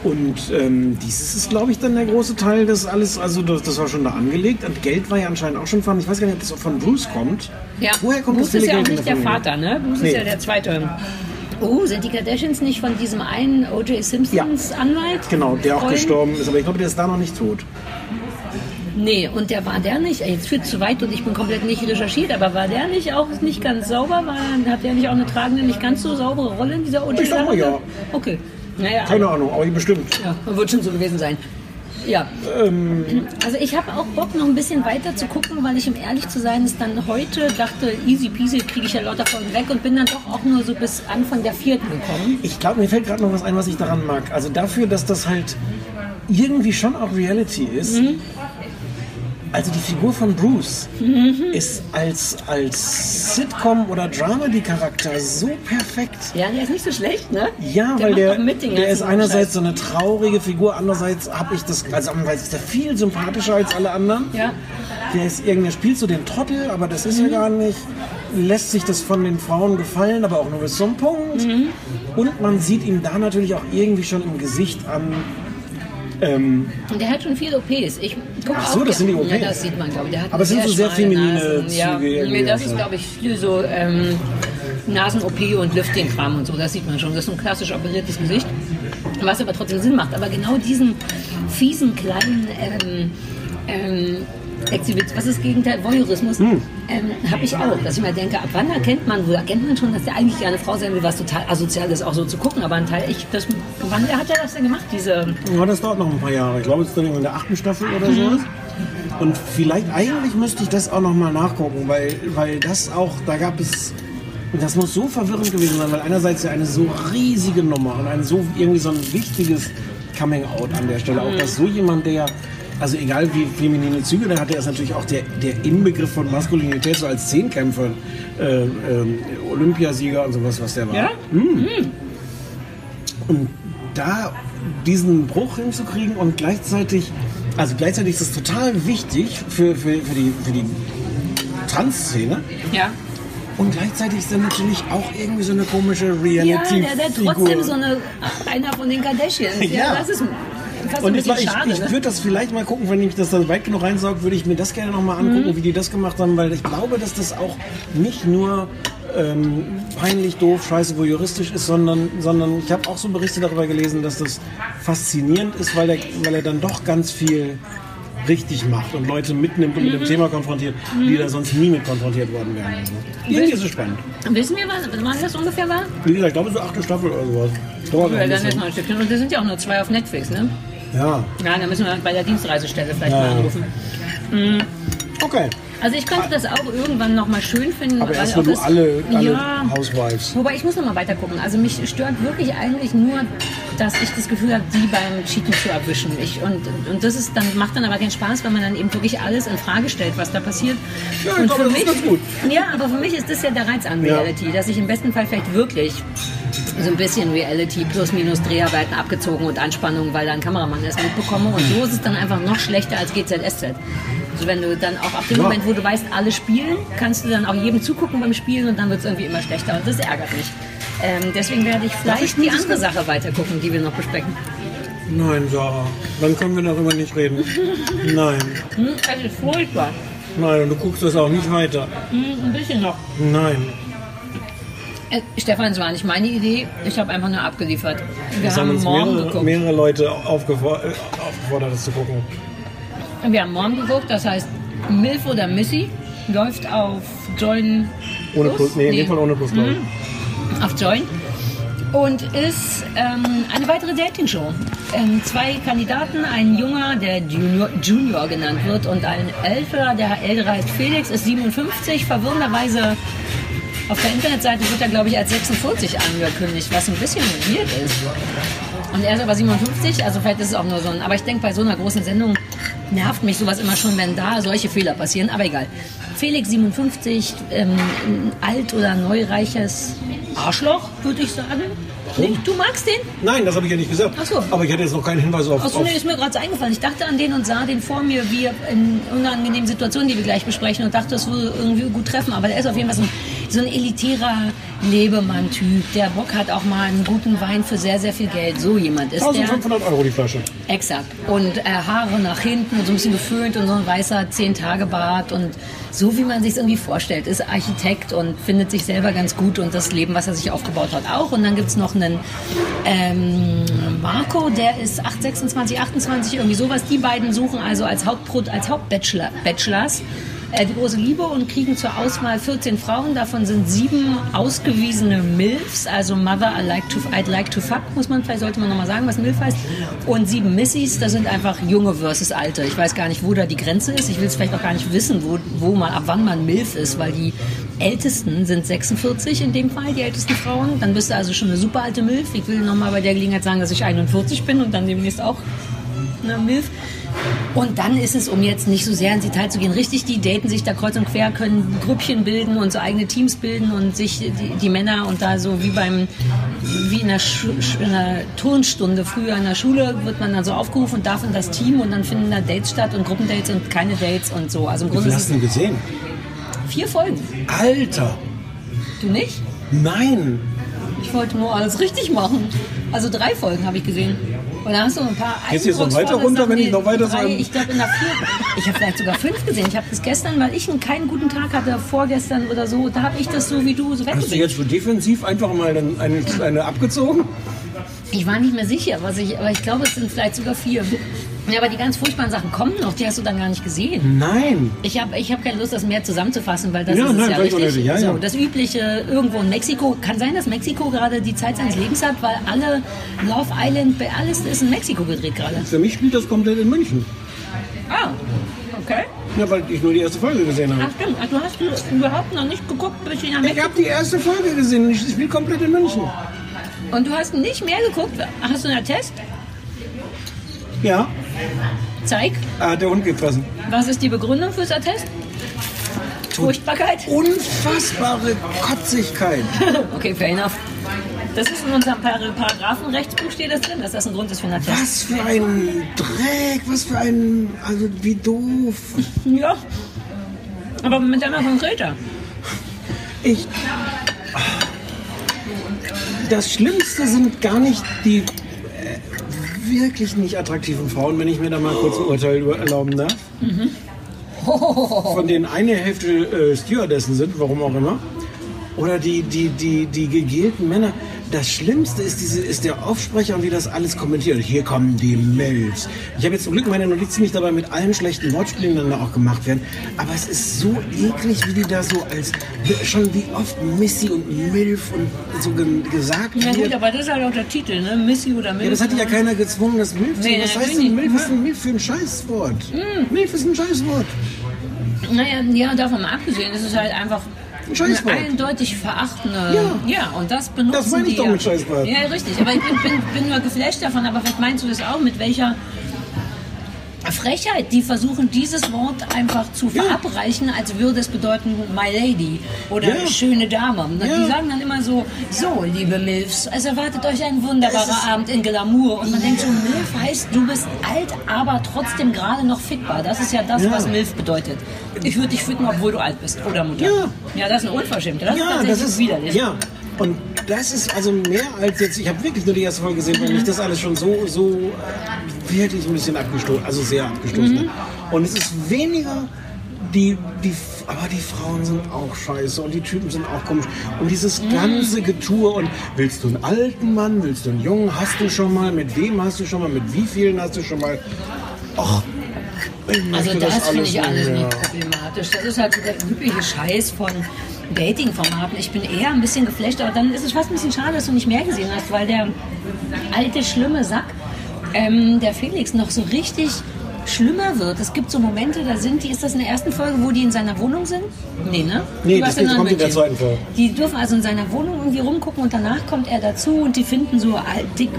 Und ähm, dieses ist, glaube ich, dann der große Teil des alles, also das, das war schon da angelegt. Und Geld war ja anscheinend auch schon von, ich weiß gar nicht, ob das auch von Bruce kommt. Ja, Woher kommt Bruce das ist ja auch nicht der? Vater, ne? Bruce Nee. ist ja der zweite. Oh, sind die Kardashians nicht von diesem einen O.J. Simpsons Anwalt? Genau, der auch Freund? gestorben ist, aber ich glaube, der ist da noch nicht tot. Nee, und der war der nicht, jetzt führt zu weit und ich bin komplett nicht recherchiert, aber war der nicht auch nicht ganz sauber? War, hat der nicht auch eine tragende, nicht ganz so saubere Rolle in dieser O.J. Ich sag mal Sache? ja. Okay. Naja, Keine Ahnung, aber bestimmt. ja, wird schon so gewesen sein. Ja. Ähm, Also ich habe auch Bock, noch ein bisschen weiter zu gucken, weil ich, um ehrlich zu sein, ist dann heute dachte, easy peasy, kriege ich ja lauter Folgen weg und bin dann doch auch nur so bis Anfang der vierten gekommen. Ich glaube, mir fällt gerade noch was ein, was ich daran mag. Also dafür, dass das halt irgendwie schon auch Reality ist. Mhm. Also die Figur von Bruce ist als, als Sitcom- oder Dramedy-Charakter so perfekt. Ja, der ist nicht so schlecht, ne? Ja, Der weil der, mit der ist einerseits so eine traurige Figur, andererseits habe ich das, also andererseits ist er viel sympathischer als alle anderen. Ja. Der ist irgendwie, spielt so den Trottel, aber das ist er gar nicht. Lässt sich das von den Frauen gefallen, aber auch nur bis zum Punkt. Mhm. Und man sieht ihm da natürlich auch irgendwie schon im Gesicht an. Ähm, Und der hat schon viele OPs. Ich guck Ach so, das sind die OPs. Ja, das sieht man, glaube ich. Aber es sind so sehr feminine Nasen. Ja, Züge nee, das auch, ist, ja. glaube ich, viel so ähm, Nasen-OP und Lifting-Kram und so. Das sieht man schon. Das ist ein klassisch operiertes Gesicht. Was aber trotzdem Sinn macht. Aber genau diesen fiesen, kleinen ähm, ähm, Exhibit, was ist das Gegenteil? Voyeurismus, Hm. ähm, habe ich auch. Dass ich mir denke, ab wann erkennt man, wo erkennt man schon, dass der eigentlich ja eine Frau sein will, was total asozial ist, auch so zu gucken. Aber ein Teil, ich, das, wann hat er das denn gemacht, diese... ja, das dauert noch ein paar Jahre. Ich glaube, es ist dann in der achten Staffel oder Mhm. sowas. Und vielleicht, eigentlich müsste ich das auch noch mal nachgucken, weil, weil das auch, da gab es, das muss so verwirrend gewesen sein, weil einerseits ja eine so riesige Nummer und ein so, irgendwie so ein wichtiges Coming-out an der Stelle, auch Mhm. dass so jemand, der, also egal wie feminine Züge der hat, der ist natürlich auch der, der Inbegriff von Maskulinität, so als Zehnkämpfer, äh, ähm, Olympiasieger und sowas, was der war. Ja? Mhm. Und da diesen Bruch hinzukriegen und gleichzeitig, also gleichzeitig ist es total wichtig für, für, für die, für die Tanzszene. Ja. Und gleichzeitig ist er natürlich auch irgendwie so eine komische Ja, reality der, der trotzdem so eine, einer von den Kardashians. Ja, Ja. das ist Und ich, ich, ich ne? würde das vielleicht mal gucken, wenn ich das dann weit genug reinsauge, würde ich mir das gerne nochmal angucken, Mhm. wie die das gemacht haben, weil ich glaube, dass das auch nicht nur ähm, peinlich, doof, scheiße, wo juristisch ist, sondern, sondern ich habe auch so Berichte darüber gelesen, dass das faszinierend ist, weil er, weil er dann doch ganz viel richtig macht und Leute mitnimmt und mit dem Mhm. Thema konfrontiert, die da sonst nie mit konfrontiert worden wären. Also, irgendwie ist es spannend. Wissen wir, was, wann das ungefähr war? Wie gesagt, ich glaube so achte Staffel oder sowas. Dauert Ja, dann ist noch ein Stückchen. Und es sind ja auch nur zwei auf Netflix, ne? Ja, Ja, da müssen wir bei der Dienstreisestelle vielleicht Ja, mal ja. anrufen. Mhm. okay. Also ich könnte das auch irgendwann noch mal schön finden. Aber weil erst auch wenn du alle, alle ja, Housewives. Wobei ich muss noch mal weiter gucken. Also mich stört wirklich eigentlich nur, dass ich das Gefühl habe, die beim Cheaten zu erwischen. Ich, und, und das ist dann, macht dann aber keinen Spaß, wenn man dann eben wirklich alles in Frage stellt, was da passiert. Ja, und glaube, für das ist mich. Ja, aber für mich ist das ja der Reiz an Ja. Reality, dass ich im besten Fall vielleicht wirklich so ein bisschen Reality plus minus Dreharbeiten abgezogen und Anspannung, weil da ein Kameramann ist, mitbekomme. Und so ist es dann einfach noch schlechter als GZSZ. Also wenn du dann auch ab dem Ja. Moment, wo du weißt, alle spielen, kannst du dann auch jedem zugucken beim Spielen und dann wird es irgendwie immer schlechter und das ärgert mich. Ähm, deswegen werde ich vielleicht die andere Sache weitergucken, die wir noch besprechen. Nein, Sarah. Dann können wir darüber nicht reden. Nein. Hm, das ist furchtbar. Nein, und du guckst das auch nicht weiter. Hm, ein bisschen noch. Nein. Äh, Stefan, es war nicht meine Idee. Ich habe einfach nur abgeliefert. Wir Das haben haben morgen mehrere, geguckt. mehrere Leute äh, aufgefordert, das zu gucken. Wir haben morgen geguckt, das heißt Milf oder Missy läuft auf Join. Ohne Plus, nee, in dem Fall ohne Plus, glaube ich. Mhm. Auf Join. Und ist ähm, eine weitere Dating-Show. Ähm, zwei Kandidaten, ein Junger, der Junior, Junior genannt wird, und ein älterer, der ältere heißt Felix, ist 57. Verwirrenderweise auf der Internetseite wird er, glaube ich, als 46 angekündigt, was ein bisschen weird ist. Und er ist aber 57, also vielleicht ist es auch nur so ein. Aber ich denke, bei so einer großen Sendung nervt mich sowas immer schon, wenn da solche Fehler passieren. Aber egal. Felix 57, ähm, ein alt oder neureiches Arschloch, würde ich sagen. Nicht? Du magst den? Nein, das habe ich ja nicht gesagt. Ach so. Aber ich hatte jetzt noch keinen Hinweis auf. Achso, nee, ist mir gerade so eingefallen. Ich dachte an den und sah den vor mir, wie in unangenehmen Situationen, die wir gleich besprechen, und dachte, das würde irgendwie gut treffen. Aber der ist auf jeden Fall so ein, so ein elitärer Lebemann-Typ, der Bock hat auch mal einen guten Wein für sehr, sehr viel Geld. So jemand ist der. 1500 Euro die Flasche. Exakt. Und äh, Haare nach hinten und so ein bisschen geföhnt und so ein weißer 10-Tage-Bart und so wie man sich irgendwie vorstellt, ist Architekt und findet sich selber ganz gut und das Leben, was er sich aufgebaut hat, auch. Und dann gibt es noch einen ähm, Marco, der ist 8, 26, 28, irgendwie sowas. Die beiden suchen also als, Hauptpro als Hauptbachelor Bachelors die große Liebe und kriegen zur Auswahl 14 Frauen. Davon sind sieben ausgewiesene MILFs, also Mother I like to, I'd like to fuck, muss man, vielleicht sollte man nochmal sagen, was MILF heißt. Und sieben Missys, das sind einfach junge versus alte. Ich weiß gar nicht, wo da die Grenze ist. Ich will es vielleicht auch gar nicht wissen, wo, wo man, ab wann man MILF ist, weil die ältesten sind 46 in dem Fall, die ältesten Frauen. Dann bist du also schon eine super alte MILF. Ich will nochmal bei der Gelegenheit sagen, dass ich 41 bin und dann demnächst auch eine MILF. Und dann ist es, um jetzt nicht so sehr ins Detail zu gehen, richtig, die daten sich da kreuz und quer, können Grüppchen bilden und so eigene Teams bilden und sich die, die Männer und da so wie beim, wie in einer, Schu in einer Turnstunde früher in der Schule wird man dann so aufgerufen und darf in das Team und dann finden da Dates statt und Gruppendates und keine Dates und so. Also im Wie Grunde viel ist hast du denn gesehen? es vier Folgen. Alter! Du nicht? Nein! Ich wollte nur alles richtig machen. Also drei Folgen habe ich gesehen. Und da hast du ein paar Geht's jetzt noch weiter runter, Sachen. wenn ich noch weiter drei, sage? Ich glaube in der vierten. Ich habe vielleicht sogar fünf gesehen. Ich habe das gestern, weil ich einen keinen guten Tag hatte, vorgestern oder so, da habe ich das so wie du so Hast du weggesehen. jetzt für defensiv einfach mal eine, eine abgezogen? Ich war nicht mehr sicher, was ich, aber ich glaube, es sind vielleicht sogar vier. Ja, aber die ganz furchtbaren Sachen kommen noch, die hast du dann gar nicht gesehen. Nein! Ich habe ich hab keine Lust, das mehr zusammenzufassen, weil das Ja, ist nein, ja richtig. ja, so. Das übliche irgendwo in Mexiko. Kann sein, dass Mexiko gerade die Zeit seines Lebens hat, weil alle Love Island, alles ist in Mexiko gedreht gerade. Für mich spielt das komplett in München. Ah, okay. Ja, weil ich nur die erste Folge gesehen habe. Ach stimmt, Ach, du hast überhaupt noch nicht geguckt, bis ich nach Ich Mexiko... habe die erste Folge gesehen. Ich spiele komplett in München. Und du hast nicht mehr geguckt? Hast du einen Attest? Ja, Zeig. hat der Hund gefressen. Was ist die Begründung fürs Attest? Furchtbarkeit? Unfassbare Kotzigkeit. okay, fair enough. Das ist in unserem Par Paragraphenrechtsbuch steht das drin, dass das ein Grund ist für einen Attest. Was für ein Dreck, was für ein. Also, wie doof. Ja. Aber mit einmal konkreter. Ich. Das Schlimmste sind gar nicht die wirklich nicht attraktiven Frauen, wenn ich mir da mal kurz ein Urteil erlauben darf. Mhm. Von denen eine Hälfte äh, Stewardessen sind, warum auch immer. Oder die, die, die, die gegelten Männer. Das Schlimmste ist, diese, ist der Aufsprecher und wie das alles kommentiert. Hier kommen die Milfs. Ich habe jetzt zum Glück meine Notizen nicht dabei mit allen schlechten Wortspielen dann auch gemacht werden. Aber es ist so eklig, wie die da so als schon wie oft Missy und Milf und so ge gesagt Na gut, wird. aber das ist halt auch der Titel, ne? Missy oder Milf. Ja, das hat ja keiner gezwungen, das Milf zu Nee, Was heißt denn. Milf? Was ist denn Milf für ein Scheißwort? Mm. Milf ist ein Scheißwort. Naja, ja, davon mal abgesehen, es ist halt einfach Ein Scheißwort. eine eindeutig verachtende. Ja. ja, und das benutzen Das meine ich die doch ja. mit Scheißwort. Ja, richtig. Aber ich bin, bin, bin nur geflasht davon, aber vielleicht meinst du das auch, mit welcher Frechheit. Die versuchen dieses Wort einfach zu verabreichen, als würde es bedeuten My Lady oder Ja. schöne Dame. Ja. Die sagen dann immer so, so liebe Milfs, es erwartet euch ein wunderbarer Abend in Glamour. Und man denkt so, Milf heißt, du bist alt, aber trotzdem gerade noch fickbar. Das ist ja das, Ja. was Milf bedeutet. Ich würde dich ficken, obwohl du alt bist oder Mutter. Ja. Ja, das ist eine Unverschämte. Das ist ja, tatsächlich das ist widerlich. Ja, und das ist also mehr als jetzt. Ich habe wirklich nur die erste Folge gesehen, weil mich das alles schon so, so äh, wirklich ein bisschen abgestoßen, also sehr abgestoßen Mhm. hat. Und es ist weniger die, die, aber die Frauen sind auch scheiße und die Typen sind auch komisch. Und dieses Mhm. ganze Getue und willst du einen alten Mann, willst du einen Jungen, hast du schon mal, mit wem hast du schon mal, mit wie vielen hast du schon mal? Och, Also möchte das, finde ich alles nicht problematisch. Das ist halt so der übliche Scheiß von Dating-Formaten. Ich bin eher ein bisschen geflasht, aber dann ist es fast ein bisschen schade, dass du nicht mehr gesehen hast, weil der alte, schlimme Sack, ähm, der Felix, noch so richtig schlimmer wird. Es gibt so Momente, da sind die, ist das in der ersten Folge, wo die in seiner Wohnung sind? Nee, ne? Nee, das kommt in der zweiten Folge. Die dürfen also in seiner Wohnung irgendwie rumgucken und danach kommt er dazu und die finden so dick,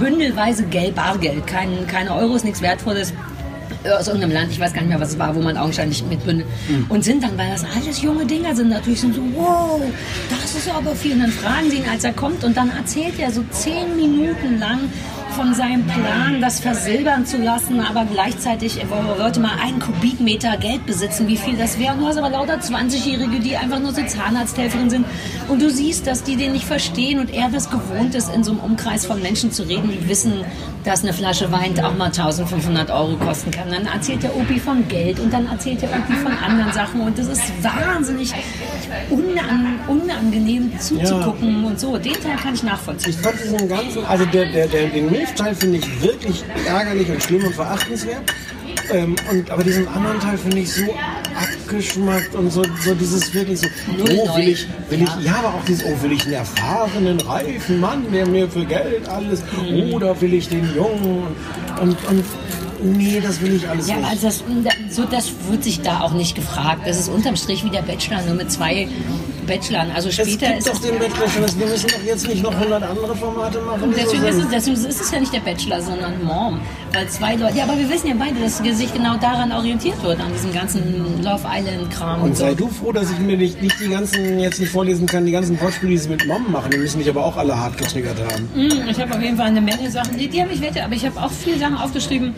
bündelweise Geld, Bargeld. Kein, keine Euros, nichts Wertvolles aus irgendeinem Land, ich weiß gar nicht mehr, was es war, wo man augenscheinlich mitbündelt. Und sind dann, weil das alles junge Dinger sind, natürlich sind so, wow, das ist aber viel. Und dann fragen sie ihn, als er kommt, und dann erzählt er so zehn Minuten lang von seinem Plan, das versilbern zu lassen, aber gleichzeitig wollte mal einen Kubikmeter Geld besitzen, wie viel das wäre. Und du hast aber lauter 20-Jährige, die einfach nur so Zahnarzthelferin sind. Und du siehst, dass die den nicht verstehen und er das gewohnt ist, in so einem Umkreis von Menschen zu reden, die wissen, dass eine Flasche Wein auch mal 1500 Euro kosten kann. Dann erzählt der Opi von Geld und dann erzählt der Opi von anderen Sachen und das ist wahnsinnig unan unangenehm zuzugucken und so. Den Teil kann ich nachvollziehen. Ich fand diesen ganzen, also der, der, der, den Milfteil finde ich wirklich ärgerlich und schlimm und verachtenswert. Ähm, und, aber diesen anderen Teil finde ich so abgeschmackt und so, so dieses wirklich so, oh, will ich, will ich, ja, aber auch dieses, oh, will ich einen erfahrenen, reifen Mann, der mir für Geld alles, Mhm. oder will ich den Jungen und, und, nee, das will ich alles Ja, nicht. also das, so, das wird sich da auch nicht gefragt. Das ist unterm Strich wie der Bachelor, nur mit zwei Bachelorn. Also es später gibt ist doch den Bachelor schon, wir müssen doch jetzt nicht noch 100 andere Formate machen. Deswegen ist, es, deswegen ist es ja nicht der Bachelor, sondern Mom. Weil zwei Leute. Ja, aber wir wissen ja beide, dass sich genau daran orientiert wird, an diesem ganzen Love Island-Kram und, Und so. sei du froh, dass ich mir nicht, nicht die ganzen, jetzt nicht vorlesen kann, die ganzen Wortspiele, die sie mit Mom machen. Die müssen mich aber auch alle hart getriggert haben. Mm, Ich habe auf jeden Fall eine Menge Sachen, die, die habe ich wette, aber ich habe auch viele Sachen aufgeschrieben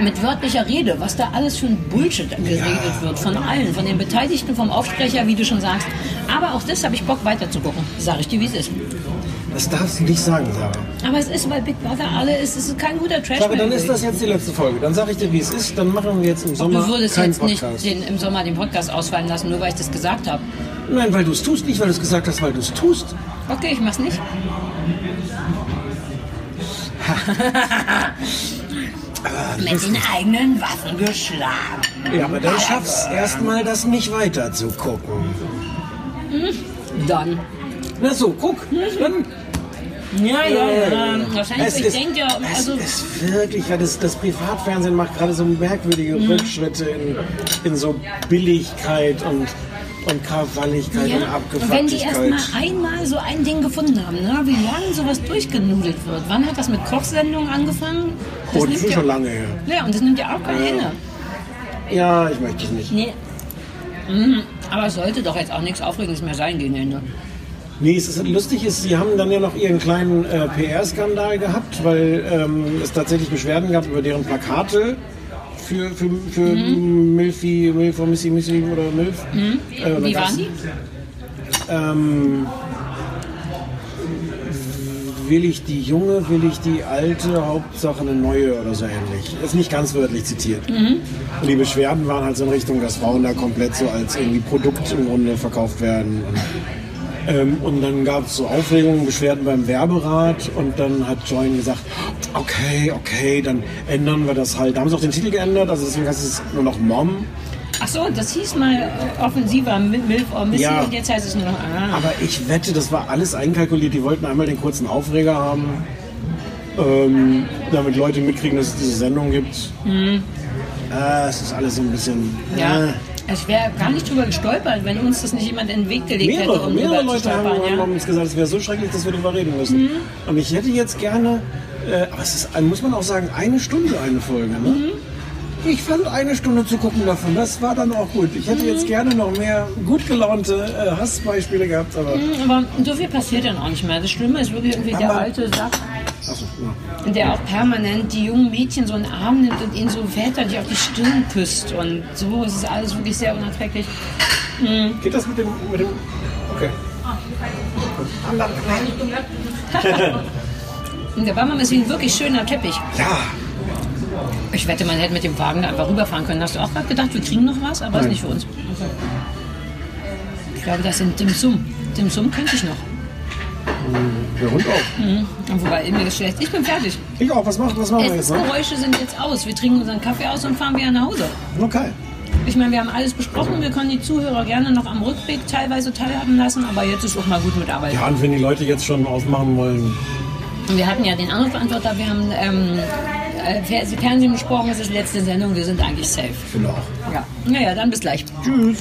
mit wörtlicher Rede, was da alles für ein Bullshit geredet wird von allen, von den Beteiligten, vom Aufsprecher, wie du schon sagst. Aber auch das habe ich Bock weiterzugucken, sage ich dir, wie es ist. Das darfst du nicht sagen, Sarah. Aber es ist, weil Big Brother alle ist, es ist kein guter Trash mehr. dann ist das jetzt die letzte Folge. Dann sage ich dir, wie es ist. Dann machen wir jetzt im Sommer Du würdest jetzt Podcast. nicht den, im Sommer den Podcast ausfallen lassen, nur weil ich das gesagt habe. Nein, weil du es tust. Nicht, weil du es gesagt hast, weil du es tust. Okay, ich mach's nicht. Mit den eigenen Waffen geschlagen. Ja, aber dann schaffst erstmal das nicht weiter zu gucken. Hm, Dann. Na so, guck. Dann Ja, ja, ja. Es Wahrscheinlich, ich ist- denke ja, es also. ist wirklich, weil das, das Privatfernsehen macht gerade so merkwürdige Mhm. Rückschritte in, in so Billigkeit und, und Krawalligkeit und Ja, und wenn die erst Abgefucktheit. mal einmal so ein Ding gefunden haben, ne, wie lange sowas durchgenudelt wird. Wann hat das mit Kochsendungen angefangen? Oh, das ist ja- schon lange her. Ja, und das nimmt ja auch kein Ja. Ende. Ja, ich möchte es nicht. Nee. Mhm. Aber es sollte doch jetzt auch nichts Aufregendes mehr sein gegen Ende. Nee, es ist lustig ist, sie haben dann ja noch ihren kleinen äh, PR-Skandal gehabt, weil ähm, es tatsächlich Beschwerden gab über deren Plakate für, für, für Mhm. Milfi, Milf oder Missy, Missy oder Milf. Äh, dann Wie waren die? Ähm, will ich die junge, will ich die alte, Hauptsache eine neue oder so ähnlich. Ist nicht ganz wörtlich zitiert. Mhm. Und die Beschwerden waren halt so in Richtung, dass Frauen da komplett so als irgendwie Produkt im Grunde verkauft werden. Und, ähm, und dann gab es so Aufregungen, Beschwerden beim Werberat und dann hat Join gesagt, okay, okay, dann ändern wir das halt. Da haben sie auch den Titel geändert, also deswegen heißt es nur noch Mom. Ach so, das hieß mal offensiver mit Milf or Missy Ja. und jetzt heißt es nur noch. Ah. Aber ich wette, das war alles einkalkuliert. Die wollten einmal den kurzen Aufreger haben, ähm, damit Leute mitkriegen, dass es diese Sendung gibt. Mhm. Äh, es ist alles so ein bisschen. Ja. Äh. Ich wäre gar nicht drüber gestolpert, wenn uns das nicht jemand in den Weg gelegt hätte, Mehrere, um mehrere Leute haben, stolpern. haben uns gesagt, es wäre so schrecklich, dass wir darüber reden müssen. Mhm. Und ich hätte jetzt gerne, äh, aber es ist, muss man auch sagen, eine Stunde eine Folge. Ne? Ich fand eine Stunde zu gucken davon, das war dann auch gut. Ich hätte jetzt gerne noch mehr gut gelaunte äh, Hassbeispiele gehabt, aber. Mhm, Aber so viel passiert dann auch nicht mehr. Das Schlimme ist wirklich irgendwie der Aber- alte Sack, Achso, ja. der auch permanent die jungen Mädchen so in den Arm nimmt und ihnen so väterlich auf die Stirn küsst. Und so ist es alles wirklich sehr unerträglich. Mhm. Geht das mit dem. Mit dem okay. Und der Bammer ist wie ein wirklich schöner Teppich. Ja. Ich wette, man hätte mit dem Wagen da einfach rüberfahren können. Hast du auch gerade gedacht, wir kriegen noch was? Aber ist Nein. nicht für uns. Ich glaube, das sind Dim Sum. Dim Sum könnte ich noch. Der Hund auch. Mhm. Wobei, mir ist schlecht. Ich bin fertig. Ich auch. Was machen, was machen wir jetzt noch? Essensgeräusche sind jetzt aus. Wir trinken unseren Kaffee aus und fahren wieder nach Hause. Okay. Ich meine, wir haben alles besprochen. Wir können die Zuhörer gerne noch am Rückweg teilweise teilhaben lassen. Aber jetzt ist auch mal gut mit Arbeit. Ja, und wenn die Leute jetzt schon ausmachen wollen. Wir hatten ja den Anrufbeantworter. Wir haben ähm, äh, Fer- Fernsehen besprochen. Es ist die letzte Sendung. Wir sind eigentlich safe. Auch. Ja. Naja, dann bis gleich. Tschüss.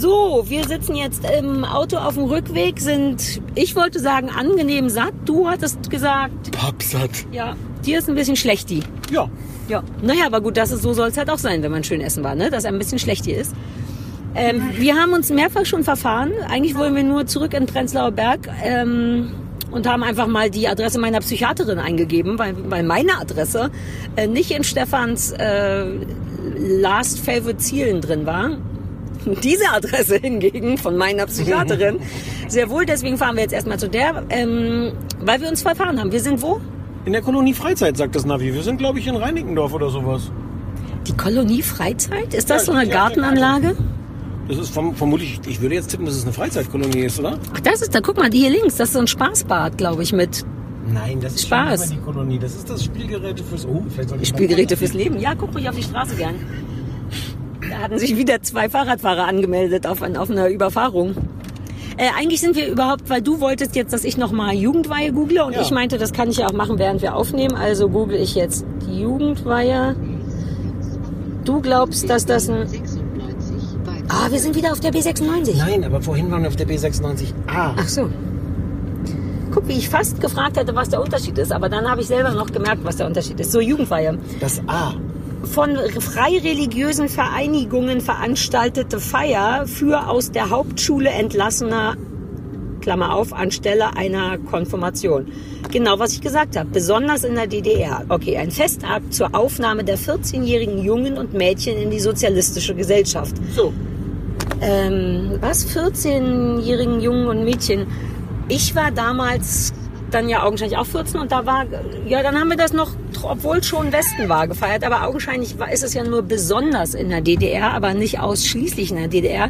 So, wir sitzen jetzt im Auto auf dem Rückweg, sind, ich wollte sagen, angenehm satt. Du hattest gesagt, Pappsatt. ja, dir ist ein bisschen schlecht die. Ja. Ja, naja, aber gut, das ist, so soll es halt auch sein, wenn man schön essen war, ne? dass er ein bisschen schlecht hier ist. Ähm, wir haben uns mehrfach schon verfahren. Eigentlich wollen wir nur zurück in Prenzlauer Berg ähm, und haben einfach mal die Adresse meiner Psychiaterin eingegeben, weil, weil meine Adresse äh, nicht in Stefans äh, Last Favorite Zielen drin war. Diese Adresse hingegen von meiner Psychiaterin sehr wohl. Deswegen fahren wir jetzt erstmal zu der, ähm, weil wir uns verfahren haben. Wir sind wo? In der Kolonie Freizeit, sagt das Navi. Wir sind, glaube ich, in Reinickendorf oder sowas. Die Kolonie Freizeit? Ist das Ja, so eine Gartenanlage? Das ist vom, vermutlich, ich würde jetzt tippen, dass es eine Freizeitkolonie ist, oder? Ach, das ist da, guck mal, die hier links, das ist so ein Spaßbad, glaube ich, mit Nein, das ist Spaß. die Kolonie. Das ist das Spielgeräte fürs. Oh, Spielgeräte fürs Leben. Ja, guck ruhig auf die Straße gern. Hatten sich wieder zwei Fahrradfahrer angemeldet auf, ein, auf einer Überfahrung. Äh, eigentlich sind wir überhaupt, weil du wolltest jetzt, dass ich nochmal Jugendweihe google und Ja. ich meinte, das kann ich ja auch machen, während wir aufnehmen. Also google ich jetzt die Jugendweihe. Du glaubst, dass das ein... 96 weiter. Ah, wir sind wieder auf der B96. Nein, aber vorhin waren wir auf der B96A. Ach so. Guck, wie ich fast gefragt hätte, was der Unterschied ist. Aber dann habe ich selber noch gemerkt, was der Unterschied ist. So, Jugendweihe. Das A. Von freireligiösen Vereinigungen veranstaltete Feier für aus der Hauptschule entlassener, Klammer auf, anstelle einer Konfirmation. Genau, was ich gesagt habe. Besonders in der DDR. Okay, ein Festakt zur Aufnahme der 14-jährigen Jungen und Mädchen in die sozialistische Gesellschaft. So. Ähm, was? 14-jährigen Jungen und Mädchen. Ich war damals dann ja augenscheinlich auch 14 und da war, ja, dann haben wir das noch, obwohl schon Westen war, gefeiert, aber augenscheinlich war, ist es ja nur besonders in der DDR, aber nicht ausschließlich in der DDR.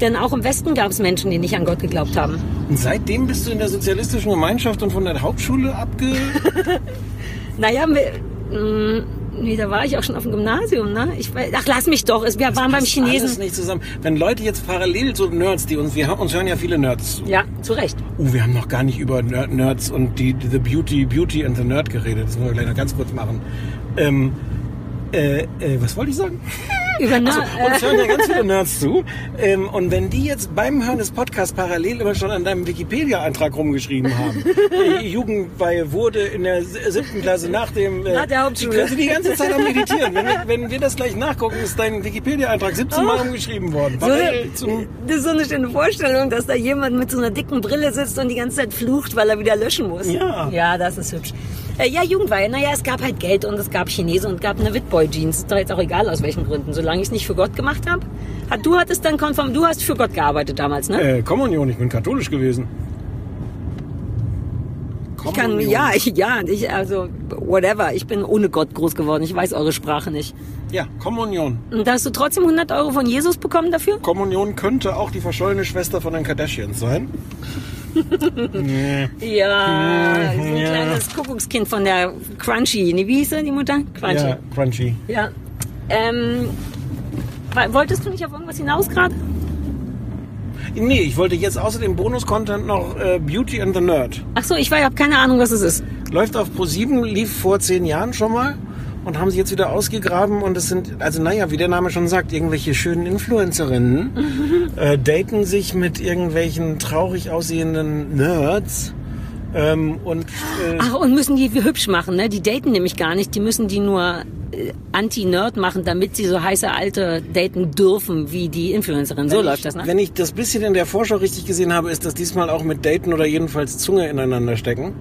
Denn auch im Westen gab es Menschen, die nicht an Gott geglaubt haben. Und seitdem bist du in der sozialistischen Gemeinschaft und von der Hauptschule abge. Naja, wir, mh, nee, da war ich auch schon auf dem Gymnasium, ne? Ich, ach, lass mich doch, wir waren beim Alles Chinesen. nicht zusammen. Wenn Leute jetzt parallel so Nerds, die uns, wir uns hören ja viele Nerds zu. Ja, zu Recht. Uh, wir haben noch gar nicht über Ner- Nerds und die, die The Beauty, Beauty and the Nerd geredet. Das wollen wir gleich noch ganz kurz machen. Ähm, äh, äh, was wollte ich sagen? Über Also, Na- uns hören ja ganz viele Nerds zu. Ähm, und wenn die jetzt beim Hören des Podcasts parallel immer schon an deinem Wikipedia-Eintrag rumgeschrieben haben, die Jugendweihe wurde in der siebten Klasse nach dem... Äh, Nach der Hauptschule. Die können die ganze Zeit am Meditieren. Wenn wir, wenn wir das gleich nachgucken, ist dein Wikipedia-Eintrag 17 Mal Oh. umgeschrieben worden. So eine, das ist so eine schöne Vorstellung, dass da jemand mit so einer dicken Brille sitzt und die ganze Zeit flucht, weil er wieder löschen muss. Ja. Ja, das ist hübsch. Äh, ja, Jugendweihe. Naja, es gab halt Geld und es gab Chinesen und es gab eine Witboy-Jeans. Ist doch jetzt auch egal, aus welchen Gründen. Solange ich es nicht für Gott gemacht habe. Hat, du hattest dann konform, du hast für Gott gearbeitet damals, ne? Äh, Kommunion, ich bin katholisch gewesen. ich kann, ja, ich, ja, ich, also, whatever. Ich bin ohne Gott groß geworden. Ich weiß eure Sprache nicht. Ja, Kommunion. Und da hast du trotzdem 100 Euro von Jesus bekommen dafür? Kommunion könnte auch die verschollene Schwester von den Kardashians sein. Ja, so ein kleines Kuckuckskind von der Crunchy. Nee, wie hieß sie, die Mutter? Crunchy. Ja, crunchy. Ja. Ähm, wolltest du nicht auf irgendwas hinaus gerade? Nee, ich wollte jetzt außer dem Bonus-Content noch äh, Beauty and the Nerd. Ach so, ich habe keine Ahnung, was es ist. Läuft auf Pro7, lief vor zehn Jahren schon mal und haben sie jetzt wieder ausgegraben und es sind, also naja, wie der Name schon sagt, irgendwelche schönen Influencerinnen äh, daten sich mit irgendwelchen traurig aussehenden Nerds ähm, und äh, Ach, und müssen die hübsch machen, ne? Die daten nämlich gar nicht, die müssen die nur äh, Anti-Nerd machen, damit sie so heiße Alte daten dürfen wie die Influencerin. So Wenn läuft ich, das, ne? Wenn ich das bisschen in der Vorschau richtig gesehen habe, ist das diesmal auch mit Daten oder jedenfalls Zunge ineinander stecken.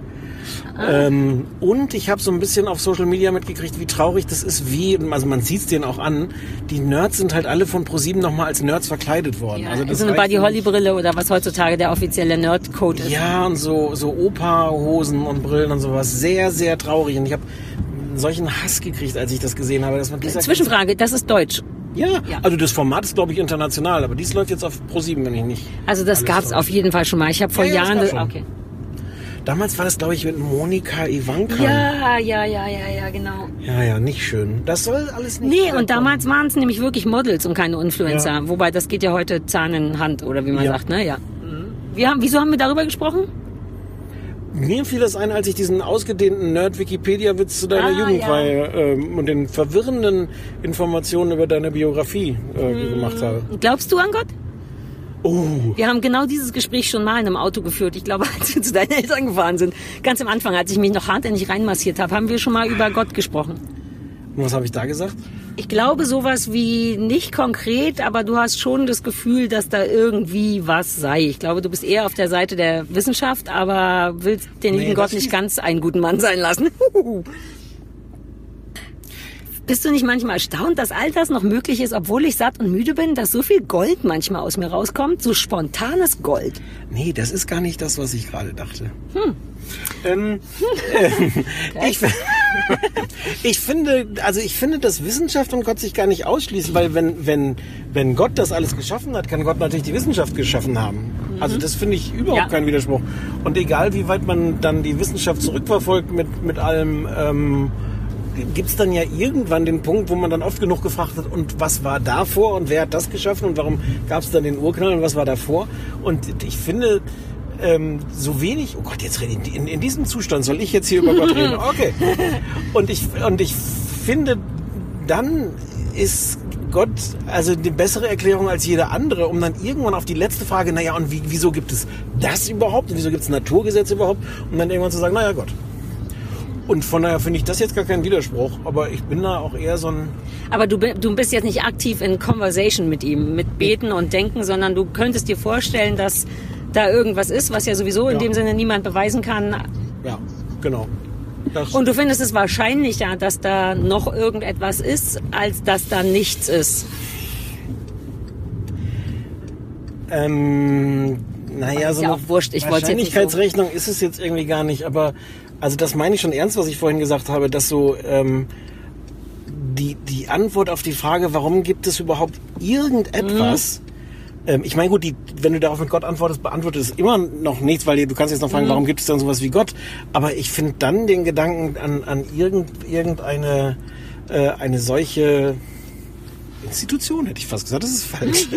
Ah. Ähm, und ich habe so ein bisschen auf Social Media mitgekriegt, wie traurig das ist, wie, also man sieht es denen auch an, die Nerds sind halt alle von ProSieben nochmal als Nerds verkleidet worden. Ja, also das so eine Buddy Holly Brille oder was heutzutage der offizielle Nerd-Code ist. Ja, und so, so Opa-Hosen und Brillen und sowas. Sehr, sehr traurig. Und ich habe solchen Hass gekriegt, als ich das gesehen habe. Dass man dieser Zwischenfrage, das ist Deutsch. ja, also das Format ist, glaube ich, international, aber dies läuft jetzt auf ProSieben, wenn ich nicht. Also das gab's täuscht. auf jeden Fall schon mal. Ich habe vor Ja, ja, das Jahren... schon. okay. Damals war das, glaube ich, mit Monika Ivanka. Ja, ja, ja, ja, ja, genau. Ja, ja, nicht schön. Das soll alles nicht Nee, vorkommen. und damals waren es nämlich wirklich Models und keine Influencer. Ja. Wobei das geht ja heute Zahn in Hand oder wie man Ja. sagt, ne? Ja. Wir haben, wieso haben wir darüber gesprochen? Mir fiel das ein, als ich diesen ausgedehnten Nerd-Wikipedia-Witz zu deiner Ah, Jugendweihe ähm, und den verwirrenden Informationen über deine Biografie äh, Hm. gemacht habe. Glaubst du an Gott? Oh, Wir haben genau dieses Gespräch schon mal in einem Auto geführt. Ich glaube, als wir zu deinen Eltern gefahren sind. Ganz am Anfang, als ich mich noch hartnäckig reinmassiert habe, haben wir schon mal über Gott gesprochen. und was habe ich da gesagt? Ich glaube sowas wie nicht konkret, aber du hast schon das Gefühl, dass da irgendwie was sei. Ich glaube, du bist eher auf der Seite der Wissenschaft, aber willst den Nee, lieben Gott nicht ganz einen guten Mann sein lassen. Bist du nicht manchmal erstaunt, dass all das noch möglich ist, obwohl ich satt und müde bin, dass so viel Gold manchmal aus mir rauskommt? So spontanes Gold. Nee, das ist gar nicht das, was ich gerade dachte. Hm. Ähm, ähm, ich, ich finde, also ich finde, dass Wissenschaft und Gott sich gar nicht ausschließen, weil wenn, wenn, wenn Gott das alles geschaffen hat, kann Gott natürlich die Wissenschaft geschaffen haben. Also das finde ich überhaupt Ja. kein Widerspruch. Und egal, wie weit man dann die Wissenschaft zurückverfolgt mit, mit allem, ähm, gibt es dann ja irgendwann den Punkt, wo man dann oft genug gefragt hat, und was war davor und wer hat das geschaffen und warum gab es dann den Urknall und was war davor? Und ich finde, ähm, so wenig, oh Gott, jetzt rede ich, in, in diesem Zustand soll ich jetzt hier über Gott reden. Okay. Und ich, und ich finde, dann ist Gott also die bessere Erklärung als jede andere, um dann irgendwann auf die letzte Frage, naja, und wie, wieso gibt es das überhaupt? Und wieso gibt es Naturgesetze überhaupt? Um dann irgendwann zu sagen, naja, Gott. Und von daher finde ich das jetzt gar keinen Widerspruch, aber ich bin da auch eher so ein, Aber du, du bist jetzt nicht aktiv in Conversation mit ihm, mit Beten und Denken, sondern du könntest dir vorstellen, dass da irgendwas ist, was ja sowieso in Ja. dem Sinne niemand beweisen kann. ja, genau. Das, Und du findest es wahrscheinlicher, dass da noch irgendetwas ist, als dass da nichts ist. Ähm, naja, so ja eine auch wurscht, ich so- Wahrscheinlichkeitsrechnung ist es jetzt irgendwie gar nicht, aber also das meine ich schon ernst, was ich vorhin gesagt habe, dass so ähm, die, die Antwort auf die Frage, warum gibt es überhaupt irgendetwas, ähm, ich meine gut, die, wenn du darauf mit Gott antwortest, beantwortet es immer noch nichts, weil du kannst jetzt noch fragen, Mhm. warum gibt es dann sowas wie Gott, aber ich finde dann den Gedanken an, an irgend, irgendeine äh, eine solche Institution, hätte ich fast gesagt, das ist falsch.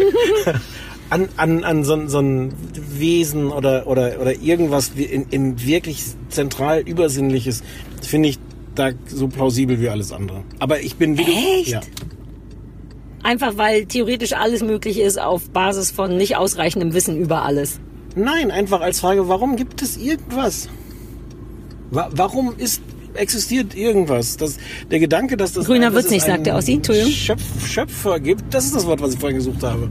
an, an, an so, ein- so ein Wesen oder, oder, oder irgendwas in, in wirklich zentral Übersinnliches, finde ich da so plausibel wie alles andere. Aber ich bin wie du- Echt? Ja. Einfach weil theoretisch alles möglich ist auf Basis von nicht ausreichendem Wissen über alles. Nein, einfach als Frage, warum gibt es irgendwas? Wa warum ist existiert irgendwas? Das, der Gedanke, dass das Grüner wird's nicht, sagt der einen Ossi. Entschuldigung. Schöpf, Schöpfer gibt, das ist das Wort, was ich vorhin gesucht habe.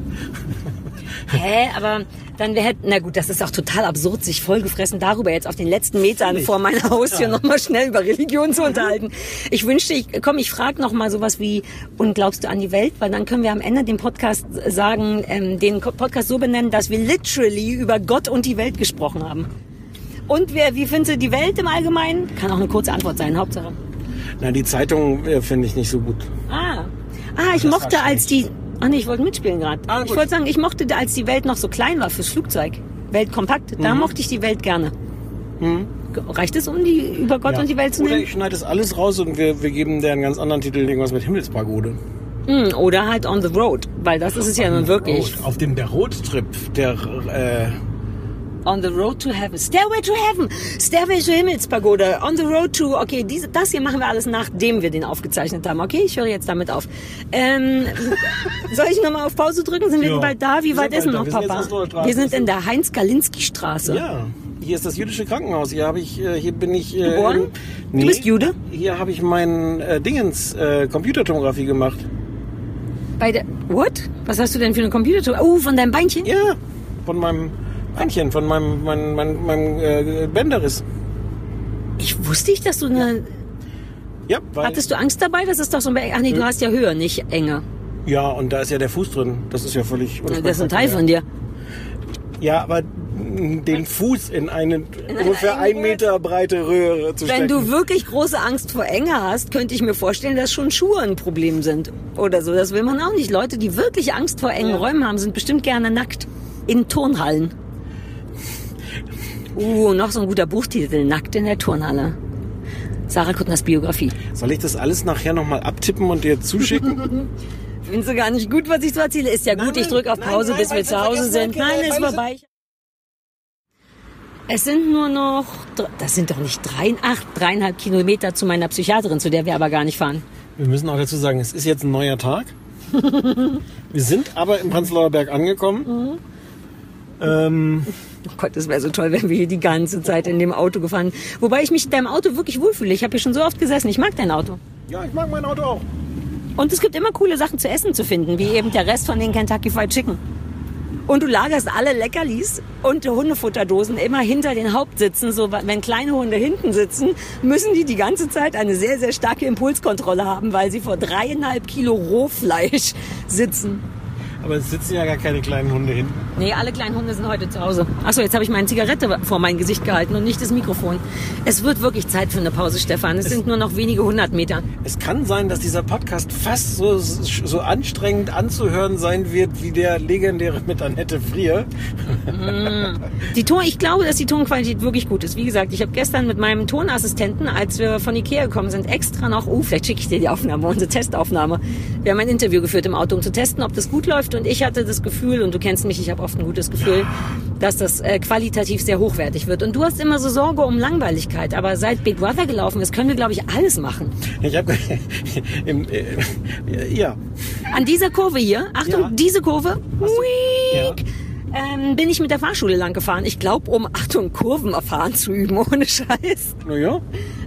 Hä, aber dann wäre, na gut, das ist auch total absurd, sich vollgefressen darüber jetzt auf den letzten Metern vor meiner Haustür noch mal schnell über Religion zu unterhalten. Ich wünschte, ich, komm, ich frage noch mal sowas wie, und glaubst du an die Welt? Weil dann können wir am Ende den Podcast sagen, ähm, den Podcast so benennen, dass wir literally über Gott und die Welt gesprochen haben. Und wer, wie findest du die Welt im Allgemeinen? Kann auch eine kurze Antwort sein, Hauptsache. Na, die Zeitung äh, finde ich nicht so gut. Ah. Ah, ich Das mochte, als die. Ah nee, ich wollte mitspielen gerade. Ah, ich wollte sagen, ich mochte, als die Welt noch so klein war fürs Flugzeug. Weltkompakt. Da Mhm. mochte ich die Welt gerne. Reicht es, um die über Gott Ja. und die Welt zu Oder nehmen? ich schneide das alles raus und wir, wir geben der einen ganz anderen Titel, irgendwas mit Himmelspagode. Mm, Oder halt on the road, weil das ist es ja nun wirklich. Road, auf dem der Roadtrip, der äh, On the road to heaven. Stairway to heaven. Stairway to Himmelspagode. On the road to. Okay, diese, das hier machen wir alles, nachdem wir den aufgezeichnet haben. Okay, ich höre jetzt damit auf. Ähm, soll ich nochmal auf Pause drücken? Sind wir Ja. bald da? Wie Wir weit ist denn noch, Papa? wir sind in der Heinz-Galinski-Straße. ja. Hier ist das jüdische Krankenhaus. Hier habe ich, äh, hier bin ich. Äh, Geboren? im- Du bist Jude? Hier habe ich meinen äh, Dingens äh, Computertomographie gemacht. Bei der. What? Was hast du denn für eine Computer? Oh, von deinem Beinchen? Ja, von meinem Beinchen, von meinem, mein, mein, meinem äh, Bänderriss. Ich wusste nicht, dass du eine. Ja, weil, Hattest du Angst dabei? Das ist doch so ein. Ach nee, du hast ja Höhe, nicht Enge. ja, und da ist ja der Fuß drin. Das ist ja völlig. Das ist ein Teil von dir. Ja, aber den Fuß in eine ungefähr ein Meter breite Röhre zu Wenn stecken. du wirklich große Angst vor Enge hast, könnte ich mir vorstellen, dass schon Schuhe ein Problem sind. Oder so. Das will man auch nicht. Leute, die wirklich Angst vor engen Räumen haben, sind bestimmt gerne nackt. In Turnhallen. Uh, noch so ein guter Buchtitel. Nackt in der Turnhalle. Sarah Kuttners Biografie. Soll ich das alles nachher nochmal abtippen und dir zuschicken? Findest du gar nicht gut, was ich so erzähle? Ist ja gut, ich drücke auf nein, Pause, nein, bis weil wir zu Hause sind. Nein, ist vorbei. Es sind nur noch, das sind doch nicht drei, ach, dreieinhalb Kilometer zu meiner Psychiaterin, zu der wir aber gar nicht fahren. Wir müssen auch dazu sagen, es ist jetzt ein neuer Tag. Wir sind aber im Prenzlauer Berg angekommen. Ähm, Oh Gott, das wäre so toll, wenn wir hier die ganze Zeit in dem Auto gefahren. Wobei ich mich in deinem Auto wirklich wohlfühle. Ich habe hier schon so oft gesessen. Ich mag dein Auto. ja, ich mag mein Auto auch. Und es gibt immer coole Sachen zu essen zu finden, wie eben der Rest von den Kentucky Fried Chicken. Und du lagerst alle Leckerlis und Hundefutterdosen immer hinter den Hauptsitzen. So, wenn kleine Hunde hinten sitzen, müssen die die ganze Zeit eine sehr, sehr starke Impulskontrolle haben, weil sie vor dreieinhalb Kilo Rohfleisch sitzen. Aber es sitzen ja gar keine kleinen Hunde hinten. Nee, alle kleinen Hunde sind heute zu Hause. Achso, jetzt habe ich meine Zigarette vor mein Gesicht gehalten und nicht das Mikrofon. Es wird wirklich Zeit für eine Pause, Stefan. Es sind nur noch wenige hundert Meter. Es kann sein, dass dieser Podcast fast so, so anstrengend anzuhören sein wird wie der legendäre mit Annette Frier. Die Ton, ich glaube, dass die Tonqualität wirklich gut ist. Wie gesagt, ich habe gestern mit meinem Tonassistenten, als wir von Ikea gekommen sind, extra noch, oh, vielleicht schicke ich dir die Aufnahme, unsere Testaufnahme. Wir haben ein Interview geführt im Auto, um zu testen, ob das gut läuft. Und ich hatte das Gefühl, und du kennst mich, ich habe oft ein gutes Gefühl, dass das äh, qualitativ sehr hochwertig wird. Und du hast immer so Sorge um Langweiligkeit. Aber seit Big Brother gelaufen ist, können wir, glaube ich, alles machen. Ich habe äh, ja, An dieser Kurve hier, Achtung, Ja. diese Kurve, ja. ähm, bin ich mit der Fahrschule lang gefahren. Ich glaube, um, Achtung, Kurvenerfahren zu üben, ohne Scheiß.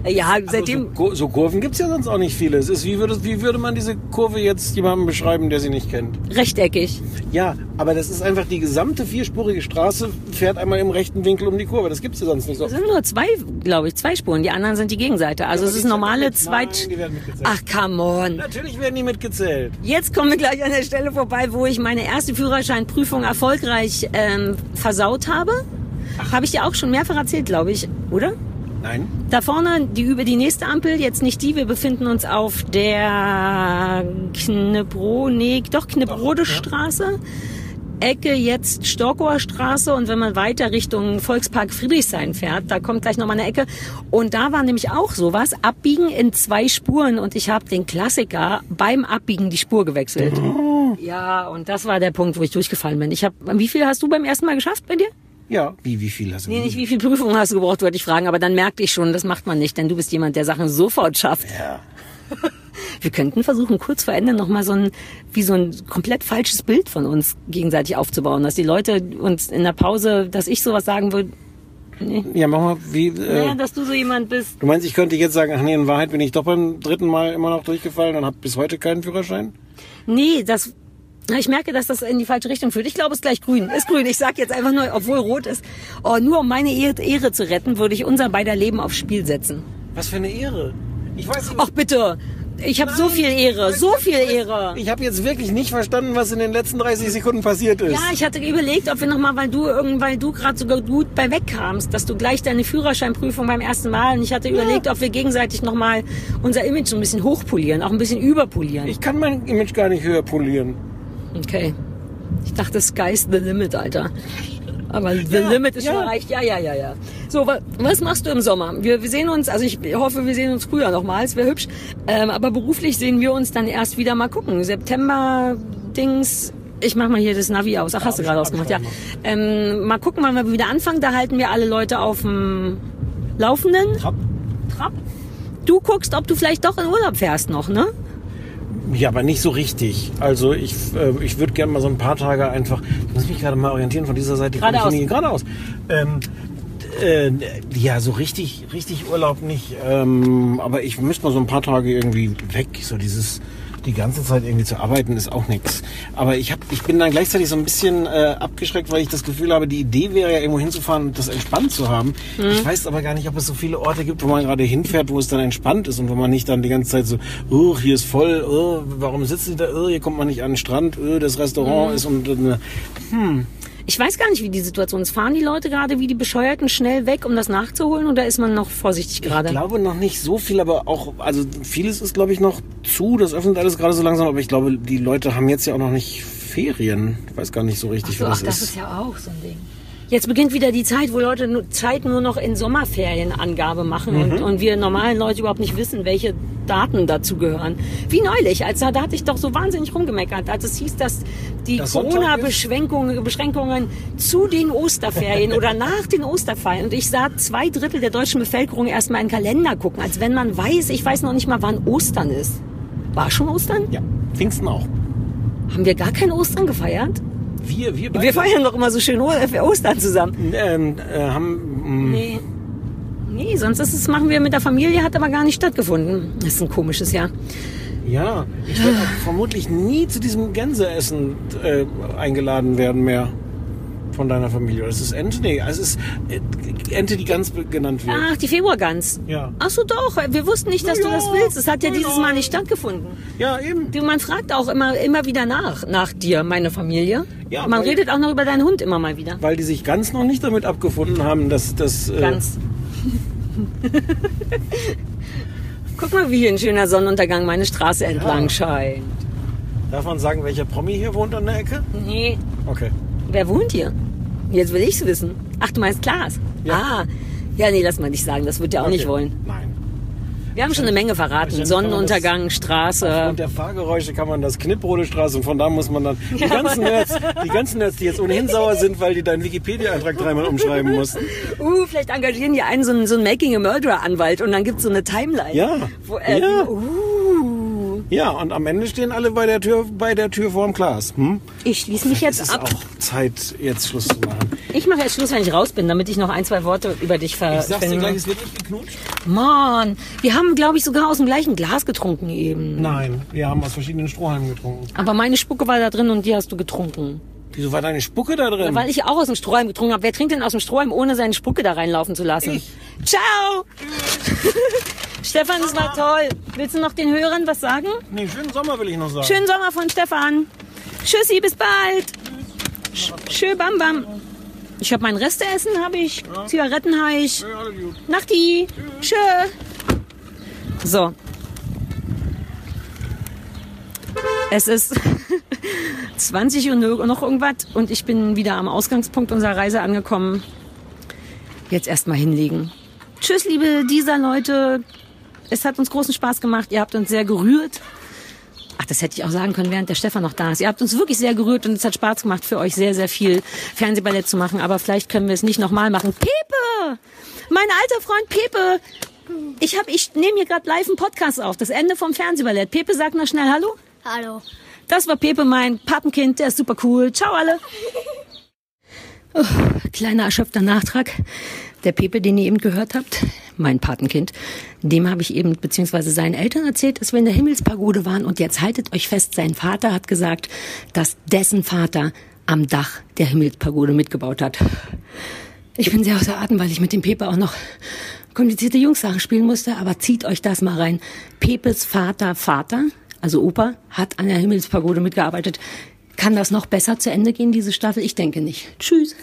Na ja. Ja, Also seitdem... so, so Kurven gibt's ja sonst auch nicht viele. Es ist, wie würde, wie würde man diese Kurve jetzt jemandem beschreiben, der sie nicht kennt? Rechteckig. Ja, aber das ist einfach die gesamte vierspurige Straße, fährt einmal im rechten Winkel um die Kurve. Das gibt's ja sonst nicht so. Es sind nur zwei, glaube ich, zwei Spuren. Die anderen sind die Gegenseite. Also Ja, es ist normale. Zweit... Ach, come on. Natürlich werden die mitgezählt. Jetzt kommen wir gleich an der Stelle vorbei, wo ich meine erste Führerscheinprüfung erfolgreich ähm, versaut habe. Habe ich dir auch schon mehrfach erzählt, glaube ich, oder? Nein. Da vorne, die über die nächste Ampel, jetzt nicht die, wir befinden uns auf der Knebro, nee, doch Knebrode Straße. Ecke jetzt Storkower Straße und wenn man weiter Richtung Volkspark Friedrichshain fährt, da kommt gleich nochmal eine Ecke. Und da war nämlich auch sowas, Abbiegen in zwei Spuren und ich habe den Klassiker beim Abbiegen die Spur gewechselt. Ja, und das war der Punkt, wo ich durchgefallen bin. Ich habe, wie viel hast du beim ersten Mal geschafft bei dir? Ja, wie, wie viel hast du? Nee, nicht wie viel Prüfungen hast du gebraucht, wollte ich fragen, aber dann merkte ich schon, das macht man nicht, denn du bist jemand, der Sachen sofort schafft. Ja. Wir könnten versuchen, kurz vor Ende nochmal so ein, wie so ein komplett falsches Bild von uns gegenseitig aufzubauen, dass die Leute uns in der Pause, dass ich sowas sagen würde, nee. Ja, mach mal, wie, äh, Ja, dass du so jemand bist. du meinst, ich könnte jetzt sagen, ach nee, in Wahrheit bin ich doch beim dritten Mal immer noch durchgefallen und habe bis heute keinen Führerschein? Nee, das, ich merke, dass das in die falsche Richtung führt. Ich glaube, es ist gleich grün. Ist grün. Ich sag jetzt einfach nur, obwohl rot ist. Oh, nur um meine Ehre, zu retten, würde ich unser beider Leben aufs Spiel setzen. Was für eine Ehre. Ich weiß nicht, Ach bitte, ich habe so viel Ehre, so viel Ehre. ich habe jetzt wirklich nicht verstanden, was in den letzten 30 Sekunden passiert ist. Ja, ich hatte überlegt, ob wir nochmal, weil du irgend, weil du gerade sogar gut bei wegkamst, dass du gleich deine Führerscheinprüfung beim ersten Mal und ich hatte überlegt, ob wir gegenseitig nochmal unser Image so ein bisschen hochpolieren, auch ein bisschen überpolieren. Ich kann mein Image gar nicht höher polieren. Okay. Ich dachte, sky's the limit, Alter. Aber the limit ist ja. schon erreicht. Ja, ja, ja, ja. So, wa was machst du im Sommer? Wir, wir sehen uns, also ich hoffe, wir sehen uns früher nochmal, es wäre hübsch. Ähm, aber beruflich sehen wir uns dann erst wieder mal gucken. September, Dings, ich mach mal hier das Navi aus. Ach, hast du gerade ausgemacht, ja. Ähm, mal gucken, wann wir wieder anfangen. Da halten wir alle Leute auf dem Laufenden. Trapp. Trab. Du guckst, ob du vielleicht doch in Urlaub fährst noch, ne? Ja, aber nicht so richtig. Also ich, äh, ich würde gerne mal so ein paar Tage einfach. Ich muss mich gerade mal orientieren von dieser Seite. Ich Geradeaus. nicht- Geradeaus. Ähm, Äh, ja, so richtig, richtig Urlaub nicht. Ähm, aber ich müsste mal so ein paar Tage irgendwie weg. So dieses, die ganze Zeit irgendwie zu arbeiten ist auch nichts. Aber ich hab, ich bin dann gleichzeitig so ein bisschen äh, abgeschreckt, weil ich das Gefühl habe, die Idee wäre ja irgendwo hinzufahren und das entspannt zu haben. Mhm. Ich weiß aber gar nicht, ob es so viele Orte gibt, wo man gerade hinfährt, wo es dann entspannt ist und wo man nicht dann die ganze Zeit so, oh, hier ist voll, oh, warum sitzen die da, oh, hier kommt man nicht an den Strand, oh, das Restaurant Mhm. ist und, äh, hm. Ich weiß gar nicht, wie die Situation ist. Fahren die Leute gerade wie die Bescheuerten schnell weg, um das nachzuholen, oder ist man noch vorsichtig gerade? Ich glaube noch nicht so viel, aber auch, also vieles ist, glaube ich, noch zu. Das öffnet alles gerade so langsam, aber ich glaube, die Leute haben jetzt ja auch noch nicht Ferien. Ich weiß gar nicht so richtig, So, wie ach, das, das ist. ist ja auch so ein Ding. Jetzt beginnt wieder die Zeit, wo Leute nur, Zeit nur noch in Sommerferienangabe machen Mhm. und, und wir normalen Leute überhaupt nicht wissen, welche Daten dazu gehören. Wie neulich, als da, da hatte ich doch so wahnsinnig rumgemeckert, als es hieß, dass die Das Corona-Beschränkungen Beschränkungen zu den Osterferien oder nach den Osterferien und ich sah zwei Drittel der deutschen Bevölkerung erstmal in den Kalender gucken, als wenn man weiß, ich weiß noch nicht mal, wann Ostern ist. War schon Ostern? Ja, Pfingsten auch. Haben wir gar kein Ostern gefeiert? Wir, wir beide. Wir feiern doch immer so schön Ostern zusammen. Ähm, äh, haben, mh, Nee. Nee, sonst ist es, machen wir mit der Familie, hat aber gar nicht stattgefunden. Das ist ein komisches Jahr. ja, ich werde vermutlich nie zu diesem Gänseessen äh, eingeladen werden mehr von deiner Familie. Das ist Ente, nee, es ist äh, Ente, die ganz be- genannt wird. Ach, die Februargans. Ja. Ach so, doch. Wir wussten nicht, dass Na du ja, das willst. Es hat ja dieses ja. Mal nicht stattgefunden. Ja, eben. Du, man fragt auch immer, immer wieder nach, nach dir, meine Familie. Ja, man redet auch noch über deinen Hund immer mal wieder. Weil die sich ganz noch nicht damit abgefunden haben, dass das. Äh, Ganz. Guck mal, wie hier ein schöner Sonnenuntergang meine Straße entlang Ja. scheint. Darf man sagen, welcher Promi hier wohnt an der Ecke? Nee. Okay. Wer wohnt hier? Jetzt will ich's wissen. Ach, du meinst Klaas? Ja. Ah. Ja, nee, lass mal nicht sagen. Das wird er auch Okay. nicht wollen. Nein. Wir haben schon eine Menge verraten. Sonnenuntergang, Straße. Und der Fahrgeräusche kann man das Knipprodestraße und von da muss man dann die ganzen Nerds, die ganzen Nerds, die jetzt ohnehin sauer sind, weil die deinen Wikipedia-Eintrag dreimal umschreiben mussten. Uh, vielleicht engagieren die einen so einen, so einen Making a Murderer Anwalt und dann gibt's so eine Timeline. Ja. Wo, äh, Ja. Uh, Ja, und am Ende stehen alle bei der Tür, bei der Tür vorm Glas. Hm? ich schließe mich Es jetzt ist ab. auch Zeit, jetzt Schluss zu machen. Ich mache jetzt Schluss, wenn ich raus bin, damit ich noch ein, zwei Worte über dich ver Ich sag's dir gleich, es wird nicht geknutscht. Mann, wir haben, glaube ich, sogar aus dem gleichen Glas getrunken eben. Nein, wir haben aus verschiedenen Strohhalmen getrunken. Aber meine Spucke war da drin und die hast du getrunken. Wieso war deine Spucke da drin? Weil ich auch aus dem Strohhalm getrunken habe. Wer trinkt denn aus dem Strohhalm, ohne seine Spucke da reinlaufen zu lassen? Ich. Ciao! Stefan, es war toll. Willst du noch den Hörern was sagen? Nee, schönen Sommer will ich noch sagen. Schönen Sommer von Stefan. Tschüssi, bis bald. Sch Schö, bam, bam. Ich habe mein Resteessen, habe ich. Zigaretten habe ich. Ja. Nachti. Tschö. So. Es ist 20 Uhr noch irgendwas und ich bin wieder am Ausgangspunkt unserer Reise angekommen. Jetzt erstmal hinlegen. Tschüss, liebe dieser Leute. Es hat uns großen Spaß gemacht. Ihr habt uns sehr gerührt. Ach, das hätte ich auch sagen können, während der Stefan noch da ist. Ihr habt uns wirklich sehr gerührt und es hat Spaß gemacht, für euch sehr, sehr viel Fernsehballett zu machen. Aber vielleicht können wir es nicht nochmal machen. Pepe! Mein alter Freund Pepe! Ich, ich nehme hier gerade live einen Podcast auf. Das Ende vom Fernsehballett. Pepe, sag noch schnell Hallo. Hallo. Das war Pepe, mein Patenkind. Der ist super cool. Ciao alle. Oh, kleiner erschöpfter Nachtrag. Der Pepe, den ihr eben gehört habt, mein Patenkind, dem habe ich eben beziehungsweise seinen Eltern erzählt, dass wir in der Himmelspagode waren und jetzt haltet euch fest, sein Vater hat gesagt, dass dessen Vater am Dach der Himmelspagode mitgebaut hat. Ich bin sehr außer Atem, weil ich mit dem Pepe auch noch komplizierte Jungssachen spielen musste, aber zieht euch das mal rein. Pepes Vater, Vater, also Opa, hat an der Himmelspagode mitgearbeitet. Kann das noch besser zu Ende gehen, diese Staffel? Ich denke nicht. Tschüss.